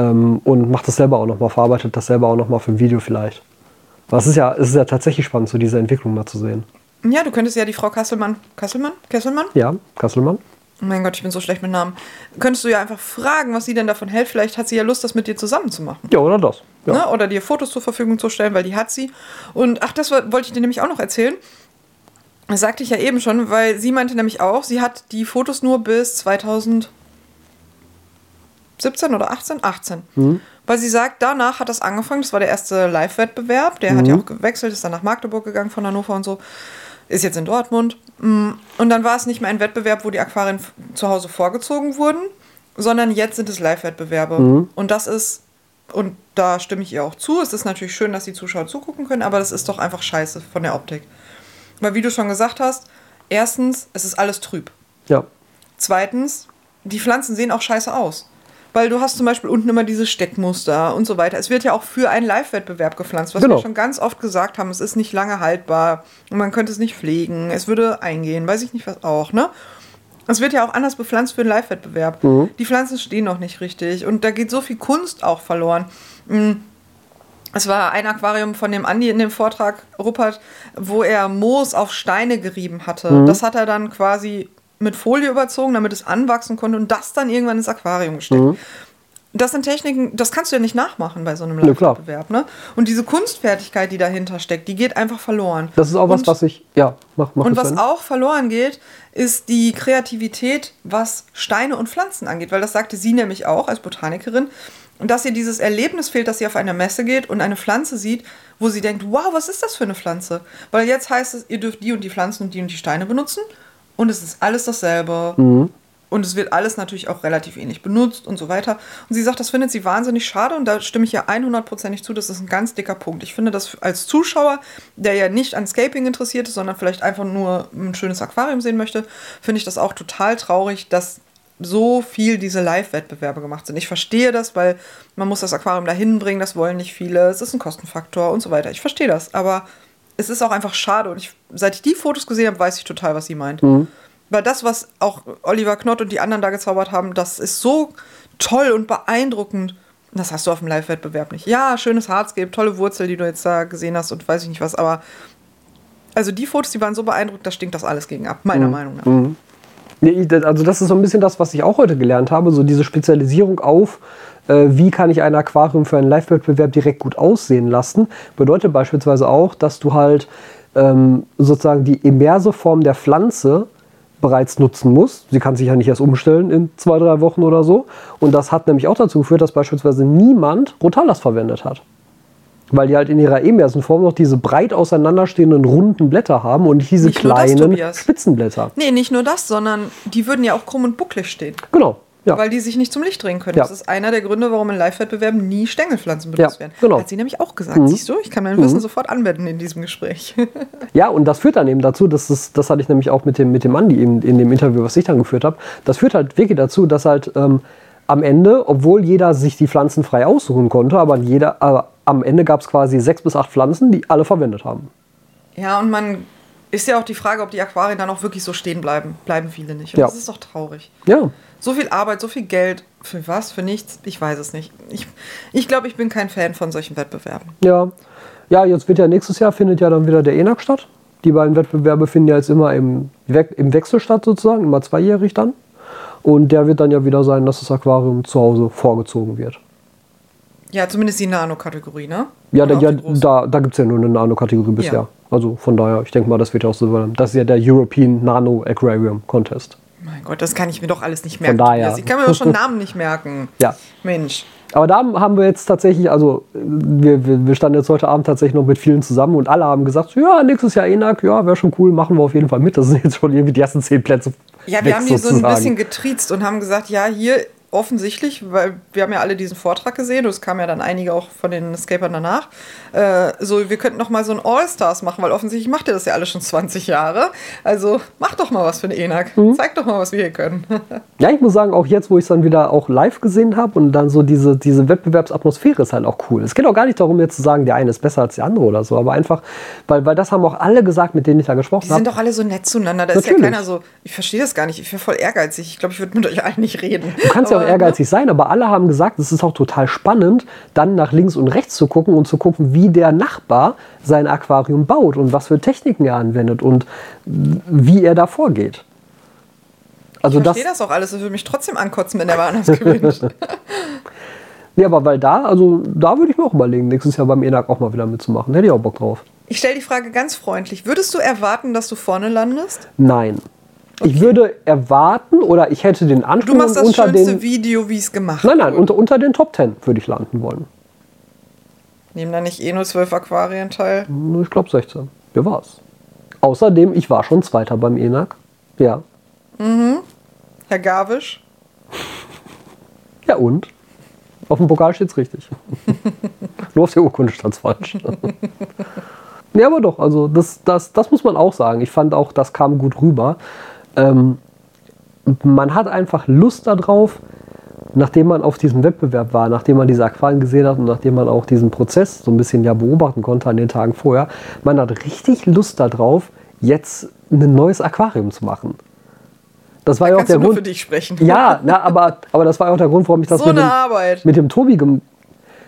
Ähm, und macht das selber auch nochmal, verarbeitet das selber auch nochmal für ein Video vielleicht. Es ist ja, es ist ja tatsächlich spannend, so diese Entwicklung mal zu sehen. Ja, du könntest ja die Frau Kasselmann, Kasselmann, Kesselmann? Ja, Kasselmann? Oh mein Gott, ich bin so schlecht mit Namen. Könntest du ja einfach fragen, was sie denn davon hält. Vielleicht hat sie ja Lust, das mit dir zusammen zu machen. Ja, oder das. Ja. Ne? Oder dir Fotos zur Verfügung zu stellen, weil die hat sie. Und ach, das wollte ich dir nämlich auch noch erzählen. Das sagte ich ja eben schon, weil sie meinte nämlich auch, sie hat die Fotos nur bis 2017 oder 18? 18. Weil sie sagt, danach hat das angefangen, das war der erste Live-Wettbewerb, der hat ja auch gewechselt, ist dann nach Magdeburg gegangen von Hannover und so, ist jetzt in Dortmund. Mm, Und dann war es nicht mehr ein Wettbewerb, wo die Aquarien zu Hause vorgezogen wurden, sondern jetzt sind es Live-Wettbewerbe. Und das ist, und da stimme ich ihr auch zu, es ist natürlich schön, dass die Zuschauer zugucken können, aber das ist doch einfach scheiße von der Optik. Weil wie du schon gesagt hast, erstens, es ist alles trüb. Ja. Zweitens, die Pflanzen sehen auch scheiße aus. Weil du hast zum Beispiel unten immer diese Steckmuster und so weiter. Es wird ja auch für einen Live-Wettbewerb gepflanzt, was Genau. wir schon ganz oft gesagt haben. Es ist nicht lange haltbar und man könnte es nicht pflegen. Es würde eingehen, weiß ich nicht was auch, ne? Es wird ja auch anders bepflanzt für einen Live-Wettbewerb. Die Pflanzen stehen noch nicht richtig und da geht so viel Kunst auch verloren. Mm, Es war ein Aquarium von dem Andi in dem Vortrag, Ruppert, wo er Moos auf Steine gerieben hatte. Das hat er dann quasi mit Folie überzogen, damit es anwachsen konnte und das dann irgendwann ins Aquarium gesteckt. Das sind Techniken, das kannst du ja nicht nachmachen bei so einem. Live-Wettbewerb. Ne? Und diese Kunstfertigkeit, die dahinter steckt, die geht einfach verloren. Das ist auch was, Und- was ich. Ja, mach, mach und was dann. auch verloren geht, ist die Kreativität, was Steine und Pflanzen angeht. Weil das sagte sie nämlich auch als Botanikerin, dass ihr dieses Erlebnis fehlt, dass sie auf eine Messe geht und eine Pflanze sieht, wo sie denkt, wow, was ist das für eine Pflanze? Weil jetzt heißt es, ihr dürft die und die Pflanzen und die und die Steine benutzen und es ist alles dasselbe. Und es wird alles natürlich auch relativ ähnlich benutzt und so weiter. Und sie sagt, das findet sie wahnsinnig schade und da stimme ich ja 100%ig zu. Das ist ein ganz dicker Punkt. Ich finde das als Zuschauer, der ja nicht an Scaping interessiert ist, sondern vielleicht einfach nur ein schönes Aquarium sehen möchte, finde ich das auch total traurig, dass so viel diese Live-Wettbewerbe gemacht sind. Ich verstehe das, weil man muss das Aquarium dahin bringen, das wollen nicht viele, es ist ein Kostenfaktor und so weiter. Ich verstehe das, aber es ist auch einfach schade und ich, seit ich die Fotos gesehen habe, weiß ich total, was sie meint. Weil das, was auch Oliver Knott und die anderen da gezaubert haben, das ist so toll und beeindruckend. Das hast du auf dem Live-Wettbewerb nicht. Ja, schönes Hardscape, tolle Wurzel, die du jetzt da gesehen hast und weiß ich nicht was, aber also die Fotos, die waren so beeindruckend, da stinkt das alles gegen ab, meiner Meinung nach. Nee, das- also das ist so ein bisschen das, was ich auch heute gelernt habe, so diese Spezialisierung auf, wie kann ich ein Aquarium für einen Live-Wettbewerb direkt gut aussehen lassen, bedeutet beispielsweise auch, dass du halt ähm, sozusagen die immerse Form der Pflanze bereits nutzen musst. Sie kann sich ja nicht erst umstellen in zwei, drei Wochen oder so. Und das hat nämlich auch dazu geführt, dass beispielsweise niemand Rotalas verwendet hat. Weil die halt in ihrer immersen Form noch diese breit auseinanderstehenden runden Blätter haben und nicht diese Nicht das, kleinen Tobias. Spitzenblätter. Nee, nicht nur das, sondern die würden ja auch krumm und bucklig stehen. Genau. Ja. weil die sich nicht zum Licht drehen können. Ja. Das ist einer der Gründe, warum in Live-Wettbewerben nie Stängelpflanzen benutzt werden. genau. Hat sie nämlich auch gesagt. Siehst du, ich kann mein Wissen sofort anwenden in diesem Gespräch. *laughs* Ja, und das führt dann eben dazu, dass das, das hatte ich nämlich auch mit dem, mit dem Andi in, in dem Interview, was ich dann geführt habe, das führt halt wirklich dazu, dass halt ähm, am Ende, obwohl jeder sich die Pflanzen frei aussuchen konnte, aber, jeder, aber am Ende gab es quasi sechs bis acht Pflanzen, die alle verwendet haben. ja, und man ist ja auch die Frage, ob die Aquarien dann auch wirklich so stehen bleiben. Bleiben viele nicht. Und Ja. das ist doch traurig. Ja, So viel Arbeit, so viel Geld. Für was? Für nichts? Ich weiß es nicht. Ich, ich glaube, ich bin kein Fan von solchen Wettbewerben. ja. Ja, jetzt wird ja nächstes Jahr findet ja dann wieder der ENAC statt. Die beiden Wettbewerbe finden ja jetzt immer im, We im Wechsel statt sozusagen, immer zweijährig dann. Und der wird dann ja wieder sein, dass das Aquarium zu Hause vorgezogen wird. Ja, zumindest die Nano-Kategorie, ne? Ja, da, ja da, da gibt es ja nur eine Nano-Kategorie bisher. Ja. Also von daher, ich denke mal, das wird ja auch so bleiben. Das ist ja der European Nano Aquarium Contest. Gott, das kann ich mir doch alles nicht merken. daher. Tobias. Ich kann mir doch schon *laughs* Namen nicht merken. Ja. Mensch. Aber da haben wir jetzt tatsächlich, also wir, wir, wir standen jetzt heute Abend tatsächlich noch mit vielen zusammen und alle haben gesagt, ja, nächstes Jahr ENAC, ja, wäre schon cool, machen wir auf jeden Fall mit. Das sind jetzt schon irgendwie die ersten zehn Plätze. Ja, wir weg, haben die so ein sozusagen. bisschen getriezt und haben gesagt, ja, hier offensichtlich, weil wir haben ja alle diesen Vortrag gesehen und es kamen ja dann einige auch von den Escapern danach, äh, so, wir könnten noch mal so ein All-Stars machen, weil offensichtlich macht ihr das ja alle schon 20 Jahre. Also macht doch mal was für den ENAC. Mhm. Zeigt doch mal, was wir hier können. *laughs* Ja, ich muss sagen, auch jetzt, wo ich es dann wieder auch live gesehen habe und dann so diese, diese Wettbewerbsatmosphäre ist halt auch cool. Es geht auch gar nicht darum, jetzt zu sagen, der eine ist besser als der andere oder so, aber einfach, weil, weil das haben auch alle gesagt, mit denen ich da gesprochen Die sind habe. doch alle so nett zueinander. Da ist ja Natürlich. keiner so, ich verstehe das gar nicht, ich wäre voll ehrgeizig. Ich glaube, ich würde mit euch allen nicht reden. Du kannst ja auch Aber, ne? Ehrgeizig sein, aber alle haben gesagt, es ist auch total spannend, dann nach links und rechts zu gucken und zu gucken, wie der Nachbar sein Aquarium baut und was für Techniken er anwendet und wie er da vorgeht. Also Ich das, verstehe das auch alles. Das würde mich trotzdem ankotzen, wenn der mal anders *laughs* gewinnt. *laughs* nee, aber weil da, also da würde ich mir auch überlegen, nächstes Jahr beim ENAC auch mal wieder mitzumachen. Hätte ich auch Bock drauf. Ich stelle die Frage ganz freundlich. Würdest du erwarten, dass du vorne landest? Nein. Ich würde erwarten oder ich hätte den Du Anspruch machst das unter schönste den. Video, wie es gemacht Nein, nein, unter, unter den Top Ten würde ich landen wollen. Nehmen da nicht eh nur zwölf Aquarien teil? Ich glaube 16. Wer war's? Außerdem, ich war schon Zweiter beim ENAC. Ja. Herr Gawisch? Ja und? Auf dem Pokal steht's richtig. *laughs* Nur auf der Urkunde stand's falsch. *laughs* ja, aber doch, also das, das, das muss man auch sagen. Ich fand auch, das kam gut rüber. Ähm, man hat einfach Lust darauf, nachdem man auf diesem Wettbewerb war, nachdem man diese Aquarien gesehen hat und nachdem man auch diesen Prozess so ein bisschen ja beobachten konnte an den Tagen vorher, man hat richtig Lust darauf, jetzt ein neues Aquarium zu machen. Das war ja auch der Grund. für dich sprechen. Ja, *laughs* na, aber, aber das war auch der Grund, warum ich das So mit, dem, mit dem Tobi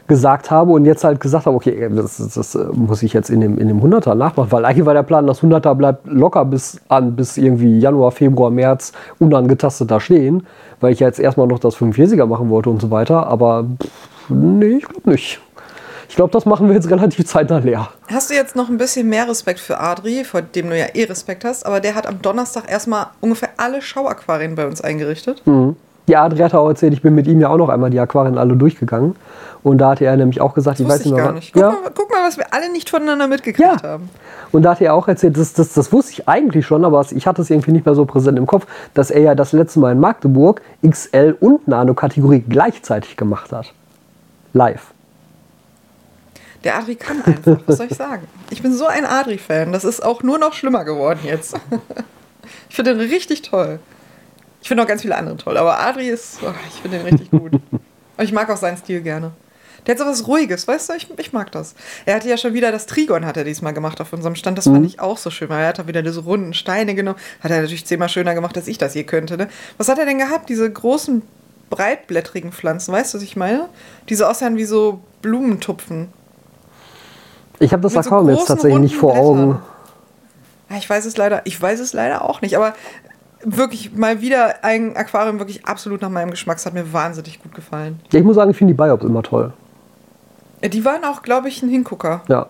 gesagt habe und jetzt halt gesagt habe, okay, das, das, das äh, muss ich jetzt in dem, in dem 100er nachmachen, weil eigentlich war der Plan, das 100er bleibt locker bis an, bis irgendwie Januar, Februar, März unangetastet da stehen, weil ich ja jetzt erstmal noch das 45er machen wollte und so weiter, aber pff, nee, ich glaube nicht. Ich glaube, das machen wir jetzt *laughs* relativ zeitnah leer. Hast du jetzt noch ein bisschen mehr Respekt für Adri, vor dem du ja eh Respekt hast, aber der hat am Donnerstag erstmal ungefähr alle Schauaquarien bei uns eingerichtet. Ja, Adri hat auch erzählt, ich bin mit ihm ja auch noch einmal die Aquarien alle durchgegangen. Und da hatte er nämlich auch gesagt, Das ich weiß nicht ich mehr, gar nicht. Guck, ja, mal, guck mal, was wir alle nicht voneinander mitgekriegt Ja. haben. Und da hat er auch erzählt, das, das, das wusste ich eigentlich schon, aber ich hatte es irgendwie nicht mehr so präsent im Kopf, dass er ja das letzte Mal in Magdeburg XL und Nano-Kategorie gleichzeitig gemacht hat. Live. Der Adri kann einfach, was soll ich sagen? Ich bin so ein Adri-Fan, das ist auch nur noch schlimmer geworden jetzt. Ich finde den richtig toll. Ich finde auch ganz viele andere toll, aber Adri ist, oh, ich finde den richtig gut. *laughs* Und ich mag auch seinen Stil gerne. Der hat so was Ruhiges, weißt du, ich, ich mag das. Er hatte ja schon wieder das Trigon, hat er diesmal gemacht auf unserem Stand. Das fand ich auch so schön, weil er hat da wieder diese runden Steine genommen. Hat er natürlich zehnmal schöner gemacht, als ich das je könnte. Ne? Was hat er denn gehabt? Diese großen, breitblättrigen Pflanzen, weißt du, was ich meine? Die so aussehen wie so Blumentupfen. Ich habe das Mit so Aquarium jetzt tatsächlich nicht vor Augen. Ja, Ich weiß es leider, ich weiß es leider auch nicht, aber wirklich mal wieder ein Aquarium wirklich absolut nach meinem Geschmack. Es hat mir wahnsinnig gut gefallen. Ja, ich muss sagen, ich finde die Biops immer toll. Äh, Die waren auch, glaube ich, ein Hingucker. Ja.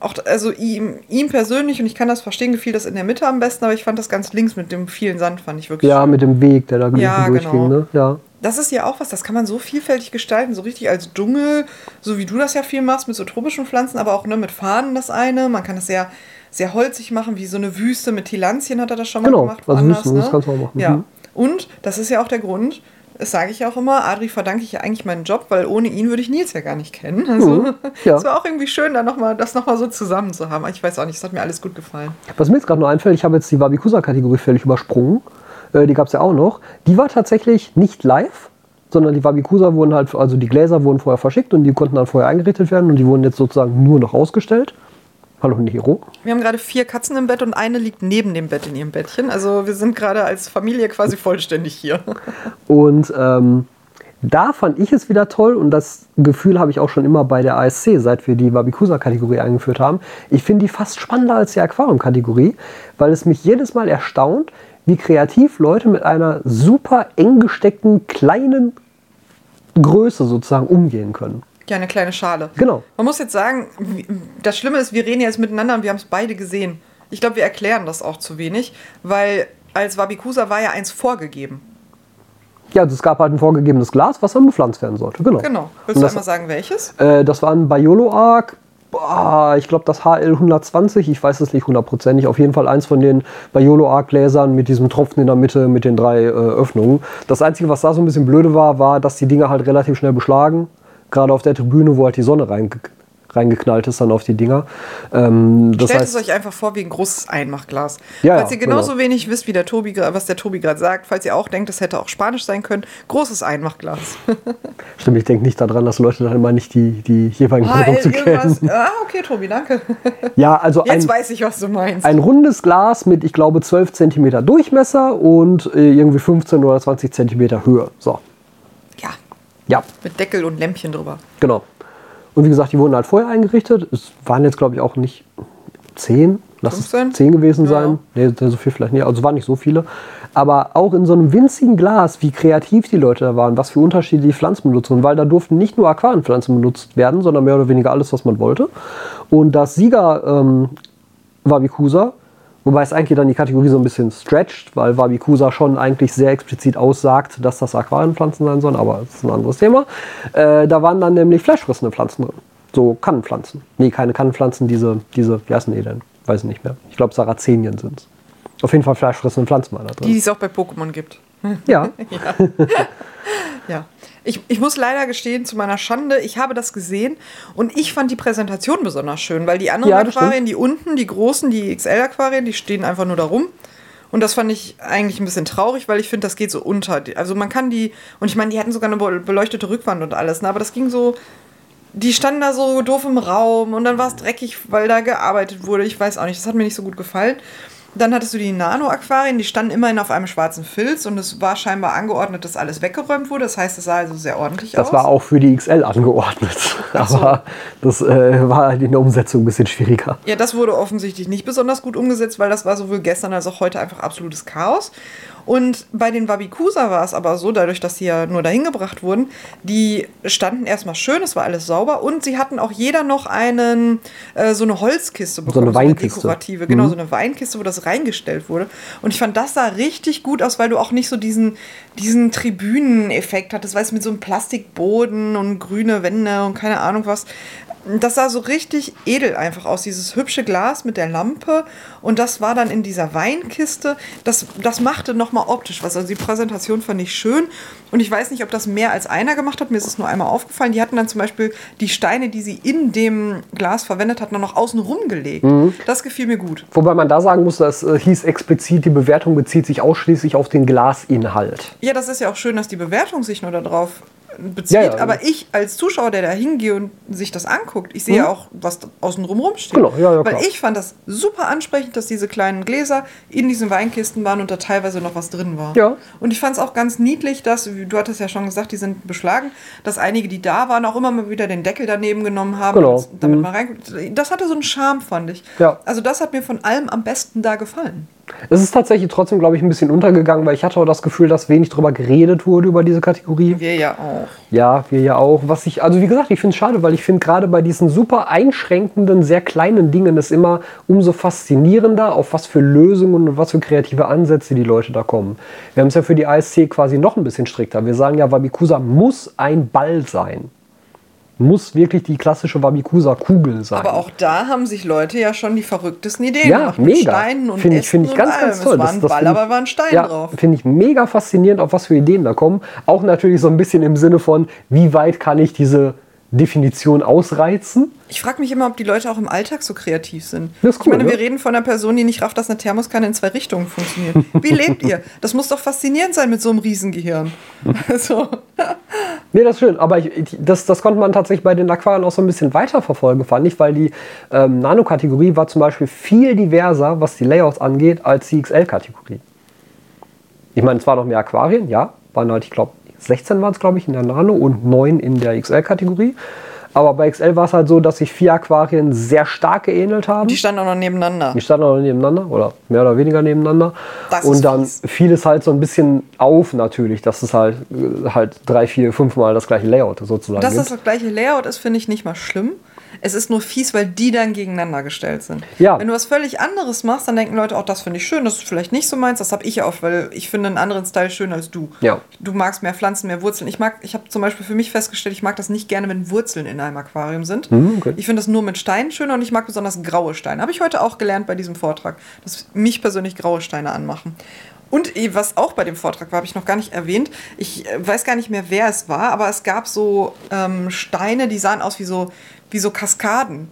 Auch, also ihm, ihm persönlich, und ich kann das verstehen, gefiel das in der Mitte am besten, aber ich fand das ganz links mit dem vielen Sand, fand ich wirklich Ja, schön. mit dem Weg, der da Ja, durchging. genau. Ne? Ja. Das ist ja auch was, das kann man so vielfältig gestalten, so richtig als Dschungel, so wie du das ja viel machst, mit so tropischen Pflanzen, aber auch ne, mit Fahnen das eine. Man kann das sehr, sehr holzig machen, wie so eine Wüste mit Tillandien hat er das schon mal Genau, gemacht. also woanders, Wüsten, das kannst du auch machen. Ja. Mhm. Und das ist ja auch der Grund, das sage ich auch immer, Adri verdanke ich ja eigentlich meinen Job, weil ohne ihn würde ich Nils ja gar nicht kennen. Also Mhm, *laughs* ja. es war auch irgendwie schön, da noch mal, das nochmal so zusammen zu haben. Ich weiß auch nicht, es hat mir alles gut gefallen. Was mir jetzt gerade noch einfällt, ich habe jetzt die Wabikusa-Kategorie völlig übersprungen. Äh, die gab es ja auch noch. Die war tatsächlich nicht live, sondern die Wabikusa wurden halt, also die Gläser wurden vorher verschickt und die konnten dann vorher eingerichtet werden und die wurden jetzt sozusagen nur noch ausgestellt. Hallo Nero. Wir haben gerade vier Katzen im Bett und eine liegt neben dem Bett in ihrem Bettchen. Also wir sind gerade als Familie quasi vollständig hier. Und ähm, da fand ich es wieder toll und das Gefühl habe ich auch schon immer bei der ASC, seit wir die Wabikusa-Kategorie eingeführt haben. Ich finde die fast spannender als die Aquarium-Kategorie, weil es mich jedes Mal erstaunt, wie kreativ Leute mit einer super eng gesteckten kleinen Größe sozusagen umgehen können. Ja, eine kleine Schale. Genau. Man muss jetzt sagen, das Schlimme ist, wir reden jetzt miteinander und wir haben es beide gesehen. Ich glaube, wir erklären das auch zu wenig, weil als Wabikusa war ja eins vorgegeben. Ja, also es gab halt ein vorgegebenes Glas, was dann bepflanzt werden sollte. Genau. Genau. Willst Und du das- einmal sagen, welches? Äh, das war ein Biolo Arc. Boah, ich glaube das HL 120, ich weiß es nicht hundertprozentig. Auf jeden Fall eins von den Biolo Arc Gläsern mit diesem Tropfen in der Mitte mit den drei äh, Öffnungen. Das Einzige, was da so ein bisschen blöde war, war, dass die Dinger halt relativ schnell beschlagen. Gerade auf der Tribüne, wo halt die Sonne reinge reingeknallt ist dann auf die Dinger. Ähm, das Stellt heißt, es euch einfach vor wie ein großes Einmachglas. Ja, falls ihr genauso genau. wenig wisst, wie der Tobi, was der Tobi gerade sagt, falls ihr auch denkt, es hätte auch Spanisch sein können, großes Einmachglas. *laughs* stimmt, ich denke nicht daran, dass Leute dann immer nicht die, die jeweiligen Ah, Produkte kennen. Ah, okay, Tobi, danke. *laughs* Ja, also Jetzt ein, weiß ich, was du meinst. ein rundes Glas mit, ich glaube, 12 cm Durchmesser und äh, irgendwie 15 oder 20 cm Höhe. So, ja. mit Deckel und Lämpchen drüber. Genau. Und wie gesagt, die wurden halt vorher eingerichtet. Es waren jetzt, glaube ich, auch nicht zehn. Lass es 15? zehn gewesen Ja, sein. Nee, so viel vielleicht nicht. Also es waren nicht so viele. Aber auch in so einem winzigen Glas, wie kreativ die Leute da waren, was für unterschiedliche Pflanzen benutzt wurden. Weil da durften nicht nur Aquarienpflanzen benutzt werden, sondern mehr oder weniger alles, was man wollte. Und das Sieger ähm, Wabikusa, wobei es eigentlich dann die Kategorie so ein bisschen stretcht, weil Wabikusa schon eigentlich sehr explizit aussagt, dass das Aquarienpflanzen sein sollen, aber das ist ein anderes Thema. Äh, da waren dann nämlich fleischfressende Pflanzen drin. So Kannenpflanzen. Nee, keine Kannenpflanzen, diese, diese, wie heißen die denn? Weiß ich nicht mehr. Ich glaube, Sarazenien sind es. Auf jeden Fall fleischfressende Pflanzen waren da drin. Die es auch bei Pokémon gibt. ja, *laughs* Ja. *laughs* Ich, ich muss leider gestehen, zu meiner Schande, ich habe das gesehen und ich fand die Präsentation besonders schön, weil die anderen Ja, Aquarien, die unten, die großen, die XL-Aquarien, die stehen einfach nur da rum. Und das fand ich eigentlich ein bisschen traurig, weil ich finde, das geht so unter. Also man kann die, und ich meine, die hatten sogar eine be- beleuchtete Rückwand und alles, ne? aber das ging so, die standen da so doof im Raum und dann war es dreckig, weil da gearbeitet wurde. Ich weiß auch nicht, das hat mir nicht so gut gefallen. Dann hattest du die Nano-Aquarien, die standen immerhin auf einem schwarzen Filz und es war scheinbar angeordnet, dass alles weggeräumt wurde. Das heißt, es sah also sehr ordentlich aus. das war auch für die XL angeordnet. so. Aber das äh, war halt in der Umsetzung ein bisschen schwieriger. Ja, das wurde offensichtlich nicht besonders gut umgesetzt, weil das war sowohl gestern als auch heute einfach absolutes Chaos. Und bei den Wabikusa war es aber so, dadurch, dass sie ja nur dahin gebracht wurden, die standen erstmal schön, es war alles sauber und sie hatten auch jeder noch einen, äh, so eine Holzkiste bekommen. eine Weinkiste. dekorative, genau, so eine Weinkiste, wo das reingestellt wurde. Und ich fand, das sah richtig gut aus, weil du auch nicht so diesen, diesen Tribüneneffekt hattest, weißt mit so einem Plastikboden und grüne Wände und keine Ahnung was. Das sah so richtig edel einfach aus, dieses hübsche Glas mit der Lampe. Und das war dann in dieser Weinkiste. Das, das machte nochmal optisch was. Also die Präsentation fand ich schön. Und ich weiß nicht, ob das mehr als einer gemacht hat. Mir ist es nur einmal aufgefallen. Die hatten dann zum Beispiel die Steine, die sie in dem Glas verwendet hatten, noch außen rumgelegt. Das gefiel mir gut. Wobei man da sagen muss, das äh, hieß explizit, die Bewertung bezieht sich ausschließlich auf den Glasinhalt. Ja, das ist ja auch schön, dass die Bewertung sich nur darauf bezieht. Ja, ja. Aber ich als Zuschauer, der da hingeht und sich das anguckt, ich sehe ja auch, was da außen rum rumsteht. Genau, ja, ja, Weil klar. ich fand das super ansprechend, dass diese kleinen Gläser in diesen Weinkisten waren und da teilweise noch was drin war. Ja. Und ich fand es auch ganz niedlich, dass, du hattest ja schon gesagt, die sind beschlagen, dass einige, die da waren, auch immer mal wieder den Deckel daneben genommen haben, Genau. damit Mhm. man reinguckt. Das hatte so einen Charme, fand ich. Ja. Also das hat mir von allem am besten da gefallen. Es ist tatsächlich trotzdem, glaube ich, ein bisschen untergegangen, weil ich hatte auch das Gefühl, dass wenig drüber geredet wurde über diese Kategorie. Wir ja auch. Ja, wir ja auch. Was ich, also wie gesagt, ich finde es schade, weil ich finde gerade bei diesen super einschränkenden, sehr kleinen Dingen ist immer umso faszinierender, auf was für Lösungen und was für kreative Ansätze die Leute da kommen. Wir haben es ja für die ASC quasi noch ein bisschen strikter. Wir sagen ja, Wabikusa muss ein Ball sein. Muss wirklich die klassische Wabikusa-Kugel sein. Aber auch da haben sich Leute ja schon die verrücktesten Ideen ja, gemacht. mega. Mit Steinen und Finde ich, find ich ganz, ganz toll. Es war ein Ball, find ich- aber war ein Stein ja, drauf. Finde ich mega faszinierend, auf was für Ideen da kommen. Auch natürlich so ein bisschen im Sinne von, wie weit kann ich diese Definition ausreizen? Ich frage mich immer, ob die Leute auch im Alltag so kreativ sind. Das ist ich meine, cool, wir ne? reden von einer Person, die nicht rafft, dass eine Thermoskanne in zwei Richtungen funktioniert. *laughs* Wie lebt ihr? Das muss doch faszinierend sein mit so einem Riesengehirn. *laughs* Also, Nee, das ist schön. Aber ich, ich- das, das konnte man tatsächlich bei den Aquarien auch so ein bisschen weiterverfolgen, fand ich, weil die ähm, Nano-Kategorie war zum Beispiel viel diverser, was die Layouts angeht, als die XL-Kategorie. Ich meine, es waren noch mehr Aquarien, ja. Waren halt, ich glaube, 16 waren es, glaube ich, in der Nano und 9 in der XL-Kategorie. Aber bei XL war es halt so, dass sich vier Aquarien sehr stark geähnelt haben. die standen auch noch nebeneinander. Die standen auch nebeneinander oder mehr oder weniger nebeneinander. Das ist und dann fies. fiel es halt so ein bisschen auf natürlich, dass es halt, äh, halt drei, vier, fünf Mal das gleiche Layout sozusagen Dass gibt. das das gleiche Layout ist, finde ich nicht mal schlimm. Es ist nur fies, weil die dann gegeneinander gestellt sind. Ja. Wenn du was völlig anderes machst, dann denken Leute, auch das finde ich schön, das ist vielleicht nicht so meins. Das habe ich auch, weil ich finde einen anderen Style schön als du. Ja. Du magst mehr Pflanzen, mehr Wurzeln. Ich mag, ich habe zum Beispiel für mich festgestellt, ich mag das nicht gerne, wenn Wurzeln in einem Aquarium sind. Mhm, okay. Ich finde das nur mit Steinen schöner und ich mag besonders graue Steine. Habe ich heute auch gelernt bei diesem Vortrag, dass mich persönlich graue Steine anmachen. Und eh, was auch bei dem Vortrag war, habe ich noch gar nicht erwähnt. Ich äh, weiß gar nicht mehr, wer es war, aber es gab so ähm, Steine, die sahen aus wie so, wie so Kaskaden,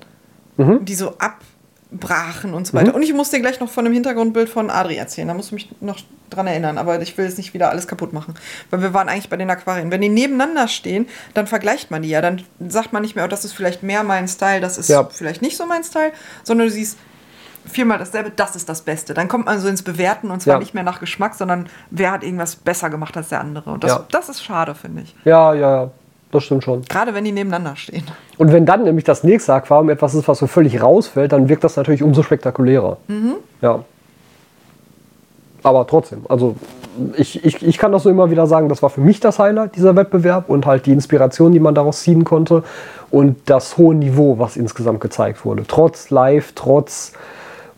die so abbrachen und so weiter. Und ich muss dir gleich noch von dem Hintergrundbild von Adri erzählen. Da musst du mich noch dran erinnern, aber ich will jetzt nicht wieder alles kaputt machen. Weil wir waren eigentlich bei den Aquarien. Wenn die nebeneinander stehen, dann vergleicht man die ja. Dann sagt man nicht mehr, oh, das ist vielleicht mehr mein Style, das ist Ja. vielleicht nicht so mein Style, sondern du siehst, viermal dasselbe, das ist das Beste. Dann kommt man so ins Bewerten und zwar Ja. nicht mehr nach Geschmack, sondern wer hat irgendwas besser gemacht als der andere. Und das, Ja. das ist schade, finde ich. Ja, ja, ja, das stimmt schon. Gerade wenn die nebeneinander stehen. Und wenn dann nämlich das nächste Aquarium etwas ist, was so völlig rausfällt, dann wirkt das natürlich umso spektakulärer. Ja. Aber trotzdem, also ich, ich, ich kann das so immer wieder sagen, das war für mich das Highlight, dieser Wettbewerb und halt die Inspiration, die man daraus ziehen konnte und das hohe Niveau, was insgesamt gezeigt wurde. Trotz Live, trotz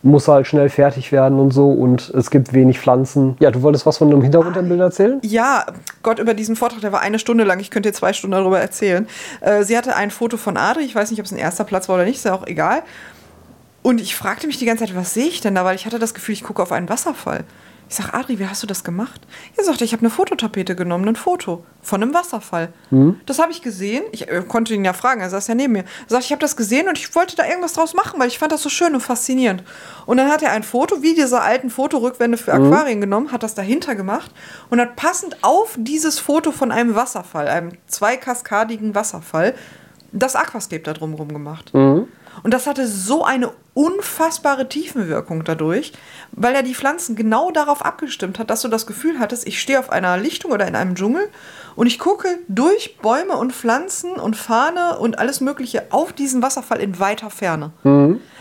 muss halt schnell fertig werden und so und es gibt wenig Pflanzen. Ja, du wolltest was von einem Hintergrund im Bild erzählen? Ja, Gott, über diesen Vortrag, der war eine Stunde lang. Ich könnte dir zwei Stunden darüber erzählen. Äh, sie hatte ein Foto von Adri. Ich weiß nicht, ob es ein erster Platz war oder nicht, ist ja auch egal. Und ich fragte mich die ganze Zeit, was sehe ich denn da? Weil ich hatte das Gefühl, ich gucke auf einen Wasserfall. Ich sag, Adri, wie hast du das gemacht? Er sagte, ich habe eine Fototapete genommen, ein Foto von einem Wasserfall. Das habe ich gesehen. Ich äh, konnte ihn ja fragen, er saß ja neben mir. Er sagt, ich habe das gesehen und ich wollte da irgendwas draus machen, weil ich fand das so schön und faszinierend. Und dann hat er ein Foto, wie diese alten Fotorückwände für Aquarien genommen, hat das dahinter gemacht und hat passend auf dieses Foto von einem Wasserfall, einem zweikaskadigen Wasserfall, das Aquascape da drumherum gemacht. Und das hatte so eine unfassbare Tiefenwirkung dadurch, weil er die Pflanzen genau darauf abgestimmt hat, dass du das Gefühl hattest, ich stehe auf einer Lichtung oder in einem Dschungel und ich gucke durch Bäume und Pflanzen und Fahne und alles Mögliche auf diesen Wasserfall in weiter Ferne.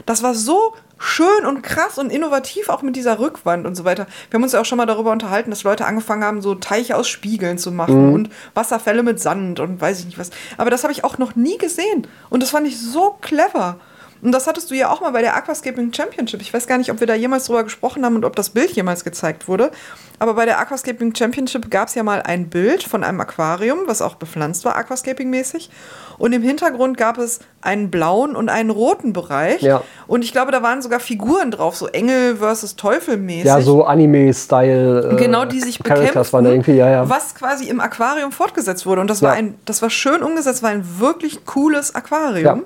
Das war so schön und krass und innovativ, auch mit dieser Rückwand und so weiter. Wir haben uns ja auch schon mal darüber unterhalten, dass Leute angefangen haben, so Teiche aus Spiegeln zu machen und Wasserfälle mit Sand und weiß ich nicht was. Aber das habe ich auch noch nie gesehen. Und das fand ich so clever. Und das hattest du ja auch mal bei der Aquascaping Championship. Ich weiß gar nicht, ob wir da jemals drüber gesprochen haben und ob das Bild jemals gezeigt wurde. Aber bei der Aquascaping Championship gab es ja mal ein Bild von einem Aquarium, was auch bepflanzt war, Aquascaping-mäßig. Und im Hintergrund gab es einen blauen und einen roten Bereich. Ja. Und ich glaube, da waren sogar Figuren drauf, so Engel versus Teufel mäßig. Ja, so Anime-Style. äh, Genau, die sich Characters irgendwie, ja, ja. was quasi im Aquarium fortgesetzt wurde. Und das war ein, das war schön umgesetzt, war ein wirklich cooles Aquarium. Ja.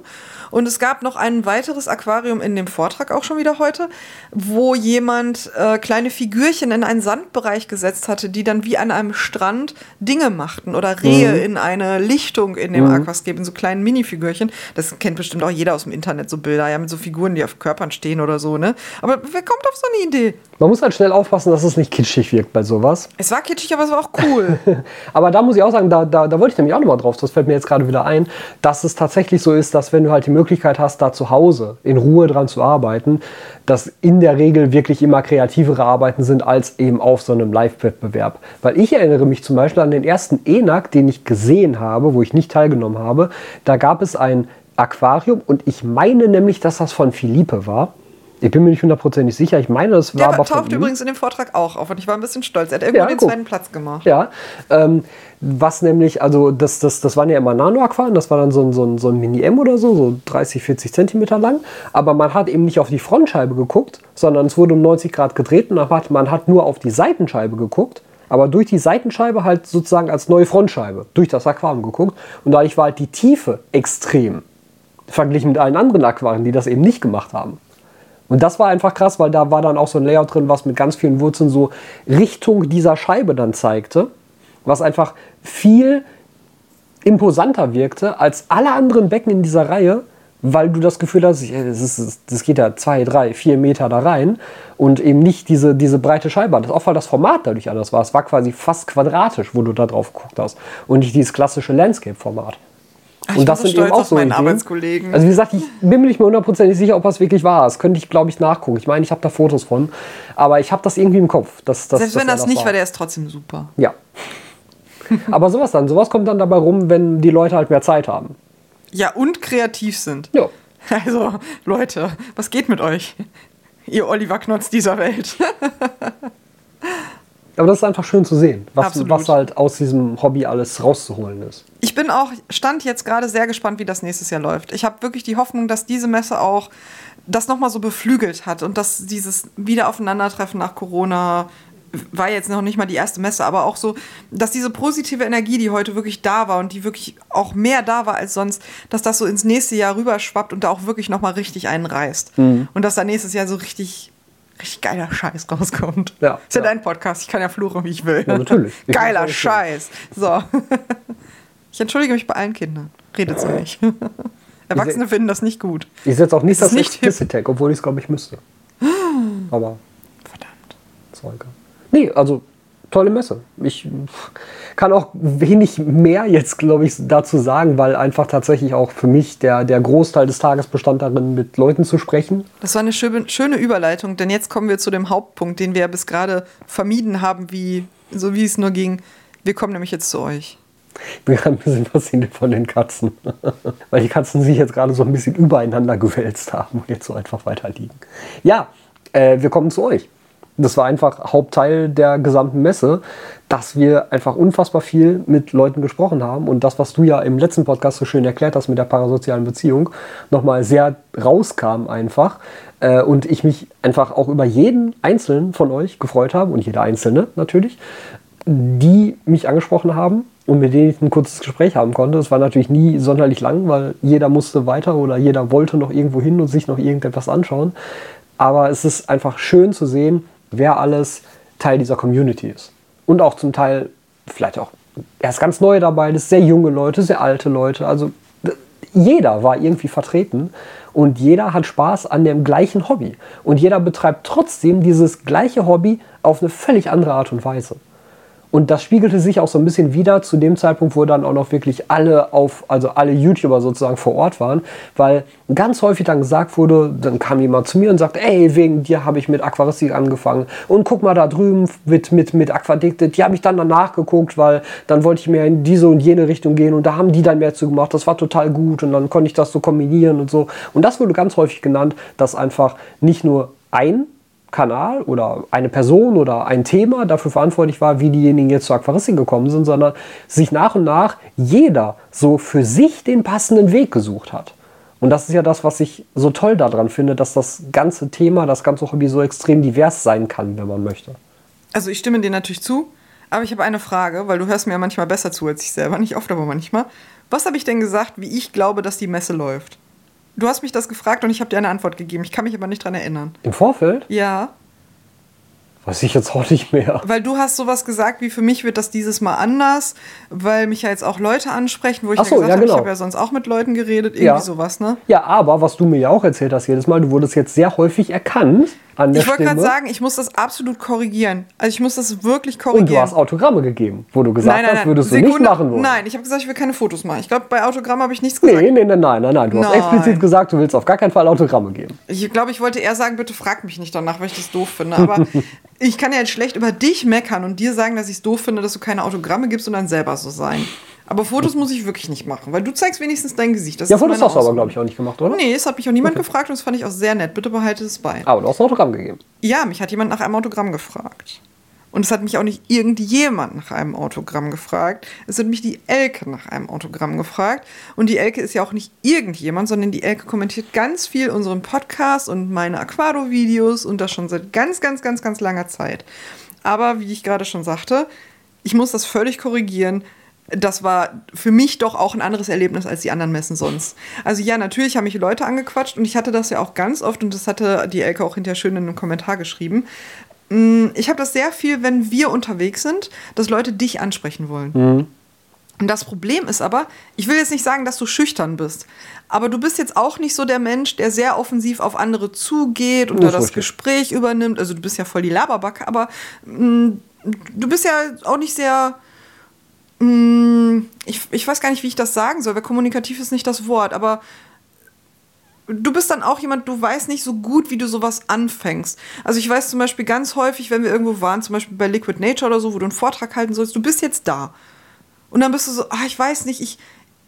Und es gab noch ein weiteres Aquarium in dem Vortrag auch schon wieder heute, wo jemand äh, kleine Figürchen in einen Sandbereich gesetzt hatte, die dann wie an einem Strand Dinge machten oder Rehe Mhm. in eine Lichtung in dem Aquascape, in so kleinen Minifigürchen. Das kennt bestimmt auch jeder aus dem Internet, so Bilder, ja, mit so Figuren, die auf Körpern stehen oder so, ne? Aber wer kommt auf so eine Idee? Man muss halt schnell aufpassen, dass es nicht kitschig wirkt bei sowas. Es war kitschig, aber es war auch cool. *laughs* Aber da muss ich auch sagen, da, da, da wollte ich nämlich auch nochmal drauf, das fällt mir jetzt gerade wieder ein, dass es tatsächlich so ist, dass wenn du halt die Möglichkeit hast, da zu Hause in Ruhe dran zu arbeiten, dass in der Regel wirklich immer kreativere Arbeiten sind als eben auf so einem Live-Wettbewerb. Weil ich erinnere mich zum Beispiel an den ersten ENAC, den ich gesehen habe, wo ich nicht teilgenommen habe. Da gab es ein Aquarium und ich meine nämlich, dass das von Philippe war. Ich bin mir nicht hundertprozentig sicher. Ich meine, das war Der taucht übrigens in dem Vortrag auch auf und ich war ein bisschen stolz. Er hat irgendwo Ja, den zweiten Platz gemacht. Ja, ähm, was nämlich, also das, das, das waren ja immer Nano-Aquarien, das war dann so ein, so ein, so ein Mini-M oder so, so 30, 40 Zentimeter lang. Aber man hat eben nicht auf die Frontscheibe geguckt, sondern es wurde um 90 Grad gedreht und man hat, man hat nur auf die Seitenscheibe geguckt. Aber durch die Seitenscheibe halt sozusagen als neue Frontscheibe, durch das Aquarium geguckt. Und dadurch war halt die Tiefe extrem, verglichen mit allen anderen Aquarien, die das eben nicht gemacht haben. Und das war einfach krass, weil da war dann auch so ein Layout drin, was mit ganz vielen Wurzeln so Richtung dieser Scheibe dann zeigte, was einfach viel imposanter wirkte als alle anderen Becken in dieser Reihe, weil du das Gefühl hast, das, geht ja zwei, drei, vier Meter da rein und eben nicht diese, diese breite Scheibe. Das auch weil das Format dadurch anders war. Es war quasi fast quadratisch, wo du da drauf geguckt hast und nicht dieses klassische Landscape-Format. Ich bin so stolz auf meinen Arbeitskollegen. Also wie gesagt, ich bin mir nicht mehr hundertprozentig sicher, ob das wirklich war. Das könnte ich, glaube ich, nachgucken. Ich meine, ich habe da Fotos von, aber ich habe das irgendwie im Kopf. Dass, dass, Selbst dass wenn er das nicht war, war, der ist trotzdem super. Ja. aber sowas dann, sowas kommt dann dabei rum, wenn die Leute halt mehr Zeit haben. Ja, und kreativ sind. Ja. Also, Leute, was geht mit euch? Ihr Oliver Knotz dieser Welt. *laughs* Aber das ist einfach schön zu sehen, was, was halt aus diesem Hobby alles rauszuholen ist. Ich bin auch, stand jetzt gerade sehr gespannt, wie das nächstes Jahr läuft. Ich habe wirklich die Hoffnung, dass diese Messe auch das nochmal so beflügelt hat und dass dieses Wiederaufeinandertreffen nach Corona war jetzt noch nicht mal die erste Messe, aber auch so, dass diese positive Energie, die heute wirklich da war und die wirklich auch mehr da war als sonst, dass das so ins nächste Jahr rüberschwappt und da auch wirklich nochmal richtig einen reißt. Mhm. Und dass da nächstes Jahr so richtig, richtig geiler Scheiß rauskommt. Ja, Ist ja, ja. dein Podcast, ich kann ja fluchen, wie ich will. Ja, natürlich. *laughs* Ich Geiler Scheiß. So. *laughs* Ich entschuldige mich bei allen Kindern. Redet so nicht. *laughs* Erwachsene finden das nicht gut. Ich setze auch nicht Das nicht. Explicit Tag, obwohl ich es, glaube ich, müsste. *gasps* Aber Verdammt. egal. Nee, also tolle Messe. Ich kann auch wenig mehr jetzt, glaube ich, dazu sagen, weil einfach tatsächlich auch für mich der, der Großteil des Tages bestand darin, mit Leuten zu sprechen. Das war eine schöne, schöne Überleitung, denn jetzt kommen wir zu dem Hauptpunkt, den wir ja bis gerade vermieden haben, wie, so wie es nur ging. Wir kommen nämlich jetzt zu euch. Ich bin gerade ein bisschen fasziniert von den Katzen. *laughs* Weil die Katzen sich jetzt gerade so ein bisschen übereinander gewälzt haben und jetzt so einfach weiter liegen. Ja, äh, wir kommen zu euch. Das war einfach Hauptteil der gesamten Messe, dass wir einfach unfassbar viel mit Leuten gesprochen haben und das, was du ja im letzten Podcast so schön erklärt hast mit der parasozialen Beziehung, nochmal sehr rauskam einfach äh, und ich mich einfach auch über jeden einzelnen von euch gefreut habe und jeder einzelne natürlich, die mich angesprochen haben und mit denen ich ein kurzes Gespräch haben konnte. Es war natürlich nie sonderlich lang, weil jeder musste weiter oder jeder wollte noch irgendwo hin und sich noch irgendetwas anschauen. Aber es ist einfach schön zu sehen, wer alles Teil dieser Community ist. Und auch zum Teil vielleicht auch erst ganz neu dabei, das sehr junge Leute, sehr alte Leute. Also jeder war irgendwie vertreten und jeder hat Spaß an dem gleichen Hobby. Und jeder betreibt trotzdem dieses gleiche Hobby auf eine völlig andere Art und Weise. Und das spiegelte sich auch so ein bisschen wieder zu dem Zeitpunkt, wo dann auch noch wirklich alle auf, also alle YouTuber sozusagen vor Ort waren, weil ganz häufig dann gesagt wurde, dann kam jemand zu mir und sagte, ey, wegen dir habe ich mit Aquaristik angefangen. Und guck mal da drüben mit, mit, mit Aquadicted, die habe ich dann danach geguckt, weil dann wollte ich mehr in diese und jene Richtung gehen und da haben die dann mehr zu gemacht, das war total gut und dann konnte ich das so kombinieren und so. Und das wurde ganz häufig genannt, dass einfach nicht nur ein Kanal oder eine Person oder ein Thema dafür verantwortlich war, wie diejenigen jetzt zur Aquaristik gekommen sind, sondern sich nach und nach jeder so für sich den passenden Weg gesucht hat. Und das ist ja das, was ich so toll daran finde, dass das ganze Thema, das ganze Hobby so extrem divers sein kann, wenn man möchte. Also ich stimme dir natürlich zu, aber ich habe eine Frage, weil du hörst mir ja manchmal besser zu als ich selber, nicht oft, aber manchmal. Was habe ich denn gesagt, wie ich glaube, dass die Messe läuft? Du hast mich das gefragt und ich habe dir eine Antwort gegeben. Ich kann mich aber nicht dran erinnern. Im Vorfeld Ja, weiß ich jetzt auch nicht mehr. weil du hast sowas gesagt, wie für mich wird das dieses Mal anders, weil mich ja jetzt auch Leute ansprechen, wo ich Ach so, ja gesagt ja, habe, ich genau. habe ja sonst auch mit Leuten geredet, irgendwie Ja. sowas, ne? Ja, aber was du mir ja auch erzählt hast jedes Mal, du wurdest jetzt sehr häufig erkannt an der Ich wollte gerade sagen, ich muss das absolut korrigieren. Also ich muss das wirklich und korrigieren. du hast Autogramme gegeben, wo du gesagt hast, würdest du nicht Sekunde. machen wollen. Nein, ich habe gesagt, ich will keine Fotos machen. Ich glaube, bei Autogramm habe ich nichts gesagt. Nee, nee, nee, nein, nein, nein. Du hast Nein. explizit gesagt, du willst auf gar keinen Fall Autogramme geben. Ich glaube, ich wollte eher sagen, bitte frag mich nicht danach, weil ich das doof finde. Aber *laughs* ich kann ja jetzt schlecht über dich meckern und dir sagen, dass ich es doof finde, dass du keine Autogramme gibst und dann selber so sein. Aber Fotos muss ich wirklich nicht machen, weil du zeigst wenigstens dein Gesicht. Das Ja, Fotos hast du aber, glaube ich, auch nicht gemacht, oder? Nee, es hat mich auch niemand gefragt und das fand ich auch sehr nett. Bitte behalte es bei. Aber du hast ein Autogramm gegeben. Ja, mich hat jemand nach einem Autogramm gefragt. Und es hat mich auch nicht irgendjemand nach einem Autogramm gefragt. Es hat mich die Elke nach einem Autogramm gefragt. Und die Elke ist ja auch nicht irgendjemand, sondern die Elke kommentiert ganz viel unseren Podcast und meine Aquado-Videos und das schon seit ganz, ganz, ganz, ganz langer Zeit. Aber wie ich gerade schon sagte, ich muss das völlig korrigieren. Das war für mich doch auch ein anderes Erlebnis als die anderen Messen sonst. Also ja, natürlich haben mich Leute angequatscht und ich hatte das ja auch ganz oft und das hatte die Elke auch hinterher schön in einem Kommentar geschrieben. Mm, Ich habe das sehr viel, wenn wir unterwegs sind, dass Leute dich ansprechen wollen. Und das Problem ist aber, ich will jetzt nicht sagen, dass du schüchtern bist, aber du bist jetzt auch nicht so der Mensch, der sehr offensiv auf andere zugeht und Das da das. Gespräch übernimmt. Also du bist ja voll die Laberbacke, aber mh, du bist ja auch nicht sehr. Mh, ich, ich weiß gar nicht, wie ich das sagen soll, weil kommunikativ ist nicht das Wort, aber du bist dann auch jemand, du weißt nicht so gut, wie du sowas anfängst. Also ich weiß zum Beispiel ganz häufig, wenn wir irgendwo waren, zum Beispiel bei Liquid Nature oder so, wo du einen Vortrag halten sollst, du bist jetzt da. Und dann bist du so, ah, ich weiß nicht, ich,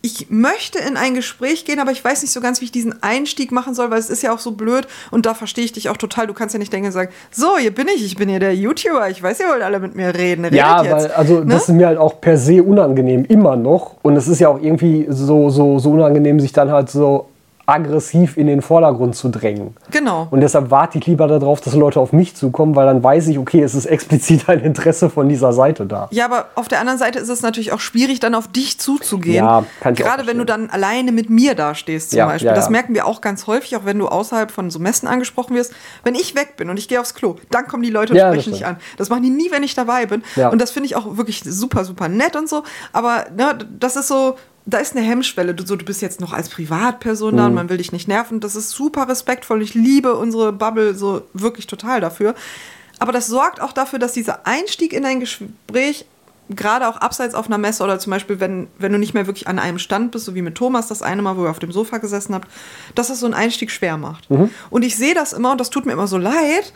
ich möchte in ein Gespräch gehen, aber ich weiß nicht so ganz, wie ich diesen Einstieg machen soll, weil es ist ja auch so blöd und da verstehe ich dich auch total. Du kannst ja nicht denken und sagen, so, hier bin ich, ich bin hier der YouTuber, ich weiß, ihr wollt alle mit mir reden. Redet Ja, jetzt. weil, also Ne? das ist mir halt auch per se unangenehm, immer noch. Und es ist ja auch irgendwie so, so, so unangenehm, sich dann halt so aggressiv in den Vordergrund zu drängen. Genau. Und deshalb warte ich lieber darauf, dass Leute auf mich zukommen, weil dann weiß ich, okay, es ist explizit ein Interesse von dieser Seite da. Ja, aber auf der anderen Seite ist es natürlich auch schwierig, dann auf dich zuzugehen. Ja, kann ich auch Gerade wenn du dann alleine mit mir dastehst zum Ja, Beispiel. ja, Das merken wir auch ganz häufig, auch wenn du außerhalb von so Messen angesprochen wirst. Wenn ich weg bin und ich gehe aufs Klo, dann kommen die Leute und sprechen dich an. Das machen die nie, wenn ich dabei bin. Ja. Und das finde ich auch wirklich super, super nett und so. Aber ne, das ist so, da ist eine Hemmschwelle. Du, so, du bist jetzt noch als Privatperson Mhm. da und man will dich nicht nerven. Das ist super respektvoll. Ich liebe unsere Bubble so wirklich total dafür. Aber das sorgt auch dafür, dass dieser Einstieg in ein Gespräch, gerade auch abseits auf einer Messe oder zum Beispiel, wenn, wenn du nicht mehr wirklich an einem Stand bist, so wie mit Thomas das eine Mal, wo ihr auf dem Sofa gesessen habt, dass das so einen Einstieg schwer macht. Und ich sehe das immer und das tut mir immer so leid.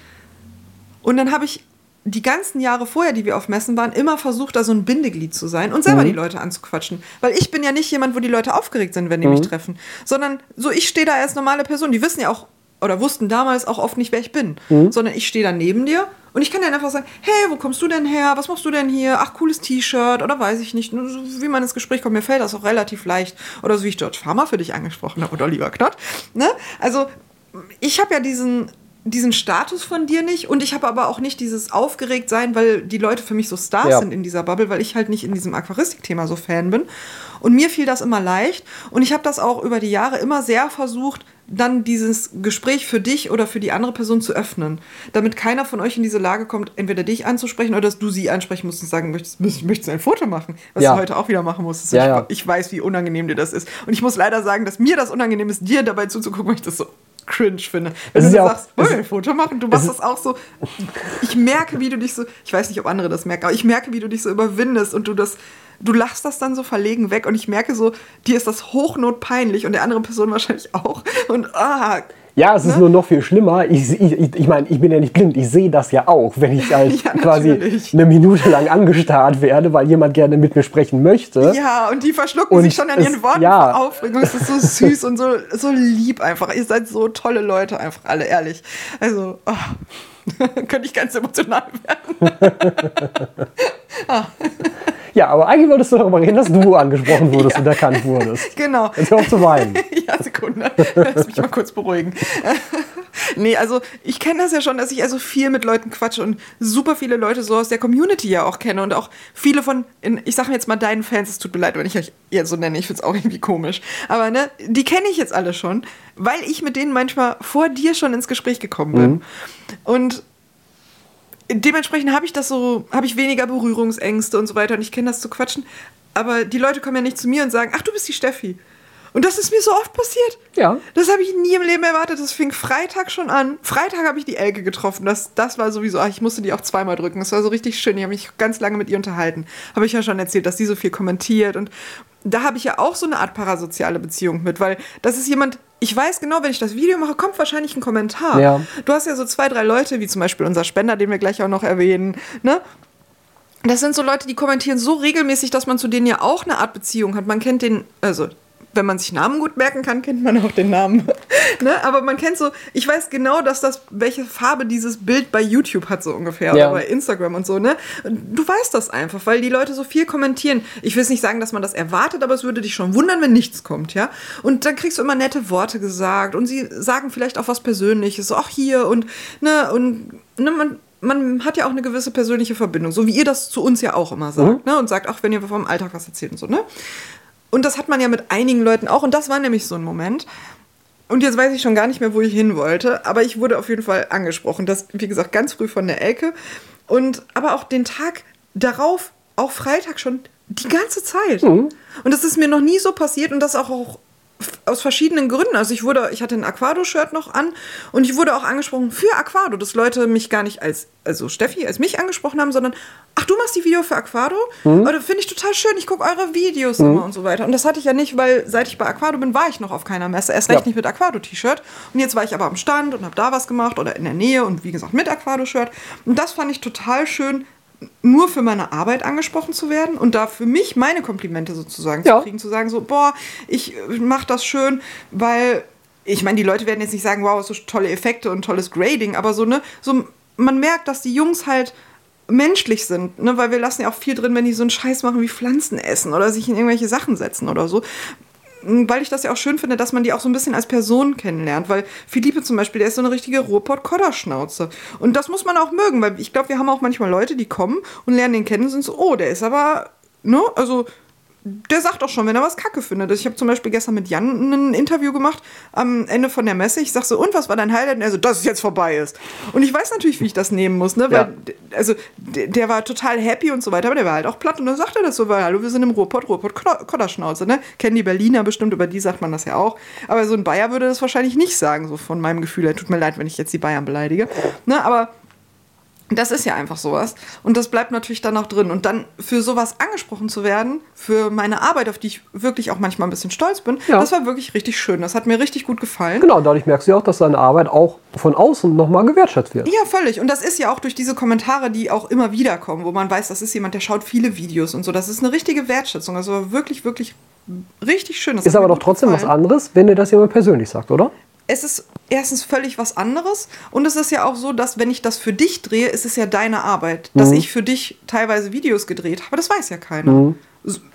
Und dann habe ich die ganzen Jahre vorher, die wir auf Messen waren, immer versucht, da so ein Bindeglied zu sein und selber die Leute anzuquatschen. Weil ich bin ja nicht jemand, wo die Leute aufgeregt sind, wenn die mich treffen. Sondern so, ich stehe da als normale Person. Die wissen ja auch, oder wussten damals auch oft nicht, wer ich bin. Sondern ich stehe da neben dir und ich kann dir einfach sagen, hey, wo kommst du denn her? Was machst du denn hier? Ach, cooles T-Shirt oder weiß ich nicht. Nur so, Wie man ins Gespräch kommt, mir fällt das auch relativ leicht. Oder so wie ich George Farmer für dich angesprochen habe oder Oliver Knott. Ne? Also ich habe ja diesen, diesen Status von dir nicht und ich habe aber auch nicht dieses Aufgeregtsein, weil die Leute für mich so Stars Ja. sind in dieser Bubble, weil ich halt nicht in diesem Aquaristik-Thema so Fan bin. Und mir fiel das immer leicht und ich habe das auch über die Jahre immer sehr versucht, dann dieses Gespräch für dich oder für die andere Person zu öffnen, damit keiner von euch in diese Lage kommt, entweder dich anzusprechen oder dass du sie ansprechen musst und sagen möchtest, möchtest, du ein Foto machen, was Ja. du heute auch wieder machen musstest. Ja, ich, ich weiß, wie unangenehm dir das ist. Und ich muss leider sagen, dass mir das unangenehm ist, dir dabei zuzugucken, weil ich das so cringe finde. Wenn Es du ja sagst, wollen wir ein Foto machen? Du machst das auch so. Ich merke, wie du dich so, ich weiß nicht, ob andere das merken, aber ich merke, wie du dich so überwindest und du das, du lachst das dann so verlegen weg und ich merke so, dir ist das hochnotpeinlich und der anderen Person wahrscheinlich auch. Und ah, Ja, es ist Ne? nur noch viel schlimmer. Ich, ich, ich, meine, ich bin ja nicht blind. Ich sehe das ja auch, wenn ich halt *laughs* Ja, quasi eine Minute lang angestarrt werde, weil jemand gerne mit mir sprechen möchte. ja, und die verschlucken Und sich schon an ihren Worten ja. Aufregung. Es ist so süß und so, so lieb einfach. Ihr seid so tolle Leute, einfach alle, ehrlich. Also, oh, *laughs* könnte ich ganz emotional werden. *laughs* Ja, aber eigentlich wolltest du darüber reden, dass du angesprochen wurdest Ja. und erkannt wurdest. Genau. Jetzt hör auf zu weinen. *laughs* ja, Sekunde. Lass mich mal kurz beruhigen. nee, also ich kenne das ja schon, dass ich also viel mit Leuten quatsche und super viele Leute so aus der Community ja auch kenne und auch viele von, in, ich sage jetzt mal deinen Fans, es tut mir leid, wenn ich euch jetzt so nenne, ich finde es auch irgendwie komisch. Aber ne, die kenne ich jetzt alle schon, weil ich mit denen manchmal vor dir schon ins Gespräch gekommen bin. Und dementsprechend habe ich das so, habe ich weniger Berührungsängste und so weiter und ich kenne das zu quatschen. Aber die Leute kommen ja nicht zu mir und sagen, ach, du bist die Steffi. Und das ist mir so oft passiert. Ja. Das habe ich nie im Leben erwartet. Das fing Freitag schon an. Freitag habe ich die Elke getroffen. Das, das war sowieso, ach, ich musste die auch zweimal drücken. Das war so richtig schön. Ich habe mich ganz lange mit ihr unterhalten. Habe ich ja schon erzählt, dass die so viel kommentiert. Und da habe ich ja auch so eine Art parasoziale Beziehung mit, weil das ist jemand, ich weiß genau, wenn ich das Video mache, kommt wahrscheinlich ein Kommentar. Ja. Du hast ja so zwei, drei Leute, wie zum Beispiel unser Spender, den wir gleich auch noch erwähnen, ne? das sind so Leute, die kommentieren so regelmäßig, dass man zu denen ja auch eine Art Beziehung hat. Man kennt den, also wenn man sich Namen gut merken kann, kennt man auch den Namen. *laughs* ne? Aber man kennt so, ich weiß genau, dass das, welche Farbe dieses Bild bei YouTube hat, so ungefähr, ja. oder bei Instagram und so, ne? Du weißt das einfach, weil die Leute so viel kommentieren. Ich will es nicht sagen, dass man das erwartet, aber es würde dich schon wundern, wenn nichts kommt, ja? Und dann kriegst du immer nette Worte gesagt und sie sagen vielleicht auch was Persönliches, ach hier und, ne, und, ne, man, man hat ja auch eine gewisse persönliche Verbindung, so wie ihr das zu uns ja auch immer sagt, mhm. ne? Und sagt, auch wenn ihr vom Alltag was erzählt und so, ne? Und das hat man ja mit einigen Leuten auch. Und das war nämlich so ein Moment. Und jetzt weiß ich schon gar nicht mehr, wo ich hin wollte. Aber ich wurde auf jeden Fall angesprochen. Das, wie gesagt, ganz früh von der Elke. Und aber auch den Tag darauf, auch Freitag schon, die ganze Zeit. Mhm. Und das ist mir noch nie so passiert und das auch, auch aus verschiedenen Gründen. Also ich wurde, ich hatte ein Aquado-Shirt noch an und ich wurde auch angesprochen für Aquado, dass Leute mich gar nicht als, also Steffi, als mich angesprochen haben, sondern ach, du machst die Video für Aquado? Mhm. Oder finde ich total schön, ich gucke eure Videos mhm. immer und so weiter. Und das hatte ich ja nicht, weil seit ich bei Aquado bin, war ich noch auf keiner Messe. Erst recht ja. nicht mit Aquado-T-Shirt. Und jetzt war ich aber am Stand und habe da was gemacht oder in der Nähe und wie gesagt mit Aquado-Shirt. Und das fand ich total schön, nur für meine Arbeit angesprochen zu werden und da für mich meine Komplimente sozusagen ja. zu kriegen, zu sagen so, boah, ich mache das schön, weil ich meine, die Leute werden jetzt nicht sagen, wow, so tolle Effekte und tolles Grading, aber so, ne, so, man merkt, dass die Jungs halt menschlich sind, ne, weil wir lassen ja auch viel drin, wenn die so einen Scheiß machen wie Pflanzen essen oder sich in irgendwelche Sachen setzen oder so weil ich das ja auch schön finde, dass man die auch so ein bisschen als Person kennenlernt. Weil Philippe zum Beispiel, der ist so eine richtige Ruhrpott-Kodderschnauze. Und das muss man auch mögen, weil ich glaube, wir haben auch manchmal Leute, die kommen und lernen den kennen und sind so, oh, der ist aber, ne, also der sagt auch schon, wenn er was Kacke findet. Ich habe zum Beispiel gestern mit Jan ein Interview gemacht am Ende von der Messe. Ich sag so, und was war dein Highlight? Und er so, dass es jetzt vorbei ist. Und ich weiß natürlich, wie ich das nehmen muss, ne? Weil, ja. also, der, der, war total happy und so weiter, aber der war halt auch platt. Und dann sagt er das so, weil, hallo, wir sind im Ruhrpott, Ruhrpott, Kodderschnauze, ne? Kennen die Berliner bestimmt, über die sagt man das ja auch. Aber so ein Bayer würde das wahrscheinlich nicht sagen, so von meinem Gefühl her. Tut mir leid, wenn ich jetzt die Bayern beleidige. Ne? Aber das ist ja einfach sowas. Und das bleibt natürlich dann auch drin. Und dann für sowas angesprochen zu werden, für meine Arbeit, auf die ich wirklich auch manchmal ein bisschen stolz bin, ja. das war wirklich richtig schön. Das hat mir richtig gut gefallen. Genau, dadurch merkst du ja auch, dass deine Arbeit auch von außen nochmal gewertschätzt wird. Ja, völlig. Und das ist ja auch durch diese Kommentare, die auch immer wieder kommen, wo man weiß, das ist jemand, der schaut viele Videos und so. Das ist eine richtige Wertschätzung. Also wirklich, wirklich richtig schön. Das ist aber doch trotzdem gefallen. was anderes, wenn dir das jemand persönlich sagt, oder? Es ist erstens völlig was anderes und es ist ja auch so, dass wenn ich das für dich drehe, ist es ja deine Arbeit. Dass mhm. ich für dich teilweise Videos gedreht habe, das weiß ja keiner. Mhm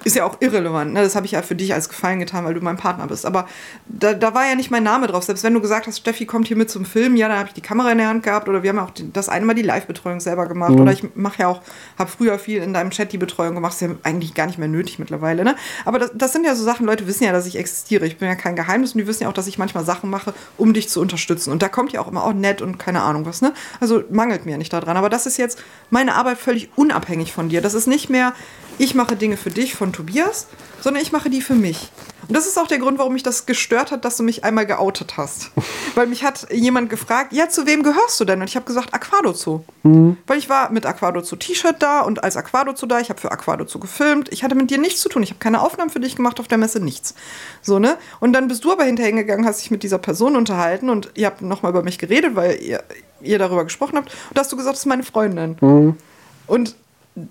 ist ja auch irrelevant. Ne? Das habe ich ja für dich als Gefallen getan, weil du mein Partner bist. Aber da, da war ja nicht mein Name drauf. Selbst wenn du gesagt hast, Steffi kommt hier mit zum Film, ja, dann habe ich die Kamera in der Hand gehabt oder wir haben ja auch die, das eine Mal die Live-Betreuung selber gemacht. Mhm. Oder ich mache ja auch, habe früher viel in deinem Chat die Betreuung gemacht. Ist ja eigentlich gar nicht mehr nötig mittlerweile. Ne? Aber das, das sind ja so Sachen, Leute wissen ja, dass ich existiere. Ich bin ja kein Geheimnis und die wissen ja auch, dass ich manchmal Sachen mache, um dich zu unterstützen. Und da kommt ja auch immer auch nett und keine Ahnung was. Ne? Also mangelt mir nicht daran. Aber das ist jetzt meine Arbeit völlig unabhängig von dir. Das ist nicht mehr ich mache Dinge für dich von Tobias, sondern ich mache die für mich. Und das ist auch der Grund, warum mich das gestört hat, dass du mich einmal geoutet hast. *laughs* Weil mich hat jemand gefragt, ja, zu wem gehörst du denn? Und ich habe gesagt, Aquado Zoo. Mhm. Weil ich war mit Aquado Zoo T-Shirt da und als Aquado Zoo da, ich habe für Aquado Zoo gefilmt. Ich hatte mit dir nichts zu tun. Ich habe keine Aufnahmen für dich gemacht auf der Messe, nichts. So, ne? Und dann bist du aber hinterher gegangen, hast dich mit dieser Person unterhalten und ihr habt nochmal über mich geredet, weil ihr, ihr darüber gesprochen habt. Und hast du gesagt, das ist meine Freundin. Mhm. Und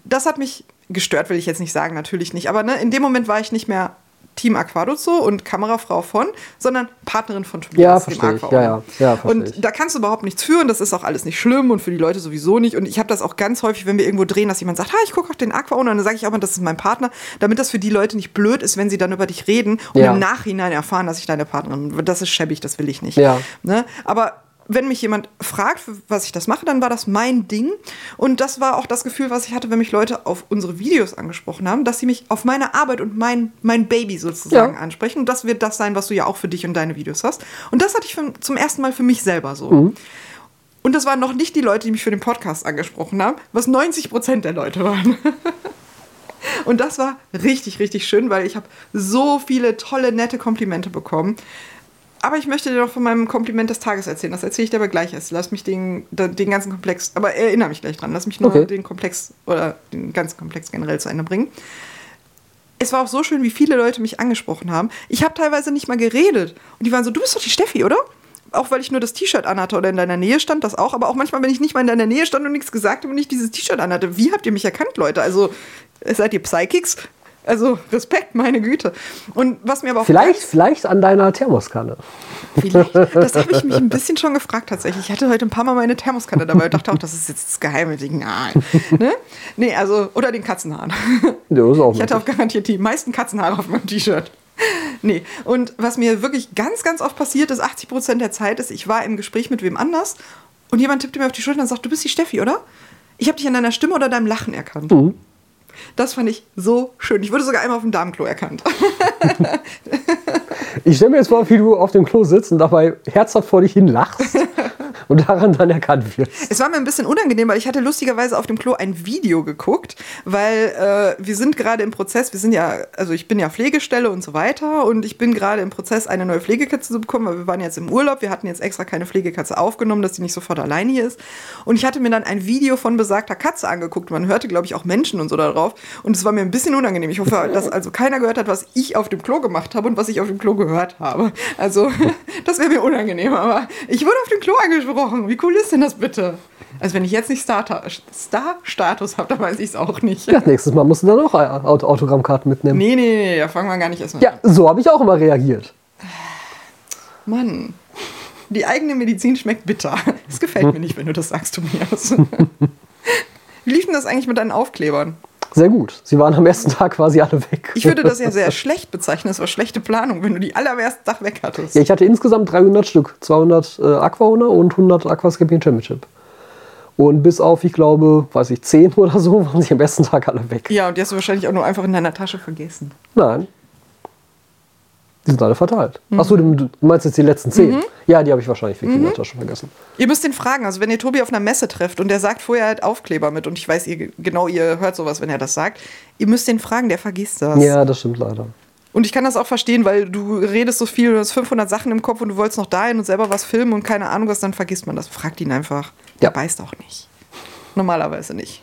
das hat mich gestört, will ich jetzt nicht sagen, natürlich nicht. Aber ne, in dem Moment war ich nicht mehr Team Aquadozo und Kamerafrau von, sondern Partnerin von Tobias, ja, verstehe ich. Ja, ja, ja, und da kannst du überhaupt nichts führen, das ist auch alles nicht schlimm und für die Leute sowieso nicht. Und ich habe das auch ganz häufig, wenn wir irgendwo drehen, dass jemand sagt, ha, ich gucke auf den Aqua und dann sage ich auch mal, das ist mein Partner, damit das für die Leute nicht blöd ist, wenn sie dann über dich reden und ja. im Nachhinein erfahren, dass ich deine Partnerin bin. Das ist schäbig, das will ich nicht. Ja. Ne? Aber wenn mich jemand fragt, was ich das mache, dann war das mein Ding. Und das war auch das Gefühl, was ich hatte, wenn mich Leute auf unsere Videos angesprochen haben, dass sie mich auf meine Arbeit und mein, mein Baby sozusagen ja. ansprechen. Und das wird das sein, was du ja auch für dich und deine Videos hast. Und das hatte ich für, zum ersten Mal für mich selber so. Mhm. Und das waren noch nicht die Leute, die mich für den Podcast angesprochen haben, was 90 Prozent der Leute waren. *laughs* und das war richtig, richtig schön, weil ich habe so viele tolle, nette Komplimente bekommen. Aber ich möchte dir noch von meinem Kompliment des Tages erzählen. Das erzähle ich dir aber gleich erst. Lass mich den, den ganzen Komplex, aber erinnere mich gleich dran. Lass mich nur okay. den Komplex oder den ganzen Komplex generell zu Ende bringen. Es war auch so schön, wie viele Leute mich angesprochen haben. Ich habe teilweise nicht mal geredet. Und die waren so, du bist doch die Steffi, oder? auch weil ich nur das T-Shirt anhatte oder in deiner Nähe stand, das auch, aber auch manchmal, wenn ich nicht mal in deiner Nähe stand und nichts gesagt habe und nicht dieses T-Shirt anhatte. Wie habt ihr mich erkannt, Leute? Also, seid ihr Psychics? Also Respekt, meine Güte. Und was mir aber auch Vielleicht, vielleicht an deiner Thermoskanne. Vielleicht. *laughs* Das habe ich mich ein bisschen schon gefragt tatsächlich. Ich hatte heute ein paar Mal meine Thermoskanne dabei und dachte auch, das ist jetzt das geheime Ding. Nein. Ne? Nee, also, oder den Katzenhaaren. Ja, ist auch Ich hatte auch garantiert die meisten Katzenhaare auf meinem T-Shirt. Nee, und was mir wirklich ganz, ganz oft passiert ist, 80 Prozent der Zeit ist, ich war im Gespräch mit wem anders und jemand tippte mir auf die Schulter und sagt, du bist die Steffi, oder? Ich habe dich an deiner Stimme oder deinem Lachen erkannt. Das fand ich so schön. Ich wurde sogar einmal auf dem Damenklo erkannt. *laughs* Ich stelle mir jetzt vor, wie du auf dem Klo sitzt und dabei herzhaft vor dich hin lachst *laughs* und daran dann erkannt wirst. Es war mir ein bisschen unangenehm, weil ich hatte lustigerweise auf dem Klo ein Video geguckt, weil äh, wir sind gerade im Prozess, wir sind ja, also ich bin ja Pflegestelle und so weiter und ich bin gerade im Prozess, eine neue Pflegekatze zu bekommen, weil wir waren jetzt im Urlaub, wir hatten jetzt extra keine Pflegekatze aufgenommen, dass die nicht sofort alleine hier ist. Und ich hatte mir dann ein Video von besagter Katze angeguckt. Man hörte, glaube ich, auch Menschen und so da drauf. Und es war mir ein bisschen unangenehm. Ich hoffe, dass also keiner gehört hat, was ich auf dem Klo gemacht habe und was ich auf dem Klo gehört habe. Also, *laughs* das wäre mir unangenehm. Aber ich wurde auf dem Klo angesprochen. Wie cool ist denn das bitte? Also, wenn ich jetzt nicht Star-Status Star habe, dann weiß ich es auch nicht. Ja, nächstes Mal musst du dann auch Aut- Autogrammkarten mitnehmen. Nee, nee, nee, da fangen wir gar nicht erst mal Ja, so habe ich auch immer reagiert. Mann. Die eigene Medizin schmeckt bitter. Das gefällt mir nicht, wenn du das sagst, Tobias. *laughs* Wie lief denn das eigentlich mit deinen Aufklebern? Sehr gut. Sie waren am ersten Tag quasi alle weg. Ich würde das ja sehr schlecht bezeichnen. Das war schlechte Planung, wenn du die alle am ersten Tag weg hattest. Ja, ich hatte insgesamt 300 Stück. 200 äh, Aquahunde und 100 Aquascaping Championship. Und bis auf, ich glaube, weiß ich, 10 *laughs* oder so, waren sie am ersten Tag alle weg. Ja, und die hast du wahrscheinlich auch nur einfach in deiner Tasche vergessen. Nein. Die sind alle verteilt. Mhm. Achso, du meinst jetzt die letzten 10? Ja, die habe ich wahrscheinlich wirklich in der Tasche vergessen. Ihr müsst den fragen, also wenn ihr Tobi auf einer Messe trefft und der sagt vorher halt Aufkleber mit und ich weiß, ihr genau, ihr hört sowas, wenn er das sagt, ihr müsst den fragen, der vergisst das. Ja, das stimmt leider. Und ich kann das auch verstehen, weil du redest so viel, du hast 500 Sachen im Kopf und du wolltest noch dahin und selber was filmen und keine Ahnung was, dann vergisst man das. Fragt ihn einfach. Der Ja. beißt auch nicht. Normalerweise nicht.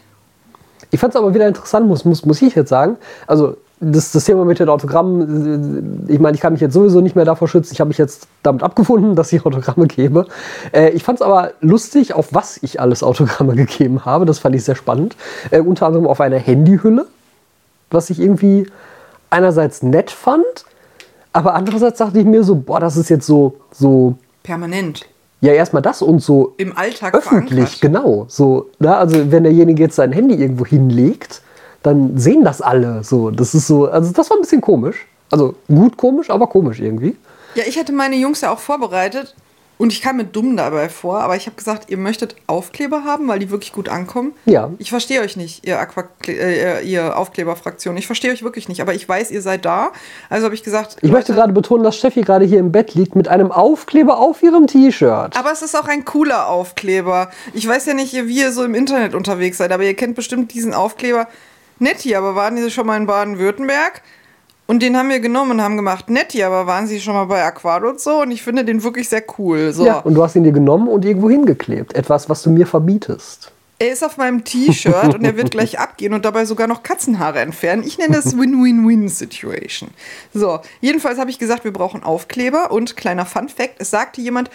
Ich fand es aber wieder interessant, muss, muss, muss ich jetzt sagen. Also, das, das Thema mit den Autogrammen, äh, ich meine, ich kann mich jetzt sowieso nicht mehr davor schützen. Ich habe mich jetzt damit abgefunden, *laughs* dass ich Autogramme gebe. Äh, ich fand es aber lustig, auf was ich alles Autogramme *laughs* gegeben habe. Das fand ich sehr spannend. Äh, unter anderem auf einer Handyhülle, was ich irgendwie einerseits nett fand, aber andererseits dachte ich mir so, boah, das ist jetzt so, so, Permanent. ja, erstmal das und so Im Alltag öffentlich, verankert. genau. So, na, also wenn derjenige jetzt sein Handy irgendwo hinlegt, dann sehen das alle. So, das ist so, also das war ein bisschen komisch. Also gut komisch, aber komisch irgendwie. Ja, ich hatte meine Jungs ja auch vorbereitet und ich kam mir dumm dabei vor, aber ich habe gesagt, ihr möchtet Aufkleber haben, weil die wirklich gut ankommen. Ja. Ich verstehe euch nicht, ihr, Aquakle äh, ihr Aufkleberfraktion. Ich verstehe euch wirklich nicht, aber ich weiß, ihr seid da. Also habe ich gesagt, Ich möchte gerade betonen, dass Steffi gerade hier im Bett liegt mit einem Aufkleber auf ihrem T-Shirt. Aber es ist auch ein cooler Aufkleber. Ich weiß ja nicht, wie ihr so im Internet unterwegs seid, aber ihr kennt bestimmt diesen Aufkleber. Netti, aber waren Sie schon mal in Baden-Württemberg? Und den haben wir genommen und haben gemacht, Netti, aber waren Sie schon mal bei Aquado und so? Und ich finde den wirklich sehr cool. So. Ja, und du hast ihn dir genommen und irgendwo hingeklebt. Etwas, was du mir verbietest. Er ist auf meinem T-Shirt und er wird gleich *laughs* abgehen und dabei sogar noch Katzenhaare entfernen. Ich nenne das Win-Win-Win-Situation. So, jedenfalls habe ich gesagt, wir brauchen Aufkleber und kleiner Fun-Fact: Es sagte jemand,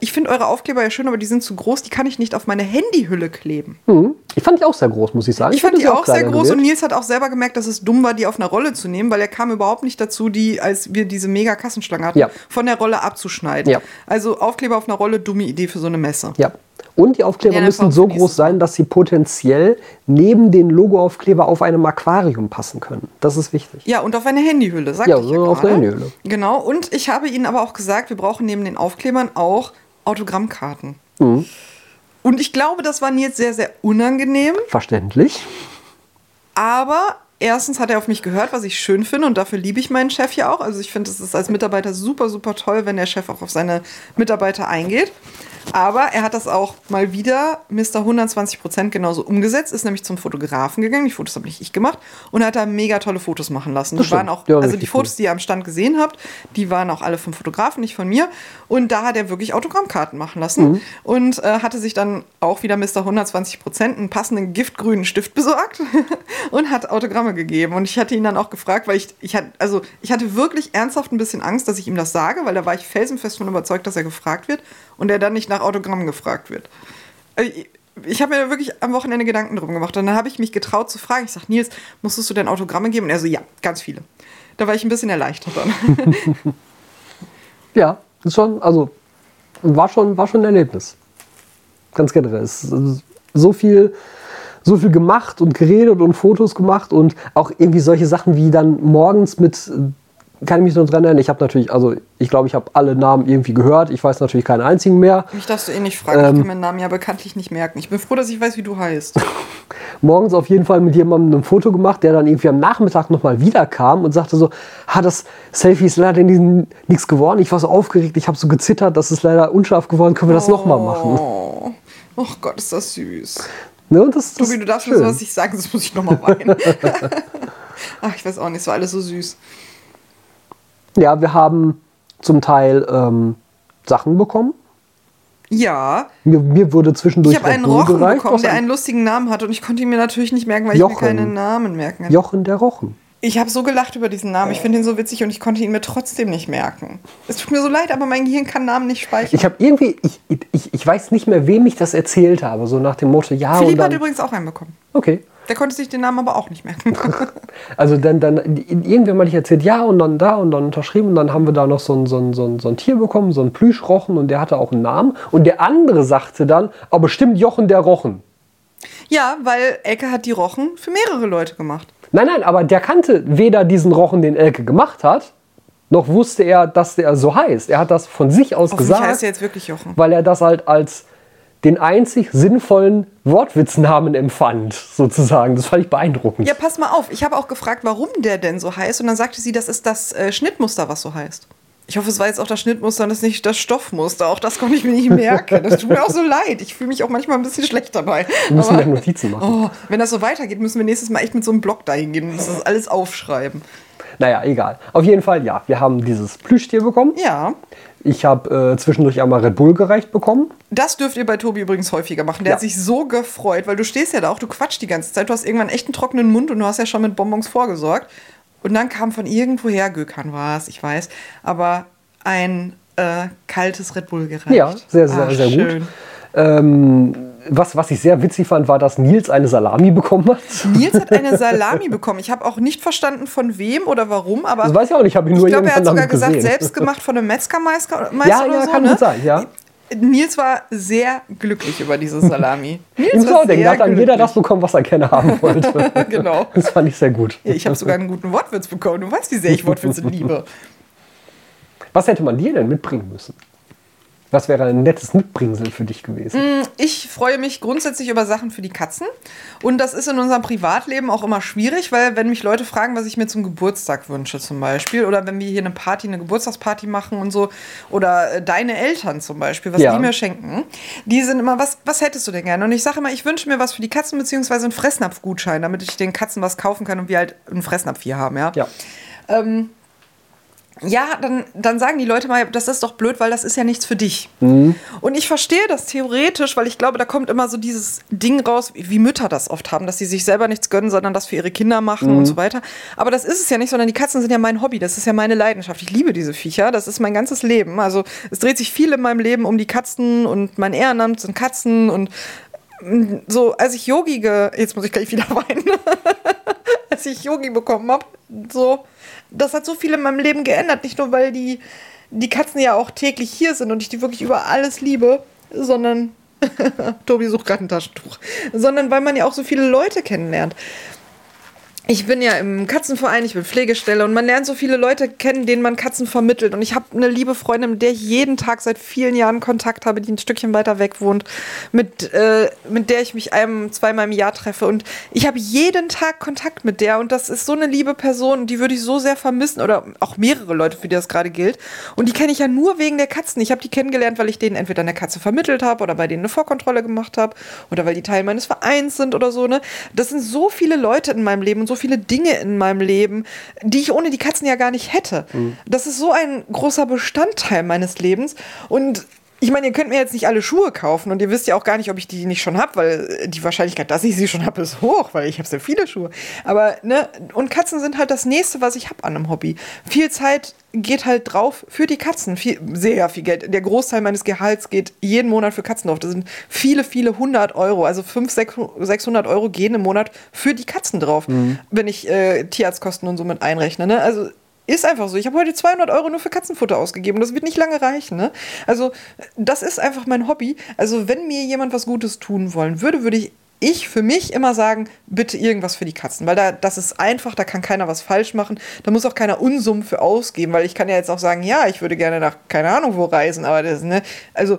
ich finde eure Aufkleber ja schön, aber die sind zu groß, die kann ich nicht auf meine Handyhülle kleben. Hm. Ich fand die auch sehr groß, muss ich sagen. Ich fand hätte die auch sehr groß und gewählt. Nils hat auch selber gemerkt, dass es dumm war, die auf einer Rolle zu nehmen, weil er kam überhaupt nicht dazu, die, als wir diese mega Kassenschlange hatten, Ja. von der Rolle abzuschneiden. Ja. Also Aufkleber auf einer Rolle, dumme Idee für so eine Messe. Ja. Und die Aufkleber Ja, müssen so groß sein, dass sie potenziell neben den Logoaufkleber auf einem Aquarium passen können. Das ist wichtig. Ja, und auf eine Handyhülle, sagte Ja, ich so auf eine Handyhülle. Genau, und ich habe Ihnen aber auch gesagt, wir brauchen neben den Aufklebern auch Autogrammkarten. Mhm. Und ich glaube, das war Nils sehr, sehr unangenehm, Verständlich. aber erstens hat er auf mich gehört, was ich schön finde und dafür liebe ich meinen Chef ja auch. Also ich finde, es ist als Mitarbeiter super, super toll, wenn der Chef auch auf seine Mitarbeiter eingeht. Aber er hat das auch mal wieder Mr. 120 Prozent genauso umgesetzt, ist nämlich zum Fotografen gegangen. Die Fotos habe nicht ich gemacht und hat da mega tolle Fotos machen lassen. Das Die waren auch, Ja, also die Fotos, cool. die ihr am Stand gesehen habt, die waren auch alle vom Fotografen, nicht von mir. Und da hat er wirklich Autogrammkarten machen lassen Mhm. und äh, hatte sich dann auch wieder Mr. 120 Prozent einen passenden giftgrünen Stift besorgt *laughs* und hat Autogramme gegeben. Und ich hatte ihn dann auch gefragt, weil ich, ich hatte, also ich hatte wirklich ernsthaft ein bisschen Angst, dass ich ihm das sage, weil da war ich felsenfest von überzeugt, dass er gefragt wird und er dann nicht nach Autogrammen gefragt wird. Ich ich habe mir wirklich am Wochenende Gedanken drum gemacht und dann habe ich mich getraut zu fragen. Ich sage, Nils, musstest du denn Autogramme geben? Und er so, ja, ganz viele. Da war ich ein bisschen erleichtert dann. *laughs* Ja, ist schon, also war schon, war schon ein Erlebnis. Ganz generell. Es ist so viel, so viel gemacht und geredet und Fotos gemacht und auch irgendwie solche Sachen wie dann morgens mit, äh, kann ich mich noch dran erinnern, ich habe natürlich, also ich glaube, ich habe alle Namen irgendwie gehört, ich weiß natürlich keinen einzigen mehr. Mich darfst du eh nicht fragen, ich Ähm. kann meinen Namen ja bekanntlich nicht merken. Ich bin froh, dass ich weiß, wie du heißt. *laughs* morgens auf jeden Fall mit jemandem ein Foto gemacht, der dann irgendwie am Nachmittag nochmal wiederkam und sagte so, ha, das Selfie ist leider nichts geworden. Ich war so aufgeregt, ich habe so gezittert, das ist leider unscharf geworden, können wir das nochmal machen? Oh. oh Gott, ist das süß. Ne, und das, das Tobi, du darfst ist mir schön. sowas nicht sagen, sonst muss ich nochmal weinen. *laughs* Ach, ich weiß auch nicht, es war alles so süß. Ja, wir haben zum Teil ähm, Sachen bekommen. Ja, Mir, mir wurde zwischendurch ich habe einen Rochen gereicht, bekommen, der ein- einen lustigen Namen hat und ich konnte ihn mir natürlich nicht merken, weil Jochen. ich mir keinen Namen merken kann. Jochen der Rochen. Ich habe so gelacht über diesen Namen. Ich finde ihn so witzig und ich konnte ihn mir trotzdem nicht merken. Es tut mir so leid, aber mein Gehirn kann Namen nicht speichern. Ich habe irgendwie, ich, ich, ich weiß nicht mehr, wem ich das erzählt habe, so nach dem Motto, ja Philipp hat übrigens auch einen bekommen. okay. Der konnte sich den Namen aber auch nicht merken. *laughs* Also dann, dann irgendwer mal nicht erzählt, ja und dann da und dann unterschrieben und dann haben wir da noch so ein, so ein, so ein, so ein Tier bekommen, so ein Plüschrochen und der hatte auch einen Namen und der andere sagte dann, aber bestimmt Jochen der Rochen. ja, weil Elke hat die Rochen für mehrere Leute gemacht. Nein, nein, aber der kannte weder diesen Rochen, den Elke gemacht hat, noch wusste er, dass der so heißt. Er hat das von sich aus gesagt. heißt er jetzt wirklich Jochen. weil er das halt als den einzig sinnvollen Wortwitznamen empfand, sozusagen. Das fand ich beeindruckend. Ja, pass mal auf. Ich habe auch gefragt, warum der denn so heißt. Und dann sagte sie, das ist das äh, Schnittmuster, was so heißt. Ich hoffe, es war jetzt auch das Schnittmuster und es ist nicht das Stoffmuster. Auch das konnte ich mir nicht *laughs* merken. Das tut mir auch so leid. Ich fühle mich auch manchmal ein bisschen schlecht dabei. Wir müssen Aber- Notizen machen. Oh, wenn das so weitergeht, müssen wir nächstes Mal echt mit so einem Block dahin gehen und das alles aufschreiben. Naja, egal. Auf jeden Fall, ja, wir haben dieses Plüschtier bekommen. Ja, Ich habe äh, zwischendurch einmal Red Bull gereicht bekommen. das dürft ihr bei Tobi übrigens häufiger machen. Der Ja. hat sich so gefreut, weil du stehst ja da auch, du quatschst die ganze Zeit, du hast irgendwann echt einen trockenen Mund und du hast ja schon mit Bonbons vorgesorgt. Und dann kam von irgendwoher, Gökhan war es, ich weiß, aber ein äh, kaltes Red Bull gereicht. Ja, sehr, sehr, Ach, sehr gut. schön. Ähm, was, was ich sehr witzig fand, war, dass Nils eine Salami bekommen hat. Nils hat eine Salami *laughs* bekommen. Ich habe auch nicht verstanden, von wem oder warum, aber Das weiß ich auch nicht, ich habe ihn nur ich glaube, er hat sogar gesagt, gesehen. selbst gemacht von einem Metzgermeister *laughs* Ja, oder ja, so, kann ne? gut sein, ja. Nils war sehr glücklich über diese *laughs* Salami. Nils Ich war sehr da hat dann jeder das bekommen, was er gerne haben wollte. Genau. Das fand ich sehr gut. Ja, ich habe sogar einen guten Wortwitz bekommen. Du weißt, wie sehr ich Wortwitze liebe. Was hätte man dir denn mitbringen müssen? Was wäre ein nettes Mitbringsel für dich gewesen? Ich freue mich grundsätzlich über Sachen für die Katzen. Und das ist in unserem Privatleben auch immer schwierig, weil wenn mich Leute fragen, was ich mir zum Geburtstag wünsche zum Beispiel, oder wenn wir hier eine Party, eine Geburtstagsparty machen und so, oder äh, deine Eltern zum Beispiel, was Ja. die mir schenken, die sind immer, was, was hättest du denn gerne? Und ich sage immer, ich wünsche mir was für die Katzen, beziehungsweise einen Fressnapfgutschein, damit ich den Katzen was kaufen kann und wir halt einen Fressnapf hier haben, ja. Ja. Ja, dann, dann sagen die Leute mal, das ist doch blöd, weil das ist ja nichts für dich. Mhm. Und ich verstehe das theoretisch, weil ich glaube, da kommt immer so dieses Ding raus, wie Mütter das oft haben, dass sie sich selber nichts gönnen, sondern das für ihre Kinder machen Mhm. und so weiter. Aber das ist es ja nicht, sondern die Katzen sind ja mein Hobby, das ist ja meine Leidenschaft. Ich liebe diese Viecher, das ist mein ganzes Leben. Also es dreht sich viel in meinem Leben um die Katzen und mein Ehrenamt sind Katzen und mm, so, als ich Yogi, ge jetzt muss ich gleich wieder *laughs* weinen, *laughs* als ich Yogi bekommen habe, so, das hat so viel in meinem Leben geändert. Nicht nur, weil die, die Katzen ja auch täglich hier sind und ich die wirklich über alles liebe, sondern *laughs* Tobi sucht gerade ein Taschentuch, sondern weil man ja auch so viele Leute kennenlernt. Ich bin ja im Katzenverein, ich bin Pflegestelle und man lernt so viele Leute kennen, denen man Katzen vermittelt. Und ich habe eine liebe Freundin, mit der ich jeden Tag seit vielen Jahren Kontakt habe, die ein Stückchen weiter weg wohnt, mit, äh, mit der ich mich einem, zweimal im Jahr treffe. Und ich habe jeden Tag Kontakt mit der und das ist so eine liebe Person, die würde ich so sehr vermissen oder auch mehrere Leute, für die das gerade gilt. Und die kenne ich ja nur wegen der Katzen. Ich habe die kennengelernt, weil ich denen entweder eine Katze vermittelt habe oder bei denen eine Vorkontrolle gemacht habe oder weil die Teil meines Vereins sind oder so. Ne? Das sind so viele Leute in meinem Leben und so viele Dinge in meinem Leben, die ich ohne die Katzen ja gar nicht hätte. Mhm. Das ist so ein großer Bestandteil meines Lebens. Und ich meine, ihr könnt mir jetzt nicht alle Schuhe kaufen und ihr wisst ja auch gar nicht, ob ich die nicht schon habe, weil die Wahrscheinlichkeit, dass ich sie schon habe, ist hoch, weil ich habe sehr viele Schuhe. Aber, ne, und Katzen sind halt das nächste, was ich habe an einem Hobby. Viel Zeit geht halt drauf für die Katzen. Viel, sehr viel Geld. Der Großteil meines Gehalts geht jeden Monat für Katzen drauf. Das sind viele, viele hundert Euro. Also 500, 600 Euro gehen im Monat für die Katzen drauf, mhm. wenn ich äh, Tierarztkosten und so mit einrechne. Ne? Also ist einfach so. Ich habe heute 200 Euro nur für Katzenfutter ausgegeben. Das wird nicht lange reichen. Ne? Also, das ist einfach mein Hobby. Also, wenn mir jemand was Gutes tun wollen würde, würde ich ich für mich immer sagen, bitte irgendwas für die Katzen, weil da das ist einfach, da kann keiner was falsch machen, da muss auch keiner Unsummen für ausgeben, weil ich kann ja jetzt auch sagen, ja, ich würde gerne nach keine Ahnung wo reisen, aber das ne, also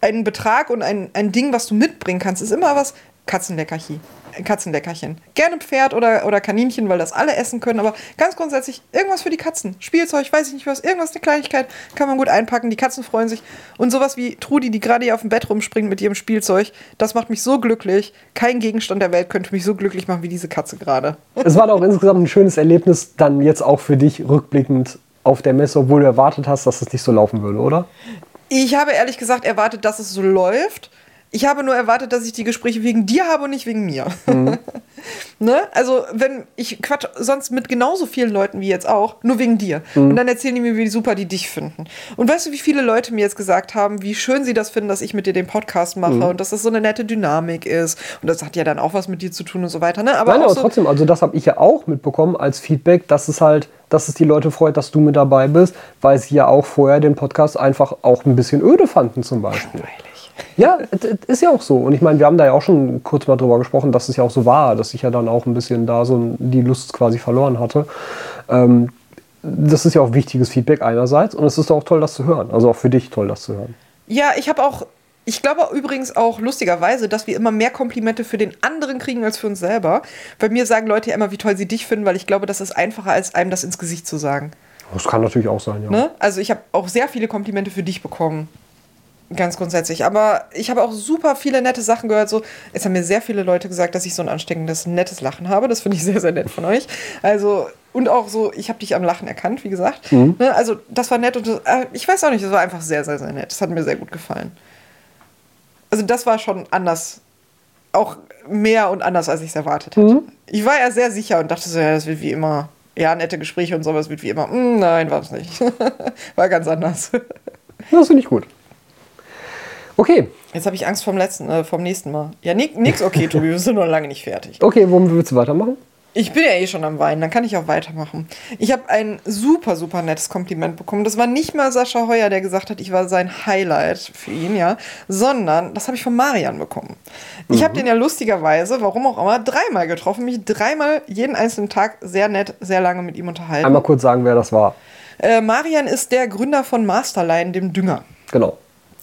ein Betrag und ein, ein Ding, was du mitbringen kannst, ist immer was Katzenleckerchen. Katzenleckerchen. Gerne Pferd oder, oder Kaninchen, weil das alle essen können, aber ganz grundsätzlich irgendwas für die Katzen. Spielzeug, weiß ich nicht was, irgendwas, eine Kleinigkeit, kann man gut einpacken. Die Katzen freuen sich. Und sowas wie Trudi, die gerade hier auf dem Bett rumspringt mit ihrem Spielzeug, das macht mich so glücklich. Kein Gegenstand der Welt könnte mich so glücklich machen wie diese Katze gerade. Es war auch insgesamt ein schönes Erlebnis, dann jetzt auch für dich rückblickend auf der Messe, obwohl du erwartet hast, dass es nicht so laufen würde, oder? Ich habe ehrlich gesagt erwartet, dass es so läuft. Ich habe nur erwartet, dass ich die Gespräche wegen dir habe und nicht wegen mir. Mhm. *laughs* ne? Also, wenn ich quatsch sonst mit genauso vielen Leuten wie jetzt auch, nur wegen dir. Mhm. Und dann erzählen die mir, wie super die dich finden. Und weißt du, wie viele Leute mir jetzt gesagt haben, wie schön sie das finden, dass ich mit dir den Podcast mache mhm. und dass das so eine nette Dynamik ist. Und das hat ja dann auch was mit dir zu tun und so weiter. Ne? Aber, Nein, aber so trotzdem, also das habe ich ja auch mitbekommen als Feedback, dass es halt dass es die Leute freut, dass du mit dabei bist, weil sie ja auch vorher den Podcast einfach auch ein bisschen öde fanden zum Beispiel. Langweilig. Ja, ist ja auch so. Und ich meine, wir haben da ja auch schon kurz mal drüber gesprochen, dass es ja auch so war, dass ich ja dann auch ein bisschen da so die Lust quasi verloren hatte. Ähm, das ist ja auch wichtiges Feedback einerseits und es ist auch toll, das zu hören. Also auch für dich toll, das zu hören. Ja, ich habe auch ich glaube übrigens auch lustigerweise, dass wir immer mehr Komplimente für den anderen kriegen als für uns selber. Bei mir sagen Leute ja immer, wie toll sie dich finden, weil ich glaube, das ist einfacher, als einem das ins Gesicht zu sagen. Das kann natürlich auch sein, ja. Ne? Also ich habe auch sehr viele Komplimente für dich bekommen. Ganz grundsätzlich. Aber ich habe auch super viele nette Sachen gehört. So, es haben mir sehr viele Leute gesagt, dass ich so ein ansteckendes, nettes Lachen habe. Das finde ich sehr, sehr nett von euch. Also, und auch so, ich habe dich am Lachen erkannt, wie gesagt. Mhm. Ne, also, das war nett und das, äh, ich weiß auch nicht, das war einfach sehr, sehr, sehr nett. Das hat mir sehr gut gefallen. Also, das war schon anders. Auch mehr und anders, als ich es erwartet hätte. Mhm. Ich war ja sehr sicher und dachte so, ja, das wird wie immer. Ja, nette Gespräche und sowas wird wie immer. Mm, nein, war es nicht. *laughs* war ganz anders. Das finde ich gut. Okay. Jetzt habe ich Angst vom letzten, äh, vom nächsten Mal. Ja, nix okay, Tobi, wir sind noch lange nicht fertig. Okay, womit willst du weitermachen? Ich bin ja eh schon am Weinen, dann kann ich auch weitermachen. Ich habe ein super, super nettes Kompliment bekommen. Das war nicht mal Sascha Heuer, der gesagt hat, ich war sein Highlight für ihn, ja, sondern das habe ich von Marian bekommen. Ich mhm. habe den ja lustigerweise, warum auch immer, dreimal getroffen, mich dreimal jeden einzelnen Tag sehr nett, sehr lange mit ihm unterhalten. Einmal kurz sagen, wer das war. Äh, Marian ist der Gründer von Masterline, dem Dünger. Genau.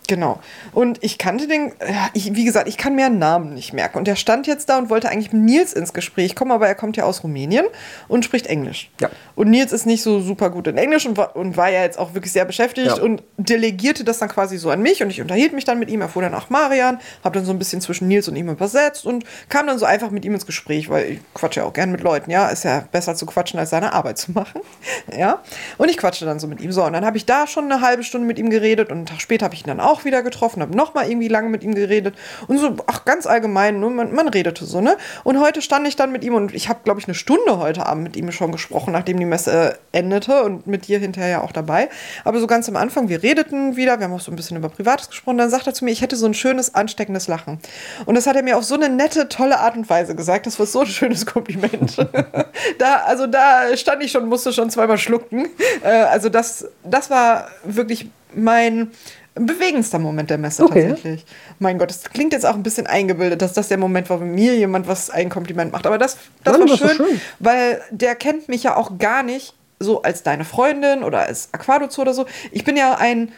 Genau. Und ich kannte den, ich, wie gesagt, ich kann mir einen Namen nicht merken. Und der stand jetzt da und wollte eigentlich mit Nils ins Gespräch kommen, aber er kommt ja aus Rumänien und spricht Englisch. Ja. Und Nils ist nicht so super gut in Englisch und war, und war ja jetzt auch wirklich sehr beschäftigt ja. und delegierte das dann quasi so an mich und ich unterhielt mich dann mit ihm, erfuhr dann auch Marian, habe dann so ein bisschen zwischen Nils und ihm übersetzt und kam dann so einfach mit ihm ins Gespräch, weil ich quatsche ja auch gern mit Leuten, ja, ist ja besser zu quatschen, als seine Arbeit zu machen, *laughs* ja. Und ich quatschte dann so mit ihm. So, und dann habe ich da schon eine halbe Stunde mit ihm geredet und einen Tag später habe ich ihn dann auch auch wieder getroffen, habe nochmal irgendwie lange mit ihm geredet und so, ach, ganz allgemein, ne, man, man redete so, ne? Und heute stand ich dann mit ihm und ich habe, glaube ich, eine Stunde heute Abend mit ihm schon gesprochen, nachdem die Messe äh, endete und mit dir hinterher ja auch dabei. Aber so ganz am Anfang, wir redeten wieder, wir haben auch so ein bisschen über Privates gesprochen, dann sagt er zu mir, ich hätte so ein schönes, ansteckendes Lachen. Und das hat er mir auf so eine nette, tolle Art und Weise gesagt. Das war so ein schönes Kompliment. *laughs* da, also da stand ich schon, musste schon zweimal schlucken. Äh, also das, das war wirklich mein ein bewegendster Moment der Messe Okay. tatsächlich. Mein Gott, das klingt jetzt auch ein bisschen eingebildet, dass das der Moment war, wenn mir jemand was ein Kompliment macht. Aber das, das Nein, war das war schön, schön. weil der kennt mich ja auch gar nicht so als deine Freundin oder als Aquadozo oder so. Ich bin ja ein,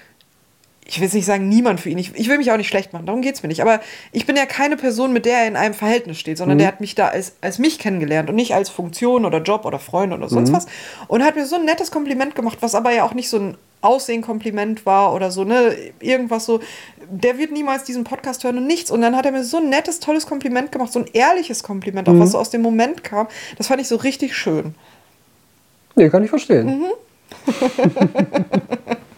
ich will jetzt nicht sagen niemand für ihn. Ich, ich will mich auch nicht schlecht machen, darum geht es mir nicht. Aber ich bin ja keine Person, mit der er in einem Verhältnis steht, sondern der hat mich da als, als mich kennengelernt und nicht als Funktion oder Job oder Freund oder sonst was. Und hat mir so ein nettes Kompliment gemacht, was aber ja auch nicht so ein Aussehen-Kompliment war oder so, ne? Irgendwas so. Der wird niemals diesen Podcast hören und nichts. Und dann hat er mir so ein nettes, tolles Kompliment gemacht, so ein ehrliches Kompliment, auch was so aus dem Moment kam. Das fand ich so richtig schön. Nee, kann ich verstehen. Mhm. *laughs*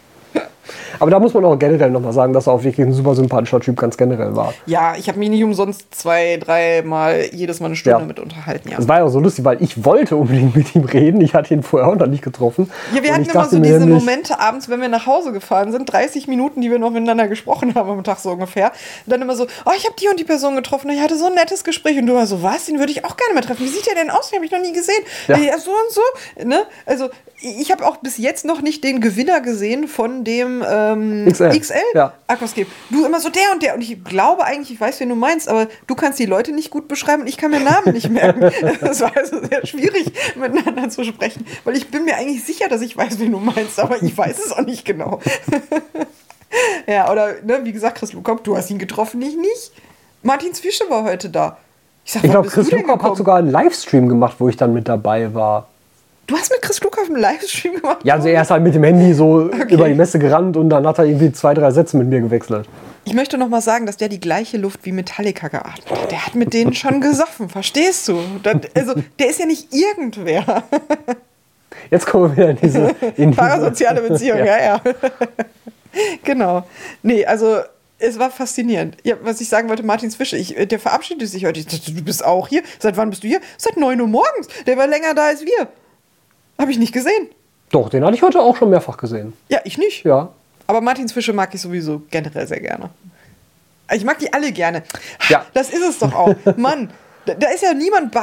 Aber da muss man auch generell nochmal sagen, dass er auch wirklich ein super sympathischer Typ ganz generell war. Ja, ich habe mich nicht umsonst zwei, dreimal jedes Mal eine Stunde Ja. mit unterhalten. Ja. Es war ja auch so lustig, weil ich wollte unbedingt mit ihm reden. Ich hatte ihn vorher auch noch nicht getroffen. Ja, wir Und hatten immer so diese nämlich- Momente abends, wenn wir nach Hause gefahren sind, 30 Minuten, die wir noch miteinander gesprochen haben am Tag so ungefähr. Und dann immer so, oh, ich habe die und die Person getroffen, ich hatte so ein nettes Gespräch. Und du war so, was, den würde ich auch gerne mal treffen. Wie sieht der denn aus? Den habe ich noch nie gesehen. Ja. Ja, so und so. Ne? Also ich habe auch bis jetzt noch nicht den Gewinner gesehen von dem ähm, XL. XL Ja. Aquascape. Du immer so der und der. Und ich glaube eigentlich, ich weiß, wen du meinst, aber du kannst die Leute nicht gut beschreiben und ich kann mir Namen nicht merken. *laughs* Das war also sehr schwierig, miteinander zu sprechen, weil ich bin mir eigentlich sicher, dass ich weiß, wen du meinst, aber ich weiß es auch nicht genau. *laughs* ja, oder ne, wie gesagt, Chris Lukop, du hast ihn getroffen, ich nicht. Martins Fische war heute da. Ich, sag, Ich glaube, Chris Lukop hat sogar einen Livestream gemacht, wo ich dann mit dabei war. Du hast mit Chris Lukop einen Livestream gemacht? Ja, also er ist halt mit dem Handy so über die Messe gerannt und dann hat er irgendwie zwei, drei Sätze mit mir gewechselt. Ich möchte noch mal sagen, dass der die gleiche Luft wie Metallica geatmet hat. Der hat mit denen schon gesoffen, verstehst du? Das, also, der ist ja nicht irgendwer. Jetzt kommen wir wieder in diese. *laughs* In diese Parasoziale Beziehung, *laughs* ja, ja. *laughs* genau. Nee, also es war faszinierend. Ja, was ich sagen wollte, Martins Fische, ich, der verabschiedet sich heute. Ich dachte, du bist auch hier. Seit wann bist du hier? Seit 9 Uhr morgens. Der war länger da als wir. Habe ich nicht gesehen. Doch, den hatte ich heute auch schon mehrfach gesehen. Ja, ich nicht. Ja. Aber Martins Fische mag ich sowieso generell sehr gerne. Ich mag die alle gerne. Ja. Das ist es doch auch. Mann, da, da ist ja niemand bei,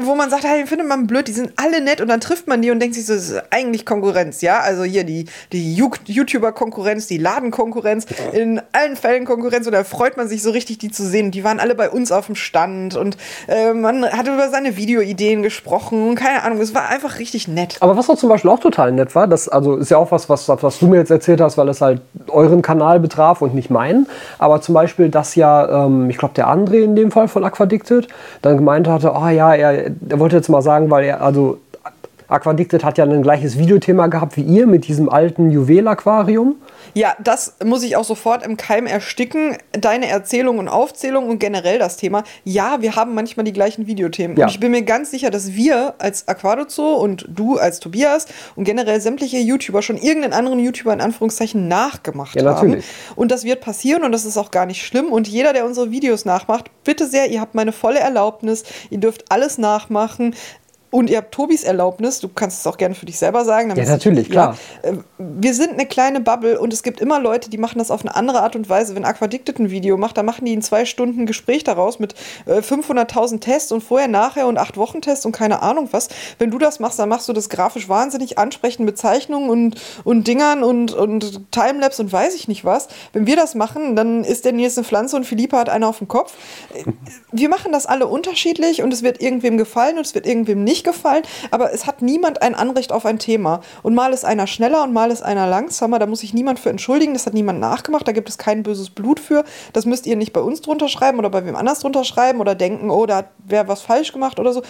wo man sagt, hey, den findet man blöd, die sind alle nett und dann trifft man die und denkt sich so, das ist eigentlich Konkurrenz, ja? Also hier die, die YouTuber-Konkurrenz, die Ladenkonkurrenz, in allen Fällen Konkurrenz und da freut man sich so richtig, die zu sehen. Die waren alle bei uns auf dem Stand und äh, man hat über seine Videoideen gesprochen und keine Ahnung, es war einfach richtig nett. Aber was auch zum Beispiel auch total nett war, das also ist ja auch was, was, was du mir jetzt erzählt hast, weil es halt euren Kanal betraf und nicht meinen. Aber zum Beispiel, dass ja, ähm, ich glaube, der André in dem Fall von Aquadicted dann gemeint hatte, oh ja, er, er wollte jetzt mal sagen, weil er, also Aquadicted hat ja ein gleiches Videothema gehabt wie ihr mit diesem alten Juwel-Aquarium. Ja, das muss ich auch sofort im Keim ersticken. Deine Erzählung und Aufzählung und generell das Thema. Ja, wir haben manchmal die gleichen Videothemen. Ja. Und ich bin mir ganz sicher, dass wir als Aquadozo und du als Tobias und generell sämtliche YouTuber schon irgendeinen anderen YouTuber in Anführungszeichen nachgemacht Ja, haben. Und das wird passieren und das ist auch gar nicht schlimm. Und jeder, der unsere Videos nachmacht, bitte sehr, ihr habt meine volle Erlaubnis. Ihr dürft alles nachmachen. Und ihr habt Tobis Erlaubnis, du kannst es auch gerne für dich selber sagen. Ja, natürlich, klar. äh, wir sind eine kleine Bubble und es gibt immer Leute, die machen das auf eine andere Art und Weise. Wenn Aquadicted ein Video macht, dann machen die in zwei Stunden ein Gespräch daraus mit äh, 500.000 Tests und vorher, nachher und acht Wochen Tests und keine Ahnung was. Wenn du das machst, dann machst du das grafisch wahnsinnig ansprechend mit Zeichnungen und, und Dingern und, und Timelapse und weiß ich nicht was. Wenn wir das machen, dann ist der Nils eine Pflanze und Philippa hat eine auf dem Kopf. Äh, *laughs* Wir machen das alle unterschiedlich und es wird irgendwem gefallen und es wird irgendwem nicht gefallen, aber es hat niemand ein Anrecht auf ein Thema. Und mal ist einer schneller und mal ist einer langsamer, da muss sich niemand für entschuldigen, das hat niemand nachgemacht, da gibt es kein böses Blut für. Das müsst ihr nicht bei uns drunter schreiben oder bei wem anders drunter schreiben oder denken, oh, da hat wer was falsch gemacht oder so.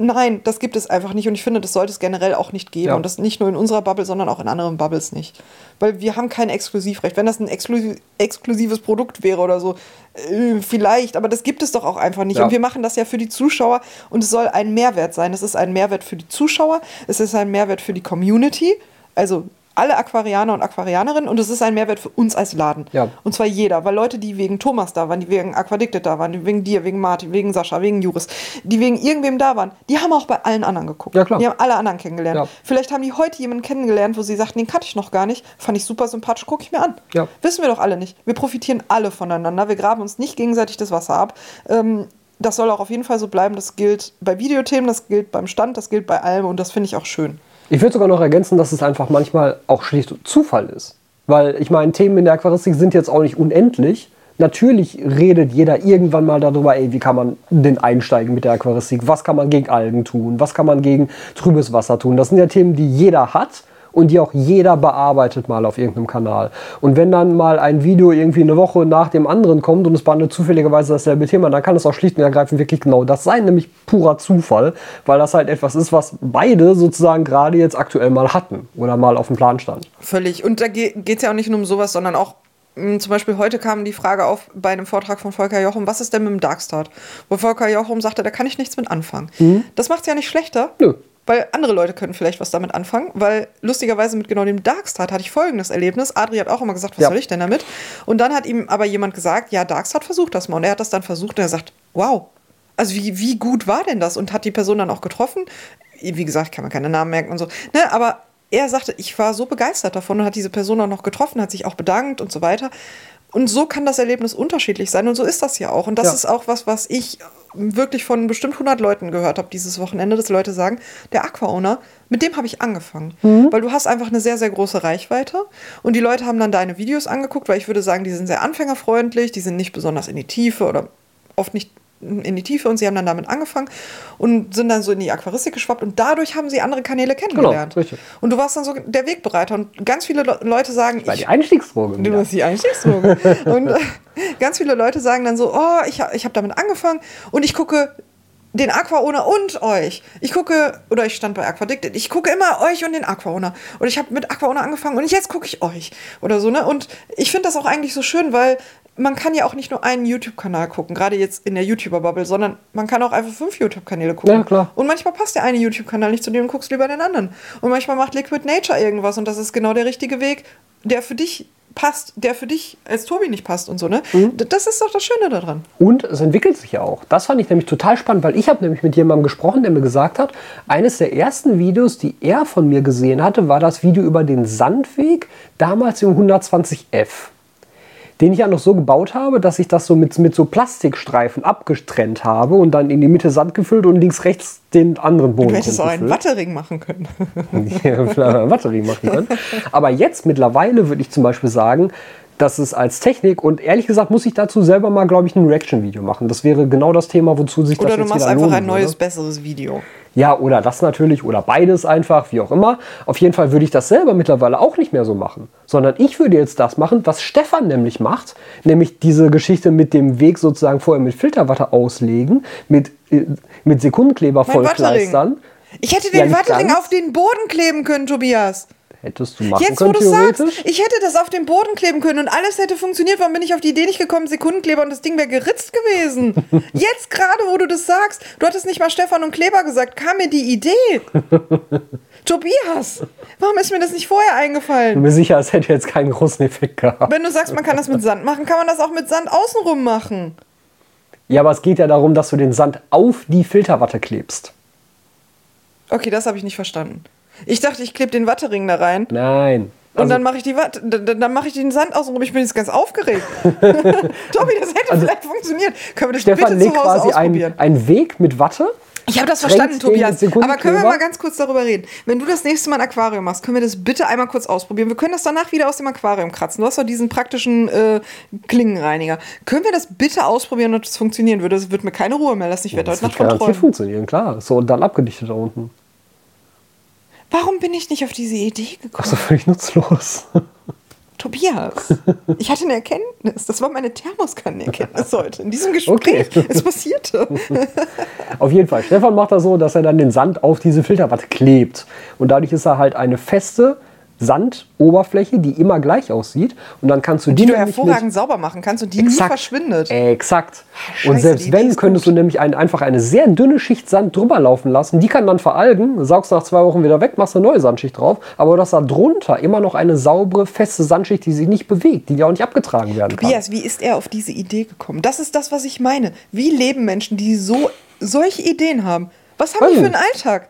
Nein, das gibt es einfach nicht und ich finde, das sollte es generell auch nicht geben Ja. und das nicht nur in unserer Bubble, sondern auch in anderen Bubbles nicht. Weil wir haben kein Exklusivrecht. Wenn das ein exklusiv, exklusives Produkt wäre oder so, äh, vielleicht, aber das gibt es doch auch einfach nicht. Ja. Und wir machen das ja für die Zuschauer und es soll ein Mehrwert sein. Es ist ein Mehrwert für die Zuschauer, es ist ein Mehrwert für die Community, also alle Aquarianer und Aquarianerinnen und es ist ein Mehrwert für uns als Laden. Ja. Und zwar jeder, weil Leute, die wegen Thomas da waren, die wegen Aquadicted da waren, die wegen dir, wegen Martin, wegen Sascha, wegen Juris, die wegen irgendwem da waren, die haben auch bei allen anderen geguckt. Ja, klar. Die haben alle anderen kennengelernt. Ja. Vielleicht haben die heute jemanden kennengelernt, wo sie sagten, den kannte ich noch gar nicht, fand ich super sympathisch, gucke ich mir an. Ja. Wissen wir doch alle nicht. Wir profitieren alle voneinander, wir graben uns nicht gegenseitig das Wasser ab. Ähm, das soll auch auf jeden Fall so bleiben. Das gilt bei Videothemen, das gilt beim Stand, das gilt bei allem und das finde ich auch schön. Ich würde sogar noch ergänzen, dass es einfach manchmal auch schlicht Zufall ist. Weil ich meine, Themen in der Aquaristik sind jetzt auch nicht unendlich. Natürlich redet jeder irgendwann mal darüber, ey, wie kann man denn einsteigen mit der Aquaristik? Was kann man gegen Algen tun? Was kann man gegen trübes Wasser tun? Das sind ja Themen, die jeder hat und die auch jeder bearbeitet mal auf irgendeinem Kanal. Und wenn dann mal ein Video irgendwie eine Woche nach dem anderen kommt und es behandelt zufälligerweise dasselbe Thema, dann kann es auch schlicht und ergreifend wirklich genau das sein, nämlich purer Zufall, weil das halt etwas ist, was beide sozusagen gerade jetzt aktuell mal hatten oder mal auf dem Plan stand. Völlig. Und da geht es ja auch nicht nur um sowas, sondern auch mh, zum Beispiel heute kam die Frage auf bei einem Vortrag von Volker Jochum, was ist denn mit dem Darkstart? Wo Volker Jochum sagte, da kann ich nichts mit anfangen. Das macht es ja nicht schlechter. Nö. Weil andere Leute können vielleicht was damit anfangen, weil lustigerweise mit genau dem Darkstart hatte ich folgendes Erlebnis. Adri hat auch immer gesagt, was Ja. soll ich denn damit? Und dann hat ihm aber jemand gesagt, ja, Darkstart versucht das mal. Und er hat das dann versucht und er sagt, wow, also wie, wie gut war denn das? Und hat die Person dann auch getroffen. Wie gesagt, kann man keine Namen merken und so. Ne, aber er sagte, ich war so begeistert davon und hat diese Person auch noch getroffen, hat sich auch bedankt und so weiter. Und so kann das Erlebnis unterschiedlich sein und so ist das ja auch. Und das Ja. ist auch was, was ich wirklich von bestimmt 100 Leuten gehört habe dieses Wochenende, dass Leute sagen, der Aqua-Owner, mit dem habe ich angefangen. Weil du hast einfach eine sehr, sehr große Reichweite und die Leute haben dann deine Videos angeguckt, weil ich würde sagen, die sind sehr anfängerfreundlich, die sind nicht besonders in die Tiefe oder oft nicht in die Tiefe und sie haben dann damit angefangen und sind dann so in die Aquaristik geschwappt und dadurch haben sie andere Kanäle kennengelernt. richtig. Und du warst dann so der Wegbereiter und ganz viele Le Leute sagen, ich, die Einstiegsdroge. Du hast die Einstiegsdroge. und äh, ganz viele Leute sagen dann so, oh, ich, ich habe damit angefangen und ich gucke den Aquaowner und euch. Ich gucke, oder ich stand bei Aquadicted, ich gucke immer euch und den Aquaowner. Und ich habe mit Aquaowner angefangen und jetzt gucke ich euch. Oder so, ne? Und ich finde das auch eigentlich so schön, weil man kann ja auch nicht nur einen YouTube-Kanal gucken, gerade jetzt in der YouTuber-Bubble, sondern man kann auch einfach fünf YouTube-Kanäle gucken. Ja, klar. Und manchmal passt der eine YouTube-Kanal nicht zu dem und guckst lieber den anderen. Und manchmal macht Liquid Nature irgendwas und das ist genau der richtige Weg, der für dich passt, der für dich als Tobi nicht passt und so, ne? Mhm. Das ist doch das Schöne daran. Und es entwickelt sich ja auch. Das fand ich nämlich total spannend, weil ich habe nämlich mit jemandem gesprochen, der mir gesagt hat, eines der ersten Videos, die er von mir gesehen hatte, war das Video über den Sandweg, damals im 120F. Den ich ja noch so gebaut habe, dass ich das so mit, mit so Plastikstreifen abgetrennt habe und dann in die Mitte Sand gefüllt und links, rechts den anderen Boden Du hättest auch einen. Wattering machen können. *laughs* Ja, vielleicht eine Batterie machen können. Aber jetzt mittlerweile würde ich zum Beispiel sagen, dass es als Technik und ehrlich gesagt muss ich dazu selber mal, glaube ich, ein Reaction-Video machen. Das wäre genau das Thema, wozu sich Oder das du jetzt machst wieder einfach lohnen ein neues, würde. besseres Video. Ja, oder das natürlich oder beides einfach, wie auch immer. Auf jeden Fall würde ich das selber mittlerweile auch nicht mehr so machen, sondern ich würde jetzt das machen, was Stefan nämlich macht, nämlich diese Geschichte mit dem Weg sozusagen vorher mit Filterwatte auslegen, mit, äh, mit Sekundenkleber vollkleistern. Ich hätte Ja, den Wattering ganz. auf den Boden kleben können, Tobias. Hättest du machen Jetzt, wo können, du theoretisch. sagst, ich hätte das auf den Boden kleben können und alles hätte funktioniert. Warum bin ich auf die Idee nicht gekommen, Sekundenkleber und das Ding wäre geritzt gewesen? *laughs* Jetzt gerade, wo du das sagst, du hattest nicht mal Stefan und Kleber gesagt, kam mir die Idee. *laughs* Tobias, warum ist mir das nicht vorher Ich bin eingefallen? mir sicher, es hätte jetzt keinen großen Effekt gehabt. Wenn du sagst, man kann das mit Sand machen, kann man das auch mit Sand außenrum machen. Ja, aber es geht ja darum, dass du den Sand auf die Filterwatte klebst. Okay, das habe ich nicht verstanden. Ich dachte, ich klebe den Wattering da rein Nein. und Also, dann mache ich die Watt, dann, dann mache ich den Sand außenrum. Ich bin jetzt ganz aufgeregt. *laughs* Tobi, das hätte vielleicht funktioniert. Können wir das Stefan bitte legt zu Hause quasi ausprobieren? einen, einen Weg mit Watte. Ich habe das verstanden, den Tobias. Aber können wir mal ganz kurz darüber reden? Wenn du das nächste Mal ein Aquarium machst, können wir das bitte einmal kurz ausprobieren. Wir können das danach wieder aus dem Aquarium kratzen. Du hast doch diesen praktischen äh, Klingenreiniger. Können wir das bitte ausprobieren, ob das funktionieren würde? Das wird mir keine Ruhe mehr lassen. Ich werde Das heute Nacht garantiert kontrollen. funktionieren, klar. So, und dann abgedichtet da unten. Warum bin ich nicht auf diese Idee gekommen? Das ist völlig nutzlos. *laughs* Tobias, ich hatte eine Erkenntnis. Das war meine Thermoskannenerkenntnis heute. In diesem *laughs* Gespräch. Okay. Es passierte. *laughs* Auf jeden Fall. Stefan macht das so, dass er dann den Sand auf diese Filterwatte klebt. Und dadurch ist er halt eine feste Sandoberfläche, die immer gleich aussieht. Und dann kannst du die, Die du hervorragend sauber machen kannst und die nie verschwindet. Exakt. Scheiße, und selbst wenn, könntest gut. du nämlich ein, einfach eine sehr dünne Schicht Sand drüber laufen lassen. Die kann dann veralgen, saugst nach zwei Wochen wieder weg, machst eine neue Sandschicht drauf. Aber du hast da drunter immer noch eine saubere, feste Sandschicht, die sich nicht bewegt, die ja auch nicht abgetragen werden kann. Tobias, wie ist er auf diese Idee gekommen? Das ist das, was ich meine. Wie leben Menschen, die so solche Ideen haben? Was haben die für einen Alltag?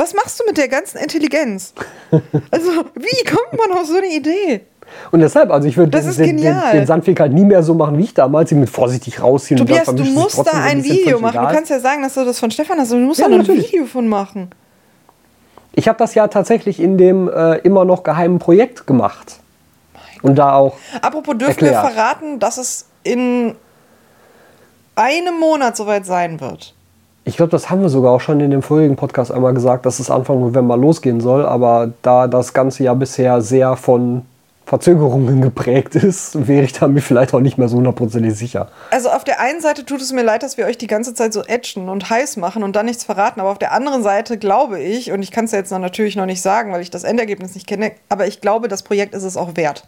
Was machst du mit der ganzen Intelligenz? *laughs* Also, wie kommt man auf so eine Idee? Und deshalb, also ich würde Das den, den, den, Sandweg halt nie mehr so machen wie ich damals, ihn mit vorsichtig rausziehen. und Tobias, dann du musst da ein Video machen. Du kannst ja sagen, dass du das von Stefan hast, aber du musst Ja, da noch ein. Video von machen. Ich habe das ja tatsächlich in dem äh, immer noch geheimen Projekt gemacht. Und da auch. Apropos, dürfen Erklärt. wir verraten, dass es in einem Monat soweit sein wird? Ich glaube, das haben wir sogar auch schon in dem vorigen Podcast einmal gesagt, dass es Anfang November losgehen soll. Aber da das ganze Jahr bisher sehr von Verzögerungen geprägt ist, wäre ich da mir vielleicht auch nicht mehr so hundertprozentig sicher. Also auf der einen Seite tut es mir leid, dass wir euch die ganze Zeit so etchen und heiß machen und dann nichts verraten. Aber auf der anderen Seite glaube ich, und ich kann es ja jetzt noch natürlich noch nicht sagen, weil ich das Endergebnis nicht kenne, aber ich glaube, das Projekt ist es auch wert.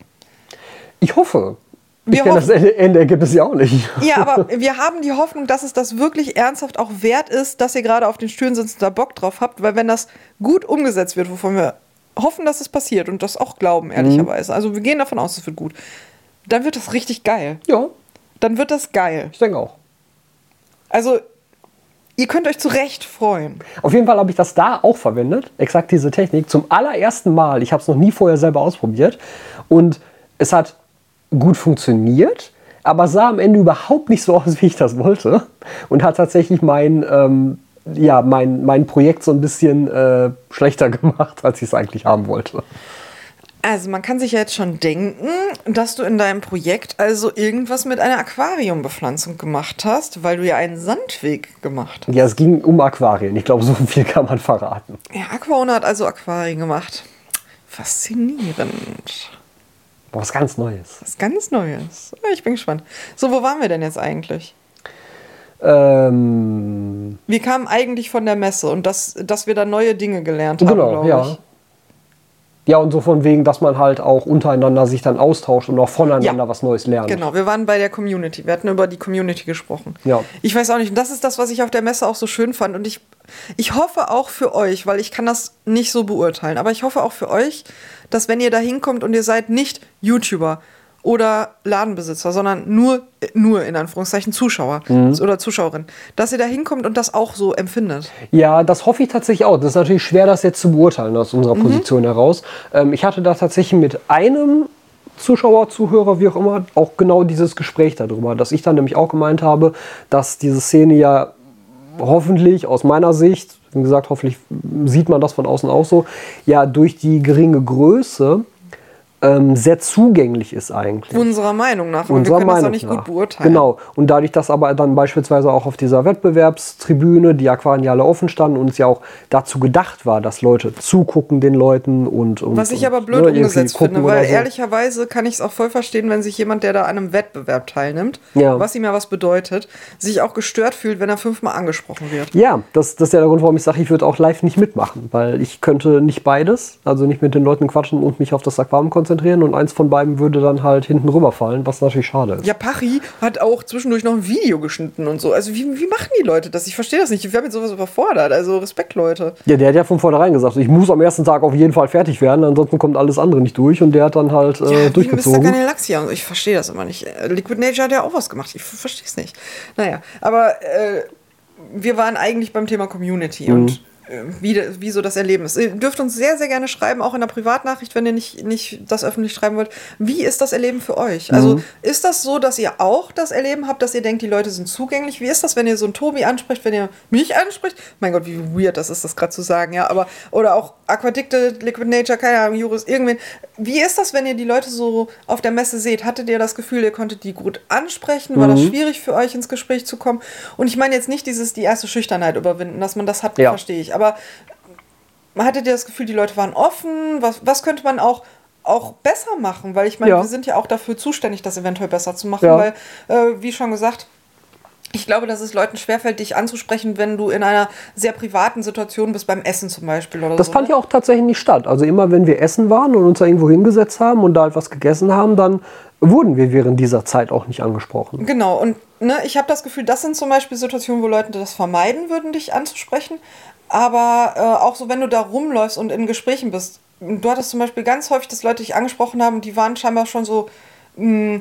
Ich hoffe. Wir ich kenne das Endergebnis ja auch nicht. *laughs* Ja, aber wir haben die Hoffnung, dass es das wirklich ernsthaft auch wert ist, dass ihr gerade auf den Stühlen sitzt und da Bock drauf habt, weil wenn das gut umgesetzt wird, wovon wir hoffen, dass es passiert und das auch glauben, ehrlicherweise, also wir gehen davon aus, es wird gut, dann wird das richtig geil. Ja, Dann wird das geil. ich denke auch. Also, ihr könnt euch zu Recht freuen. Auf jeden Fall habe ich das da auch verwendet, exakt diese Technik, zum allerersten Mal. Ich habe es noch nie vorher selber ausprobiert und es hat gut funktioniert, aber sah am Ende überhaupt nicht so aus, wie ich das wollte und hat tatsächlich mein, ähm, ja, mein, mein Projekt so ein bisschen äh, schlechter *laughs* gemacht, als ich es eigentlich haben wollte. Also, man kann sich ja jetzt schon denken, dass du in deinem Projekt also irgendwas mit einer Aquariumbepflanzung gemacht hast, weil du ja einen Sandweg gemacht hast. Ja, es ging um Aquarien. Ich glaube, so viel kann man verraten. Ja, Aquaona hat also Aquarien gemacht. Faszinierend. Was ganz Neues. Was ganz Neues. Ja, Ich bin gespannt. So, wo waren wir denn jetzt eigentlich? Ähm, Wir kamen eigentlich von der Messe und dass, dass wir da neue Dinge gelernt haben, genau, glaube ja. ich. Ja, und so von wegen, dass man halt auch untereinander sich dann austauscht und auch voneinander Ja. was Neues lernt. Genau, wir waren bei der Community. Wir hatten über die Community gesprochen. Ja. Ich weiß auch nicht, und das ist das, was ich auf der Messe auch so schön fand. Und ich, ich hoffe auch für euch, weil ich kann das nicht so beurteilen, aber ich hoffe auch für euch, dass wenn ihr da hinkommt und ihr seid nicht YouTuber oder Ladenbesitzer, sondern nur, nur in Anführungszeichen Zuschauer Mhm. oder Zuschauerin, dass ihr da hinkommt und das auch so empfindet. Ja, das hoffe ich tatsächlich auch. Das ist natürlich schwer, das jetzt zu beurteilen aus unserer Position heraus. Ähm, ich hatte da tatsächlich mit einem Zuschauer, Zuhörer, wie auch immer, auch genau dieses Gespräch darüber, dass ich dann nämlich auch gemeint habe, dass diese Szene ja hoffentlich aus meiner Sicht, wie gesagt, hoffentlich sieht man das von außen auch so, ja durch die geringe Größe ähm, sehr zugänglich ist eigentlich. Unserer Meinung nach. Aber Unserer wir können das Meinung auch nicht nach. gut beurteilen. Genau. Und dadurch, dass aber dann beispielsweise auch auf dieser Wettbewerbstribüne die alle offen standen und es ja auch dazu gedacht war, dass Leute zugucken den Leuten und. und Was ich und, aber blöd ne, umgesetzt finde, weil so. ehrlicherweise kann ich es auch voll verstehen, wenn sich jemand, der da an einem Wettbewerb teilnimmt, Ja. was ihm ja was bedeutet, sich auch gestört fühlt, wenn er fünfmal angesprochen wird. Ja, das, das ist ja der Grund, warum ich sage, ich würde auch live nicht mitmachen, weil ich könnte nicht beides, also nicht mit den Leuten quatschen und mich auf das Aquarium konzentrieren und eins von beiden würde dann halt hinten rüberfallen, was natürlich schade ist. Ja, Pachi hat auch zwischendurch noch ein Video geschnitten und so. Also wie, wie machen die Leute das? Ich verstehe das nicht. Wir haben mit sowas überfordert. Also Respekt, Leute. Ja, der hat ja von vornherein gesagt, ich muss am ersten Tag auf jeden Fall fertig werden, ansonsten kommt alles andere nicht durch und der hat dann halt äh, Ja, wie Mr. durchgezogen. Galaxia. und so. Ich verstehe das immer nicht. Äh, Liquid Nature hat ja auch was gemacht. Ich verstehe es nicht. Naja, aber äh, wir waren eigentlich beim Thema Community Mhm. und wie, wie so das Erleben ist. Ihr dürft uns sehr, sehr gerne schreiben, auch in der Privatnachricht, wenn ihr nicht, nicht das öffentlich schreiben wollt. Wie ist das Erleben für euch? Also Mhm. ist das so, dass ihr auch das Erleben habt, dass ihr denkt, die Leute sind zugänglich? Wie ist das, wenn ihr so einen Tobi anspricht, wenn ihr mich anspricht? Mein Gott, wie weird das ist, das gerade zu sagen, ja. Aber, oder auch Aquadicte, Liquid Nature, keine Ahnung, Juris, irgendwen. Wie ist das, wenn ihr die Leute so auf der Messe seht? Hattet ihr das Gefühl, ihr konntet die gut ansprechen? War das schwierig für euch, ins Gespräch zu kommen? Und ich meine jetzt nicht dieses, die erste Schüchternheit überwinden, dass man das hat, Ja. verstehe ich. Aber hattet ihr das Gefühl, die Leute waren offen? Was, was könnte man auch, auch besser machen? Weil ich meine, Ja. wir sind ja auch dafür zuständig, das eventuell besser zu machen, Ja. weil, äh, wie schon gesagt, ich glaube, dass es Leuten schwerfällt, dich anzusprechen, wenn du in einer sehr privaten Situation bist, beim Essen zum Beispiel oder Das so. fand ne? ja auch tatsächlich nicht statt. Also immer wenn wir essen waren und uns da irgendwo hingesetzt haben und da halt was gegessen haben, dann wurden wir während dieser Zeit auch nicht angesprochen. Genau, und ne, ich habe das Gefühl, das sind zum Beispiel Situationen, wo Leute das vermeiden würden, dich anzusprechen. Aber äh, auch so, wenn du da rumläufst und in Gesprächen bist, du hattest zum Beispiel ganz häufig, dass Leute dich angesprochen haben, die waren scheinbar schon so mh,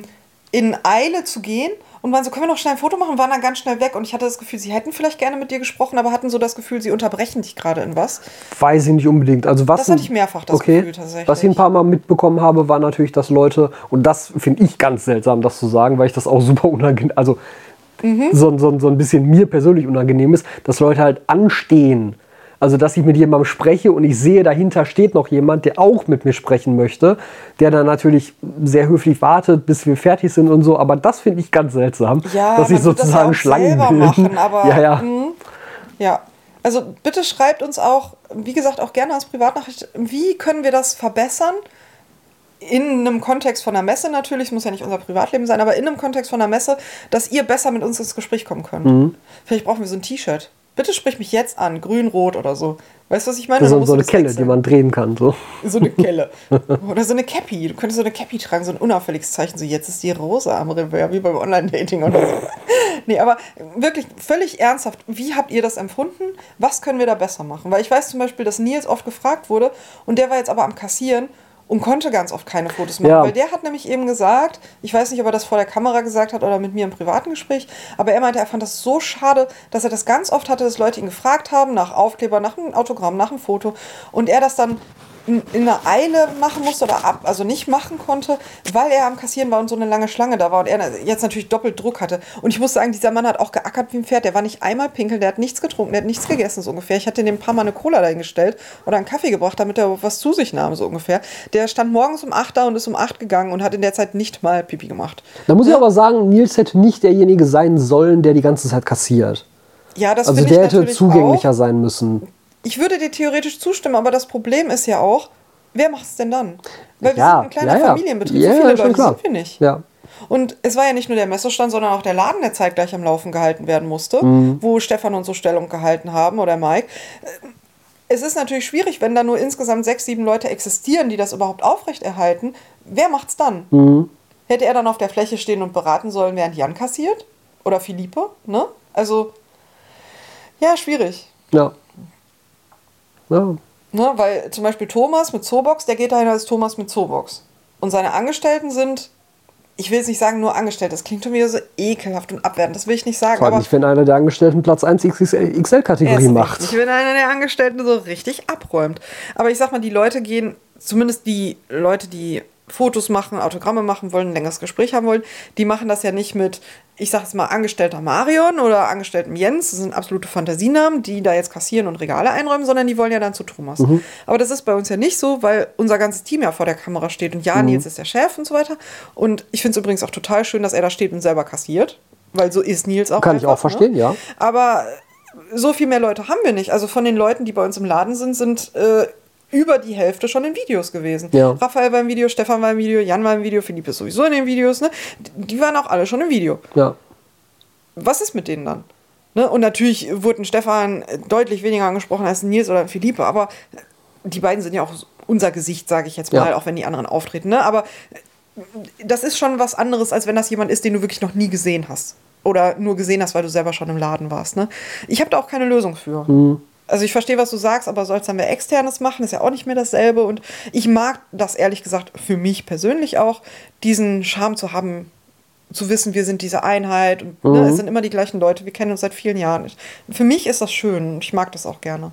in Eile zu gehen und waren so, können wir noch schnell ein Foto machen, waren dann ganz schnell weg. Und ich hatte das Gefühl, sie hätten vielleicht gerne mit dir gesprochen, aber hatten so das Gefühl, sie unterbrechen dich gerade in was. Weiß ich nicht unbedingt. Also was Das hatte ich mehrfach, das okay. Gefühl tatsächlich. Was ich ein paar Mal mitbekommen habe, war natürlich, dass Leute, und das finde ich ganz seltsam, das zu sagen, weil ich das auch *laughs* super unangenehm, also Mhm. so, so, so ein bisschen mir persönlich unangenehm ist, dass Leute halt anstehen. Also, dass ich mit jemandem spreche und ich sehe, dahinter steht noch jemand, der auch mit mir sprechen möchte, der dann natürlich sehr höflich wartet, bis wir fertig sind und so. Aber das finde ich ganz seltsam, Ja, dass ich wird das ja sozusagen Schlangen bilden. machen, *laughs* aber ja, ja. mh, ja. Also bitte schreibt uns auch, wie gesagt, auch gerne als Privatnachricht, wie können wir das verbessern? In einem Kontext von einer Messe natürlich, muss ja nicht unser Privatleben sein, aber in einem Kontext von einer Messe, dass ihr besser mit uns ins Gespräch kommen könnt. Mhm. Vielleicht brauchen wir so ein T-Shirt. Bitte sprich mich jetzt an, grün, rot oder so. Weißt du, was ich meine? So du eine Kelle, die wechseln. man drehen kann. So. So eine Kelle. *laughs* Oder so eine Cappy. Du könntest so eine Cappy tragen, so ein unauffälliges Zeichen. So, jetzt ist die rosa am Revers, wie beim Online-Dating oder so. *laughs* Nee, aber wirklich völlig ernsthaft, wie habt ihr das empfunden? Was können wir da besser machen? Weil ich weiß zum Beispiel, dass Nils oft gefragt wurde und der war jetzt aber am Kassieren und konnte ganz oft keine Fotos machen. Ja. Weil der hat nämlich eben gesagt, ich weiß nicht, ob er das vor der Kamera gesagt hat oder mit mir im privaten Gespräch, aber er meinte, er fand das so schade, dass er das ganz oft hatte, dass Leute ihn gefragt haben nach Aufkleber, nach einem Autogramm, nach einem Foto und er das dann in, in einer Eile machen musste oder ab, also nicht machen konnte, weil er am Kassieren war und so eine lange Schlange da war und er jetzt natürlich doppelt Druck hatte. Und ich muss sagen, dieser Mann hat auch geackert wie ein Pferd. Der war nicht einmal pinkeln, der hat nichts getrunken, der hat nichts gegessen, so ungefähr. Ich hatte dem ein paar Mal eine Cola dahingestellt oder einen Kaffee gebracht, damit er was zu sich nahm, so ungefähr. Der stand morgens um 8 da und ist um 8 gegangen und hat in der Zeit nicht mal Pipi gemacht. Da muss ich aber sagen, Nils hätte nicht derjenige sein sollen, der die ganze Zeit kassiert. Ja, das Also finde ich der hätte zugänglicher Auch. sein müssen. Ich würde dir theoretisch zustimmen, aber das Problem ist ja auch, wer macht es denn dann? Weil wir Ja, sind ein kleiner ja, ja. Familienbetrieb, so viele Leute klar. sind wir nicht. Ja. Und es war ja nicht nur der Messestand, sondern auch der Laden, der zeitgleich am Laufen gehalten werden musste, Mhm. wo Stefan und so Stellung gehalten haben oder Mike. Es ist natürlich schwierig, wenn da nur insgesamt sechs, sieben Leute existieren, die das überhaupt aufrechterhalten. Wer macht's dann? Mhm. Hätte er dann auf der Fläche stehen und beraten sollen, während Jan kassiert? Oder Philippe? Ne? Also, ja, schwierig. Ja. Ja. Ne? Weil zum Beispiel Thomas mit Zoobox, der geht dahin als Thomas mit Zoobox. Und seine Angestellten sind, ich will jetzt nicht sagen nur Angestellte, das klingt schon wieder so ekelhaft und abwertend, das will ich nicht sagen. Vor allem aber nicht, wenn einer der Angestellten Platz 1 XL-Kategorie macht. Nicht, wenn einer der Angestellten so richtig abräumt. Aber ich sag mal, die Leute gehen, zumindest die Leute, die Fotos machen, Autogramme machen wollen, ein längeres Gespräch haben wollen, die machen das ja nicht mit, ich sag jetzt mal, Angestellter Marion oder Angestelltem Jens, das sind absolute Fantasienamen, die da jetzt kassieren und Regale einräumen, sondern die wollen ja dann zu Thomas. Mhm. Aber das ist bei uns ja nicht so, weil unser ganzes Team ja vor der Kamera steht und ja, Mhm. Nils ist der Chef und so weiter. Und ich finde es übrigens auch total schön, dass er da steht und selber kassiert, weil so ist Nils auch. Kann ich einfach, auch verstehen, ne? ja. Aber so viel mehr Leute haben wir nicht. Also von den Leuten, die bei uns im Laden sind, sind äh, über die Hälfte schon in Videos gewesen. Ja. Raphael war im Video, Stefan war im Video, Jan war im Video, Philipp ist sowieso in den Videos. Ne? Die waren auch alle schon im Video. Ja. Was ist mit denen dann? Ne? Und natürlich wurden Stefan deutlich weniger angesprochen als Nils oder Philippe, aber die beiden sind ja auch unser Gesicht, sage ich jetzt mal, Ja. auch wenn die anderen auftreten. Ne? Aber das ist schon was anderes, als wenn das jemand ist, den du wirklich noch nie gesehen hast. Oder nur gesehen hast, weil du selber schon im Laden warst. Ne? Ich habe da auch keine Lösung für. Also ich verstehe, was du sagst, aber sollst dann wer externes machen, ist ja auch nicht mehr dasselbe. Und ich mag das ehrlich gesagt für mich persönlich auch, diesen Charme zu haben, zu wissen, wir sind diese Einheit und ne, es sind immer die gleichen Leute, wir kennen uns seit vielen Jahren. Für mich ist das schön und ich mag das auch gerne.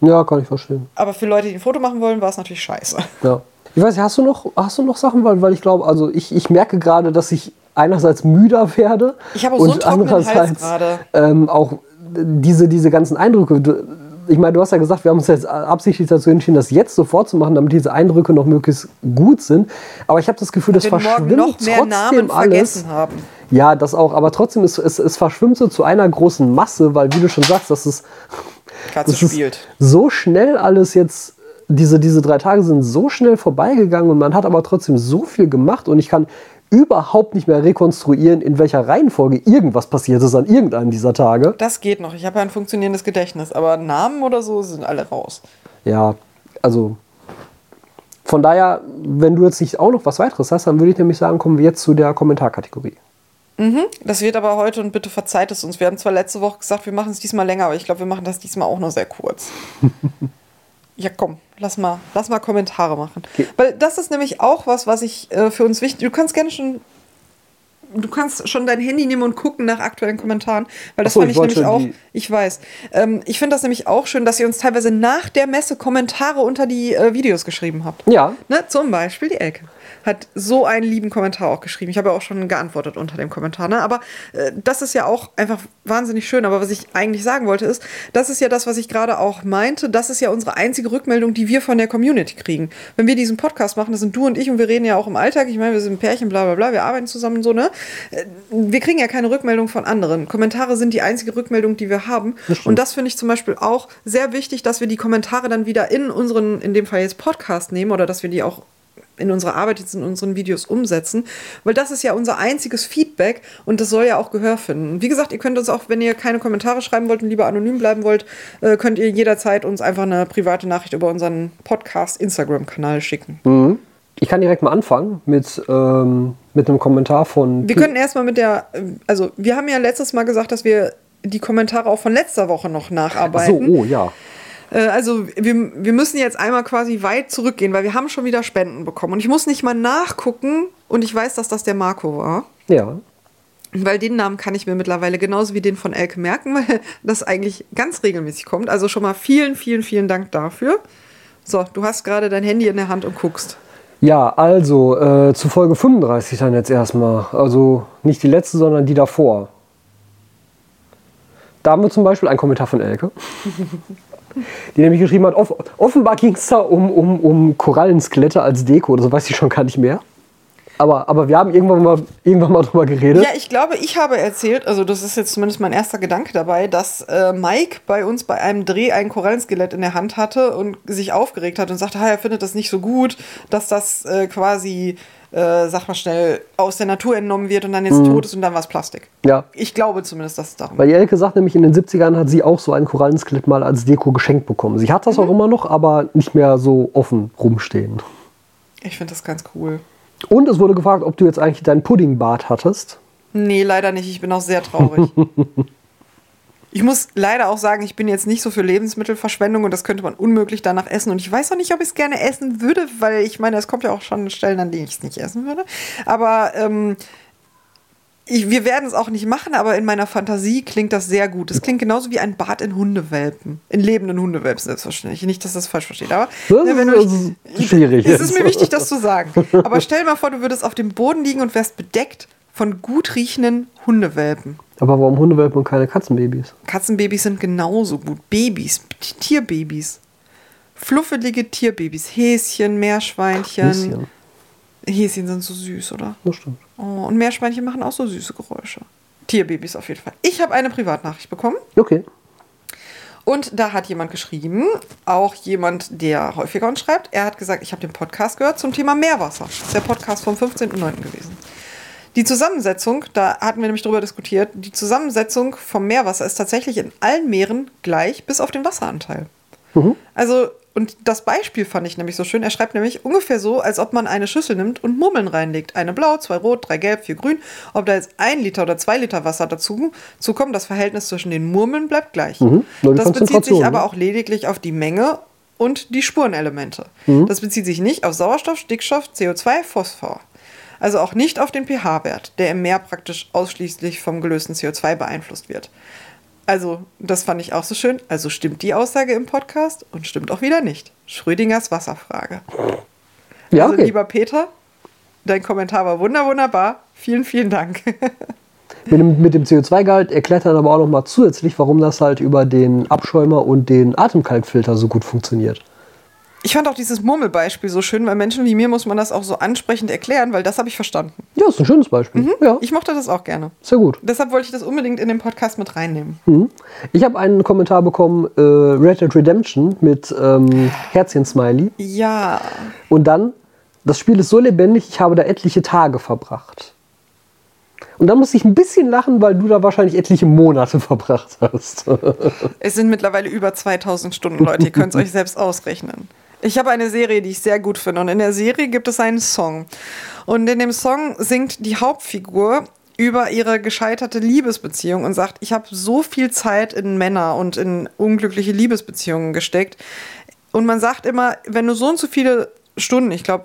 Ja, kann ich verstehen. Aber für Leute, die ein Foto machen wollen, war es natürlich scheiße. Ja. Ich weiß hast du noch, hast du noch Sachen, weil, weil ich glaube, also ich, ich merke gerade, dass ich einerseits müder werde Ich habe auch so einen und Hals andererseits ähm, auch diese, diese ganzen Eindrücke. Du, ich meine, du hast ja gesagt, wir haben uns jetzt absichtlich dazu entschieden, das jetzt sofort zu machen, damit diese Eindrücke noch möglichst gut sind. Aber ich habe das Gefühl, das verschwimmt noch mehr trotzdem Namen alles. haben. Ja, das auch. Aber trotzdem, ist, es, es verschwimmt so zu einer großen Masse, weil, wie du schon sagst, das ist, Katze das ist spielt. so schnell alles jetzt. Diese, diese drei Tage sind so schnell vorbeigegangen und man hat aber trotzdem so viel gemacht und ich kann überhaupt nicht mehr rekonstruieren, in welcher Reihenfolge irgendwas passiert ist an irgendeinem dieser Tage. Das geht noch. Ich habe ja ein funktionierendes Gedächtnis, aber Namen oder so sind alle raus. Ja, also von daher, wenn du jetzt nicht auch noch was weiteres hast, dann würde ich nämlich sagen, kommen wir jetzt zu der Kommentarkategorie. Das wird aber heute und bitte verzeiht es uns. Wir haben zwar letzte Woche gesagt, wir machen es diesmal länger, aber ich glaube, wir machen das diesmal auch nur sehr kurz. *laughs* ja, komm, lass mal, lass mal Kommentare machen. Weil das ist nämlich auch was, was ich äh, für uns wichtig. Du kannst gerne schon. Du kannst schon dein Handy nehmen und gucken nach aktuellen Kommentaren, weil das Ach so, fand ich ich, nämlich auch, ich weiß. Ähm, ich finde das nämlich auch schön, dass ihr uns teilweise nach der Messe Kommentare unter die äh, Videos geschrieben habt. Ja, Ne, zum Beispiel die Elke hat so einen lieben Kommentar auch geschrieben. Ich habe ja auch schon geantwortet unter dem Kommentar. Ne? Aber äh, das ist ja auch einfach wahnsinnig schön. Aber was ich eigentlich sagen wollte ist, das ist ja das, was ich gerade auch meinte. Das ist ja unsere einzige Rückmeldung, die wir von der Community kriegen. Wenn wir diesen Podcast machen, das sind du und ich und wir reden ja auch im Alltag. Ich meine, wir sind ein Pärchen, bla bla bla, wir arbeiten zusammen so, ne? Äh, Wir kriegen ja keine Rückmeldung von anderen. Kommentare sind die einzige Rückmeldung, die wir haben. und das finde ich zum Beispiel auch sehr wichtig, dass wir die Kommentare dann wieder in unseren, in dem Fall jetzt Podcast nehmen oder dass wir die auch in unserer Arbeit jetzt in unseren Videos umsetzen, weil das ist ja unser einziges Feedback und das soll ja auch Gehör finden. Wie gesagt, ihr könnt uns auch, wenn ihr keine Kommentare schreiben wollt und lieber anonym bleiben wollt, äh, könnt ihr jederzeit uns einfach eine private Nachricht über unseren Podcast Instagram-Kanal schicken. Ich kann direkt mal anfangen mit, ähm, mit einem Kommentar von. Wir könnten erstmal mit der, äh, also wir haben ja letztes Mal gesagt, dass wir die Kommentare auch von letzter Woche noch Ach so, nacharbeiten. oh ja. Äh, Also wir, wir müssen jetzt einmal quasi weit zurückgehen, weil wir haben schon wieder Spenden bekommen. Und ich muss nicht mal nachgucken und ich weiß, dass das der Marco war. Ja. Weil den Namen kann ich mir mittlerweile genauso wie den von Elke merken, weil *laughs* das eigentlich ganz regelmäßig kommt. Also schon mal vielen, vielen, vielen Dank dafür. So, du hast gerade dein Handy in der Hand und guckst. Ja, also äh, zu Folge 35 dann jetzt erstmal. Also nicht die letzte, sondern die davor. Da haben wir zum Beispiel einen Kommentar von Elke, *laughs* die nämlich geschrieben hat, off offenbar ging es da um, um, um Korallenskelette als Deko oder so, weiß ich schon gar nicht mehr. Aber, aber wir haben irgendwann mal, irgendwann mal drüber geredet. Ja, ich glaube, ich habe erzählt, also das ist jetzt zumindest mein erster Gedanke dabei, dass äh, Mike bei uns bei einem Dreh ein Korallenskelett in der Hand hatte und sich aufgeregt hat und sagte, ha, er findet das nicht so gut, dass das äh, quasi, äh, sag mal schnell, aus der Natur entnommen wird und dann jetzt tot ist und dann war es Plastik. Ja. Ich glaube zumindest, dass es darum Weil die Elke sagt nämlich, in den 70ern hat sie auch so ein Korallenskelett mal als Deko geschenkt bekommen. Sie hat das auch immer noch, aber nicht mehr so offen rumstehen. Ich finde das ganz cool. Und es wurde gefragt, ob du jetzt eigentlich dein Puddingbad hattest. Nee, leider nicht. Ich bin auch sehr traurig. *laughs* Ich muss leider auch sagen, ich bin jetzt nicht so für Lebensmittelverschwendung und das könnte man unmöglich danach essen. Und ich weiß auch nicht, ob ich es gerne essen würde, weil ich meine, es kommt ja auch schon Stellen, an denen ich es nicht essen würde. Aber ähm, ich, wir werden es auch nicht machen, aber in meiner Fantasie klingt das sehr gut. Es klingt genauso wie ein Bad in Hundewelpen. In lebenden Hundewelpen, selbstverständlich. Nicht, dass das falsch versteht. Aber Das ne, wenn du ist- ist schwierig Es ist mir wichtig, das zu sagen. *laughs* Aber stell mal vor, du würdest auf dem Boden liegen und wärst bedeckt von gut riechenden Hundewelpen. Aber warum Hundewelpen und keine Katzenbabys? Katzenbabys sind genauso gut. Babys, Tierbabys. Fluffelige Tierbabys. Häschen, Meerschweinchen. Häschen. Häschen sind so süß, oder? Das stimmt. Oh, und Meerschweinchen machen auch so süße Geräusche. Tierbabys auf jeden Fall. Ich habe eine Privatnachricht bekommen. Okay. Und da hat jemand geschrieben, auch jemand, der häufiger uns schreibt, er hat gesagt, ich habe den Podcast gehört zum Thema Meerwasser. Das ist der Podcast vom 15.09. gewesen. Die Zusammensetzung, da hatten wir nämlich drüber diskutiert, die Zusammensetzung vom Meerwasser ist tatsächlich in allen Meeren gleich, bis auf den Wasseranteil. Also, und das Beispiel fand ich nämlich so schön. Er schreibt nämlich ungefähr so, als ob man eine Schüssel nimmt und Murmeln reinlegt. Eine blau, zwei rot, drei gelb, vier grün. Ob da jetzt ein Liter oder zwei Liter Wasser dazu zukommt, das Verhältnis zwischen den Murmeln bleibt gleich. die Das bezieht sich aber ne? auch lediglich auf die Menge und die Spurenelemente. Das bezieht sich nicht auf Sauerstoff, Stickstoff, CO2, Phosphor. Also auch nicht auf den pH-Wert, der im Meer praktisch ausschließlich vom gelösten CO2 beeinflusst wird. Also, das fand ich auch so schön. Also stimmt die Aussage im Podcast und stimmt auch wieder nicht. Schrödingers Wasserfrage. Ja, also, okay. lieber Peter, dein Kommentar war wunder, wunderbar. Vielen, vielen Dank. *laughs* Mit dem, mit dem CO2-Gehalt erklärt dann aber auch noch mal zusätzlich, warum das halt über den Abschäumer und den Atemkalkfilter so gut funktioniert. Ich fand auch dieses Murmelbeispiel so schön, weil Menschen wie mir muss man das auch so ansprechend erklären, weil das habe ich verstanden. Ja, ist ein schönes Beispiel. Ja, Ich mochte das auch gerne. sehr gut. Deshalb wollte ich das unbedingt in den Podcast mit reinnehmen. Ich habe einen Kommentar bekommen, äh, Red Dead Redemption mit ähm, Herzchen-Smiley. Ja. Und dann, das Spiel ist so lebendig, ich habe da etliche Tage verbracht. Und dann musste ich ein bisschen lachen, weil du da wahrscheinlich etliche Monate *laughs* verbracht hast. Es sind mittlerweile über 2000 Stunden, Leute. Ihr könnt es *laughs* euch selbst ausrechnen. Ich habe eine Serie, die ich sehr gut finde. Und in der Serie gibt es einen Song. Und in dem Song singt die Hauptfigur über ihre gescheiterte Liebesbeziehung und sagt, ich habe so viel Zeit in Männer und in unglückliche Liebesbeziehungen gesteckt. Und man sagt immer, wenn du so und so viele Stunden, ich glaube,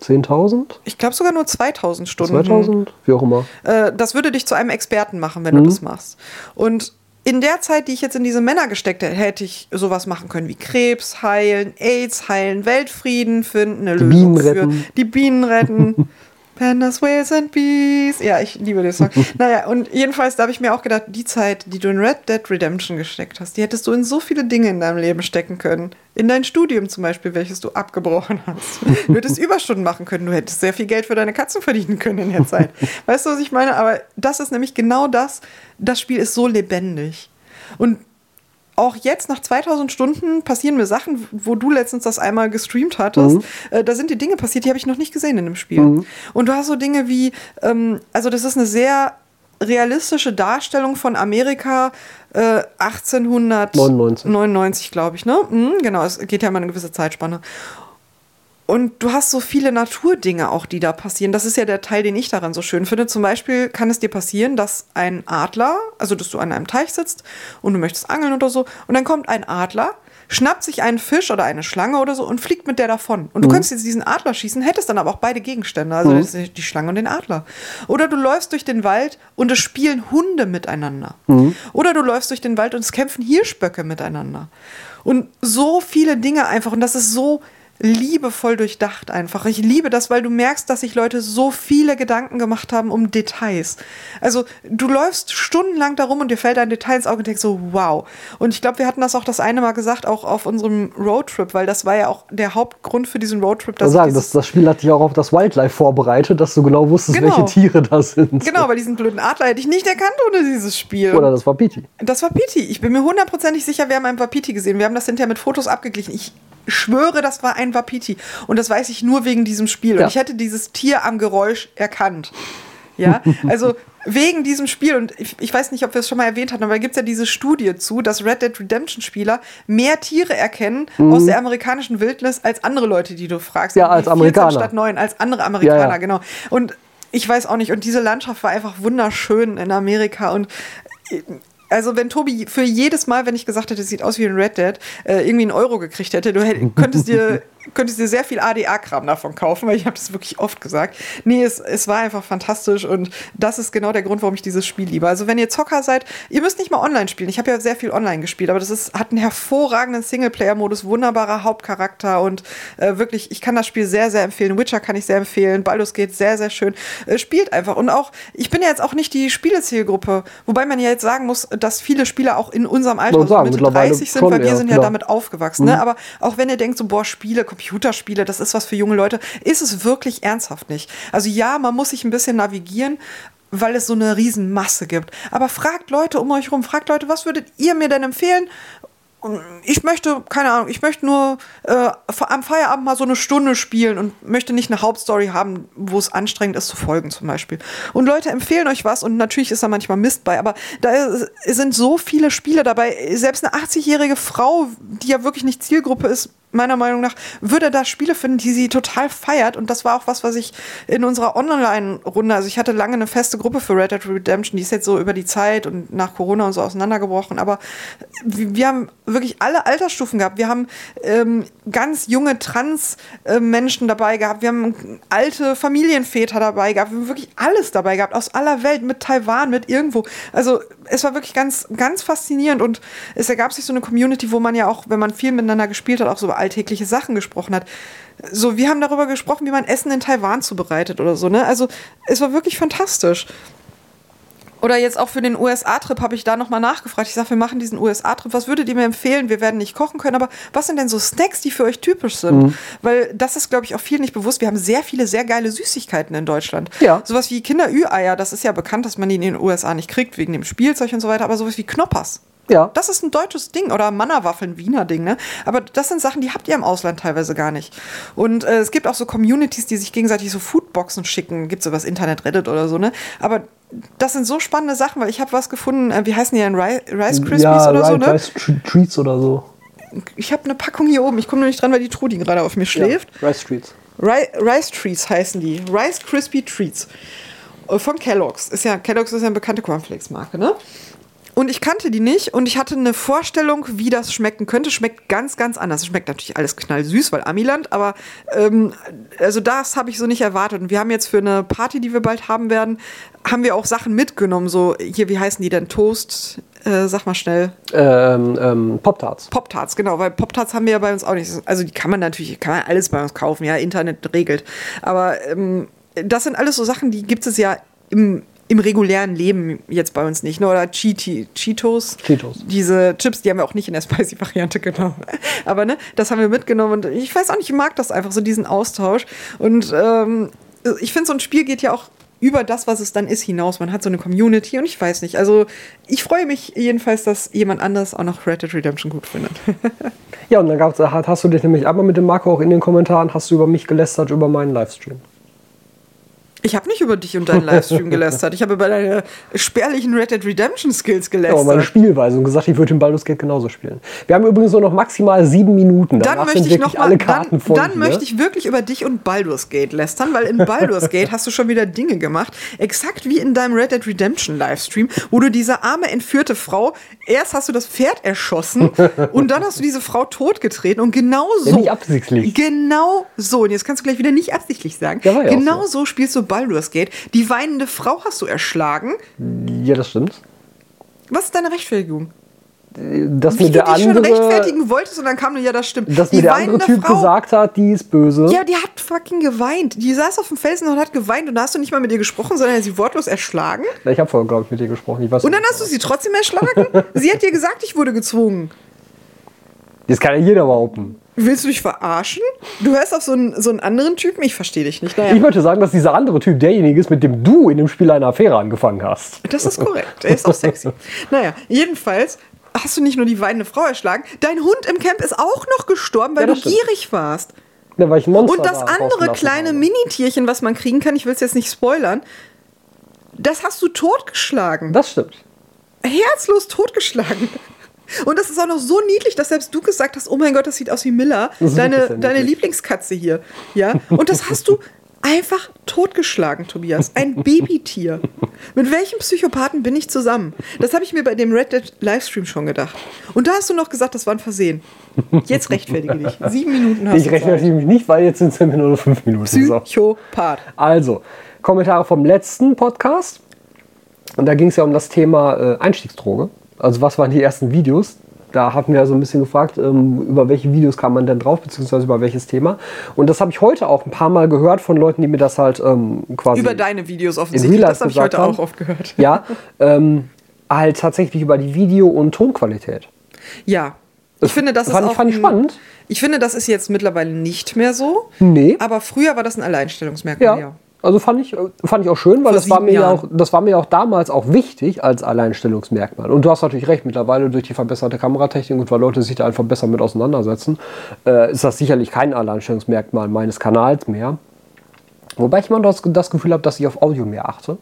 10.000? ich glaube sogar nur 2000 Stunden. 2000? Wie auch immer. Äh, das würde dich zu einem Experten machen, wenn du das machst. Und in der Zeit, die ich jetzt in diese Männer gesteckt hätte, hätte ich sowas machen können wie Krebs heilen, AIDS heilen, Weltfrieden finden, eine Die Lösung Bienen für retten. die Bienen retten. *laughs* Pandas, Whales and Bees. Ja, ich liebe den Song. *laughs* naja, und jedenfalls, da habe ich mir auch gedacht, die Zeit, die du in Red Dead Redemption gesteckt hast, die hättest du in so viele Dinge in deinem Leben stecken können. In dein Studium zum Beispiel, welches du abgebrochen hast. *laughs* Du hättest Überstunden machen können, du hättest sehr viel Geld für deine Katzen verdienen können in der *laughs* Zeit. Weißt du, was ich meine? Aber das ist nämlich genau das. Das Spiel ist so lebendig. Und auch jetzt nach 2000 Stunden passieren mir Sachen, wo du letztens das einmal gestreamt hattest. Mhm. Äh, da sind die Dinge passiert, die habe ich noch nicht gesehen in dem Spiel. Mhm. Und du hast so Dinge wie, ähm, also das ist eine sehr realistische Darstellung von Amerika äh, 1899, glaube ich. Ne? Mhm, genau, es geht ja immer eine gewisse Zeitspanne. Und du hast so viele Naturdinge auch, die da passieren. Das ist ja der Teil, den ich daran so schön finde. Zum Beispiel kann es dir passieren, dass ein Adler, also dass du an einem Teich sitzt und du möchtest angeln oder so, und dann kommt ein Adler, schnappt sich einen Fisch oder eine Schlange oder so und fliegt mit der davon. Und du mhm. könntest jetzt diesen Adler schießen, hättest dann aber auch beide Gegenstände, also mhm. die Schlange und den Adler. Oder du läufst durch den Wald und es spielen Hunde miteinander. Mhm. Oder du läufst durch den Wald und es kämpfen Hirschböcke miteinander. Und so viele Dinge einfach. Und das ist so liebevoll durchdacht einfach. Ich liebe das, weil du merkst, dass sich Leute so viele Gedanken gemacht haben um Details. Also du läufst stundenlang darum und dir fällt ein Detail ins Auge und denkst so, wow. Und ich glaube, wir hatten das auch das eine Mal gesagt, auch auf unserem Roadtrip, weil das war ja auch der Hauptgrund für diesen Roadtrip. Dass sagen, das, das Spiel hat dich auch auf das Wildlife vorbereitet, dass du genau wusstest, genau. welche Tiere das sind. Genau, weil diesen blöden Adler hätte ich nicht erkannt ohne dieses Spiel. Oder das war Piti. Das war Piti. Ich bin mir hundertprozentig sicher, wir haben einen Wapiti gesehen. Wir haben das hinterher mit Fotos abgeglichen. Ich schwöre, das war ein Wapiti. Und das weiß ich nur wegen diesem Spiel. Ja. Und ich hätte dieses Tier am Geräusch erkannt. Ja, *laughs* also wegen diesem Spiel, und ich, ich weiß nicht, ob wir es schon mal erwähnt hatten, aber da gibt es ja diese Studie zu, dass Red Dead Redemption-Spieler mehr Tiere erkennen mhm. aus der amerikanischen Wildnis als andere Leute, die du fragst. Ja, als Amerikaner. Statt neun, als andere Amerikaner, ja, ja. genau. Und ich weiß auch nicht, und diese Landschaft war einfach wunderschön in Amerika und also wenn Tobi für jedes Mal, wenn ich gesagt hätte, es sieht aus wie ein Red Dead, äh, irgendwie einen Euro gekriegt hätte, du könntest dir *laughs* könntest dir sehr viel ADA-Kram davon kaufen, weil ich habe das wirklich oft gesagt. Nee, es, es war einfach fantastisch und das ist genau der Grund, warum ich dieses Spiel liebe. Also wenn ihr Zocker seid, ihr müsst nicht mal online spielen. Ich habe ja sehr viel online gespielt, aber das ist, hat einen hervorragenden Singleplayer-Modus, wunderbarer Hauptcharakter und äh, wirklich, ich kann das Spiel sehr, sehr empfehlen. Witcher kann ich sehr empfehlen, Baldur's geht sehr, sehr schön. Äh, spielt einfach und auch, ich bin ja jetzt auch nicht die Spielezielgruppe, wobei man ja jetzt sagen muss, dass viele Spieler auch in unserem Alter, sagen, Mitte 30 sind, weil wir sind ja, ja damit aufgewachsen. Ne? Mhm. Ne? Aber auch wenn ihr denkt, so, boah, Spiele, Computerspiele, das ist was für junge Leute, ist es wirklich ernsthaft nicht. Also ja, man muss sich ein bisschen navigieren, weil es so eine Riesenmasse gibt. Aber fragt Leute um euch rum, fragt Leute, was würdet ihr mir denn empfehlen? ich möchte, keine Ahnung, ich möchte nur äh, am Feierabend mal so eine Stunde spielen und möchte nicht eine Hauptstory haben, wo es anstrengend ist zu folgen zum Beispiel. Und Leute empfehlen euch was und natürlich ist da manchmal Mist bei, aber da sind so viele Spiele dabei. Selbst eine 80-jährige Frau, die ja wirklich nicht Zielgruppe ist, meiner Meinung nach, würde da Spiele finden, die sie total feiert. Und das war auch was, was ich in unserer Online-Runde, also ich hatte lange eine feste Gruppe für Red Dead Redemption, die ist jetzt so über die Zeit und nach Corona und so auseinandergebrochen. Aber wir haben wirklich alle Altersstufen gehabt. Wir haben ähm, ganz junge Trans-Menschen dabei gehabt. Wir haben alte Familienväter dabei gehabt. Wir haben wirklich alles dabei gehabt, aus aller Welt, mit Taiwan, mit irgendwo. Also es war wirklich ganz, ganz faszinierend und es ergab sich so eine Community, wo man ja auch, wenn man viel miteinander gespielt hat, auch so alltägliche Sachen gesprochen hat. So, wir haben darüber gesprochen, wie man Essen in Taiwan zubereitet oder so, ne? Also, es war wirklich fantastisch. Oder jetzt auch für den USA-Trip habe ich da nochmal nachgefragt. Ich sage, wir machen diesen USA-Trip. Was würdet ihr mir empfehlen? Wir werden nicht kochen können, aber was sind denn so Snacks, die für euch typisch sind? Mhm. Weil das ist, glaube ich, auch viel nicht bewusst. Wir haben sehr viele, sehr geile Süßigkeiten in Deutschland. Ja. Sowas wie Kinder-Ü-Eier, das ist ja bekannt, dass man die in den USA nicht kriegt, wegen dem Spielzeug und so weiter, aber sowas wie Knoppers. Ja. Das ist ein deutsches Ding oder Mannerwaffeln, Wiener Ding, ne? Aber das sind Sachen, die habt ihr im Ausland teilweise gar nicht. Und äh, es gibt auch so Communities, die sich gegenseitig so Foodboxen schicken. Gibt sowas Internet Reddit oder so, ne? Aber das sind so spannende Sachen, weil ich habe was gefunden, äh, wie heißen die denn? Rice Krispies ja, oder so, ne? Rice Treats oder so. Ich habe eine Packung hier oben. Ich komme nur nicht dran, weil die Trudi gerade auf mir schläft. Ja, Rice Treats. Rice, Rice Treats heißen die. Rice Crispy Treats. Äh, von Kellogg's. Ist ja, Kellogg's ist ja eine bekannte Cornflakes-Marke, ne? Und ich kannte die nicht und ich hatte eine Vorstellung, wie das schmecken könnte. Schmeckt ganz, ganz anders. Es schmeckt natürlich alles knallsüß, weil Amiland, aber ähm, also das habe ich so nicht erwartet. Und wir haben jetzt für eine Party, die wir bald haben werden, haben wir auch Sachen mitgenommen. So, hier, wie heißen die denn? Toast, äh, sag mal schnell. Ähm, ähm, Pop-Tarts. Pop-Tarts, genau, weil Pop-Tarts haben wir ja bei uns auch nicht. Also die kann man natürlich, kann man alles bei uns kaufen, ja, Internet regelt. Aber ähm, das sind alles so Sachen, die gibt es ja im, im regulären Leben jetzt bei uns nicht. Ne? Oder Cheetos. Cheetos. Diese Chips, die haben wir auch nicht in der Spicy-Variante genommen. *laughs* Aber ne, das haben wir mitgenommen und ich weiß auch nicht, ich mag das einfach, so diesen Austausch. Und ähm, ich finde, so ein Spiel geht ja auch über das, was es dann ist, hinaus. Man hat so eine Community und ich weiß nicht. Also ich freue mich jedenfalls, dass jemand anders auch noch Red Dead Redemption gut findet. *laughs* Ja, und dann gab's, hast du dich nämlich einmal mit dem Marco auch in den Kommentaren, hast du über mich gelästert, über meinen Livestream. Ich habe nicht über dich und deinen Livestream *laughs* gelästert. Ich habe über deine spärlichen Red Dead Redemption Skills Ja, aber gelästert. meine Spielweise und gesagt, ich würde den Baldur's Gate genauso spielen. Wir haben übrigens nur noch maximal sieben Minuten. dann Danach möchte sind ich wirklich noch mal, alle dann, Karten voll. dann hier. möchte ich wirklich über dich und Baldur's Gate lästern, weil in Baldur's Gate hast du schon wieder Dinge gemacht, exakt wie in deinem Red Dead Redemption Livestream, wo du diese arme entführte Frau, erst hast du das Pferd erschossen *laughs* und dann hast du diese Frau totgetreten und genau so. Ja, nicht absichtlich. Genau so. Und jetzt kannst du gleich wieder nicht absichtlich sagen. Ja, ja genau so. so spielst du Baldur's Gate. Die weinende Frau hast du erschlagen. Ja, das stimmt. Was ist deine Rechtfertigung? Dass Wie mir du der dich schon andere, rechtfertigen wolltest und dann kam ja, das stimmt. dass mir der andere Typ gesagt hat, die ist böse. Ja, die hat fucking geweint. Die saß auf dem Felsen und hat geweint und da hast du nicht mal mit ihr gesprochen, sondern sie wortlos erschlagen. Ja, Ich habe vorher, glaube ich, mit dir gesprochen. Ich weiß Und dann hast du sie trotzdem erschlagen? *laughs* sie hat dir gesagt, ich wurde gezwungen. Das kann ja jeder behaupten. Willst du mich verarschen? Du hörst auf so einen, so einen anderen Typen? Ich verstehe dich nicht. Naja, Ich möchte sagen, dass dieser andere Typ derjenige ist, mit dem du in dem Spiel eine Affäre angefangen hast. das ist korrekt. Er ist auch sexy. *laughs* Naja, jedenfalls hast du nicht nur die weinende Frau erschlagen, dein Hund im Camp ist auch noch gestorben, weil Ja, du stimmt. gierig warst. Ja, weil ich ein Monster Und das da andere kleine habe. Minitierchen, was man kriegen kann, ich will es jetzt nicht spoilern, das hast du totgeschlagen. Das stimmt. herzlos totgeschlagen. Und das ist auch noch so niedlich, dass selbst du gesagt hast, oh mein Gott, das sieht aus wie Miller, deine, sehr deine. Lieblingskatze hier. Ja? Und das hast du einfach totgeschlagen, Tobias. Ein Babytier. Mit welchem Psychopathen bin ich zusammen? Das habe ich mir bei dem Red Dead Livestream schon gedacht. Und da hast du noch gesagt, das war ein Versehen. Jetzt rechtfertige dich. Sieben Minuten hast Ich du rechne Zeit. mich nicht, weil jetzt sind es nur noch fünf Minuten. So. Psychopath. Also, Kommentare vom letzten Podcast. Und da ging es ja um das Thema äh, Einstiegsdroge. Also, was waren die ersten Videos? Da hatten wir ja so ein bisschen gefragt, ähm, über welche Videos kam man denn drauf, beziehungsweise über welches Thema. Und das habe ich heute auch ein paar Mal gehört von Leuten, die mir das halt ähm, quasi. Über deine Videos offensichtlich. Das habe ich heute haben. auch oft gehört. Ja, ähm, halt tatsächlich über die Video- und Tonqualität. Ja. Ich finde, das fand ist ich- auch fand ich spannend. Ich finde, das ist jetzt mittlerweile nicht mehr so. Nee. Aber früher war das ein Alleinstellungsmerkmal. Ja. Ja. Also fand ich, fand ich auch schön, weil Vor das war, mir ja auch, das war mir auch damals auch wichtig als Alleinstellungsmerkmal. Und du hast natürlich recht, mittlerweile durch die verbesserte Kameratechnik und weil Leute sich da einfach besser mit auseinandersetzen, äh, ist das sicherlich kein Alleinstellungsmerkmal meines Kanals mehr. Wobei ich immer das, das Gefühl habe, dass ich auf Audio mehr achte.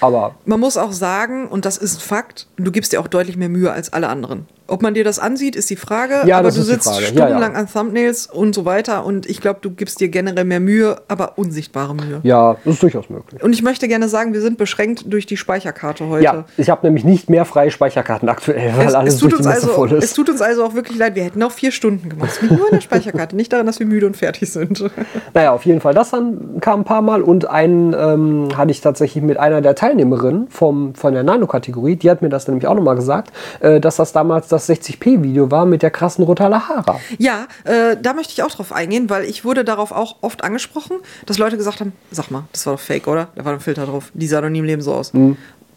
Aber Man muss auch sagen, und das ist ein Fakt, du gibst dir auch deutlich mehr Mühe als alle anderen. Ob man dir das ansieht, ist die Frage. Ja, aber du sitzt Frage. Ja, stundenlang ja. an Thumbnails und so weiter. Und ich glaube, du gibst dir generell mehr Mühe, aber unsichtbare Mühe. ja, das ist durchaus möglich. Und ich möchte gerne sagen, wir sind beschränkt durch die Speicherkarte heute. Ja, ich habe nämlich nicht mehr freie Speicherkarten aktuell, weil Es, alles es, tut durch die uns Messe also, voll es ist. tut uns also auch wirklich leid. Wir hätten auch vier Stunden gemacht. Es liegt nur an der Speicherkarte, nicht daran, dass wir müde und fertig sind. *laughs* Naja, auf jeden Fall. Das dann kam ein paar Mal und einen ähm, hatte ich tatsächlich mit einer der Teilnehmerinnen vom, von der Nano-Kategorie, die hat mir das nämlich auch nochmal gesagt, äh, dass das damals das 60p-Video war mit der krassen Rotalahara. Ja, äh, da möchte ich auch drauf eingehen, weil ich wurde darauf auch oft angesprochen, dass Leute gesagt haben, sag mal, das war doch fake, oder? Da war ein Filter drauf. Die sah doch nie im Leben so aus.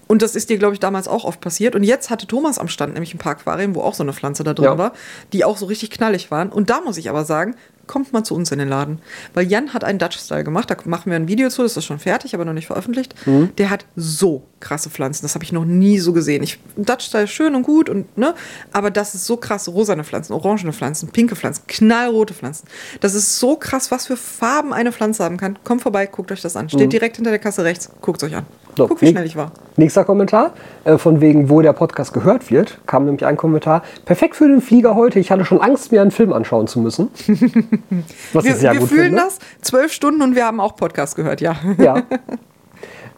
Und das ist dir, glaube ich, damals auch oft passiert. Und jetzt hatte Thomas am Stand nämlich ein paar Aquarien, wo auch so eine Pflanze da drin Ja. war, die auch so richtig knallig waren. Und da muss ich aber sagen, kommt mal zu uns in den Laden. Weil Jan hat einen Dutch-Style gemacht, da machen wir ein Video zu, das ist schon fertig, aber noch nicht veröffentlicht. Der hat so krasse Pflanzen, das habe ich noch nie so gesehen. Ich, Dutch-Style ist schön und gut, und, ne? aber das ist so krass. Rosane Pflanzen, orangene Pflanzen, pinke Pflanzen, knallrote Pflanzen. Das ist so krass, was für Farben eine Pflanze haben kann. Kommt vorbei, guckt euch das an. Steht direkt hinter der Kasse rechts, guckt es euch an. So, Guck, wie schnell ich war. Nächster Kommentar, äh, von wegen, wo der Podcast gehört wird, kam nämlich ein Kommentar. Perfekt für den Flieger heute. Ich hatte schon Angst, mir einen Film anschauen zu müssen. *laughs* Was Wir, ich sehr wir gut fühlen finde. das zwölf Stunden und wir haben auch Podcast gehört, ja. Ja. *laughs*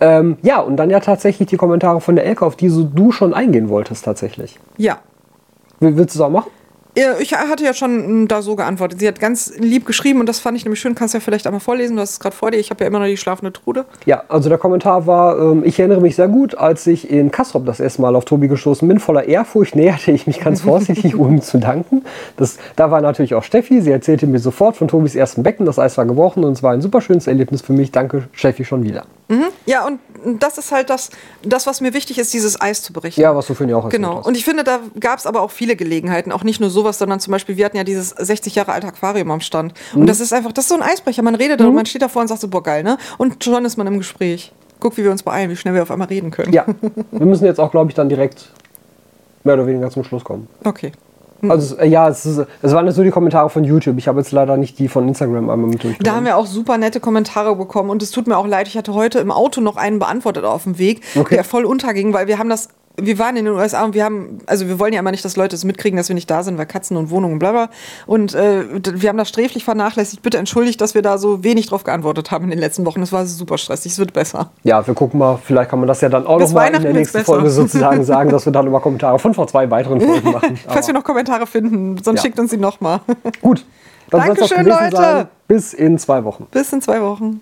ähm, ja, und dann ja tatsächlich die Kommentare von der Elke, auf die so du schon eingehen wolltest tatsächlich. Ja. Will- Willst du es auch machen? Ich hatte ja schon da so geantwortet. Sie hat ganz lieb geschrieben und das fand ich nämlich schön. Kannst du ja vielleicht einmal vorlesen. Du hast es gerade vor dir. Ich habe ja immer noch die schlafende Trude. Ja, also der Kommentar war, ähm, ich erinnere mich sehr gut, als ich in Kastrop das erste Mal auf Tobi gestoßen bin. Voller Ehrfurcht näherte ich mich ganz *laughs* vorsichtig, um ihm zu danken. Das, da war natürlich auch Steffi. Sie erzählte mir sofort von Tobis ersten Becken. Das Eis war gebrochen und es war ein super schönes Erlebnis für mich. Danke, Steffi, schon wieder. Mhm. Ja, und das ist halt das, das, was mir wichtig ist, dieses Eis zu berichten. Ja, was du vorhin ja auch Genau. Und ich finde, da gab es aber auch viele Gelegenheiten. Auch nicht nur sowas, sondern zum Beispiel, wir hatten ja dieses 60 Jahre alte Aquarium am Stand. Mhm. Und das ist einfach, das ist so ein Eisbrecher. Man redet mhm. und man steht davor und sagt so, boah, geil, ne? Und schon ist man im Gespräch. Guck, wie wir uns beeilen, wie schnell wir auf einmal reden können. Ja. *laughs* wir müssen jetzt auch, glaube ich, dann direkt mehr oder weniger zum Schluss kommen. Okay. Also äh, ja, es, ist, es waren jetzt nur die Kommentare von YouTube. Ich habe jetzt leider nicht die von Instagram einmal mit durchgenommen. Da haben wir auch super nette Kommentare bekommen und es tut mir auch leid. Ich hatte heute im Auto noch einen beantwortet auf dem Weg, okay. der voll unterging, weil wir haben das wir waren in den USA und wir haben, also wir wollen ja immer nicht, dass Leute es mitkriegen, dass wir nicht da sind, weil Katzen und Wohnungen, bla bla. Und äh, wir haben das sträflich vernachlässigt. Bitte entschuldigt, dass wir da so wenig drauf geantwortet haben in den letzten Wochen. Es war super stressig, es wird besser. Ja, wir gucken mal, vielleicht kann man das ja dann auch nochmal in der nächsten Folge sozusagen sagen, dass wir dann immer Kommentare von vor zwei weiteren Folgen *laughs* machen. Falls wir noch Kommentare finden, sonst ja. schickt uns sie nochmal. *laughs* Gut. Dann Dankeschön, Leute. Sein. Bis in zwei Wochen. Bis in zwei Wochen.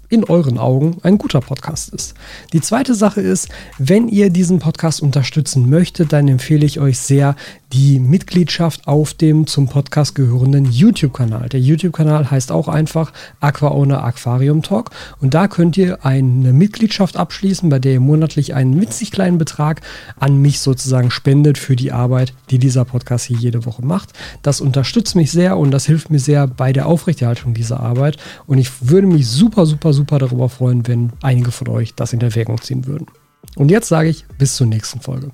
in euren Augen ein guter Podcast ist. Die zweite Sache ist, wenn ihr diesen Podcast unterstützen möchtet, dann empfehle ich euch sehr die Mitgliedschaft auf dem zum Podcast gehörenden YouTube-Kanal. Der YouTube-Kanal heißt auch einfach AquaOwner Aquarium Talk und da könnt ihr eine Mitgliedschaft abschließen, bei der ihr monatlich einen witzig kleinen Betrag an mich sozusagen spendet für die Arbeit, die dieser Podcast hier jede Woche macht. Das unterstützt mich sehr und das hilft mir sehr bei der Aufrechterhaltung dieser Arbeit und ich würde mich super, super super darüber freuen, wenn einige von euch das in Erwägung ziehen würden. Und jetzt sage ich bis zur nächsten Folge.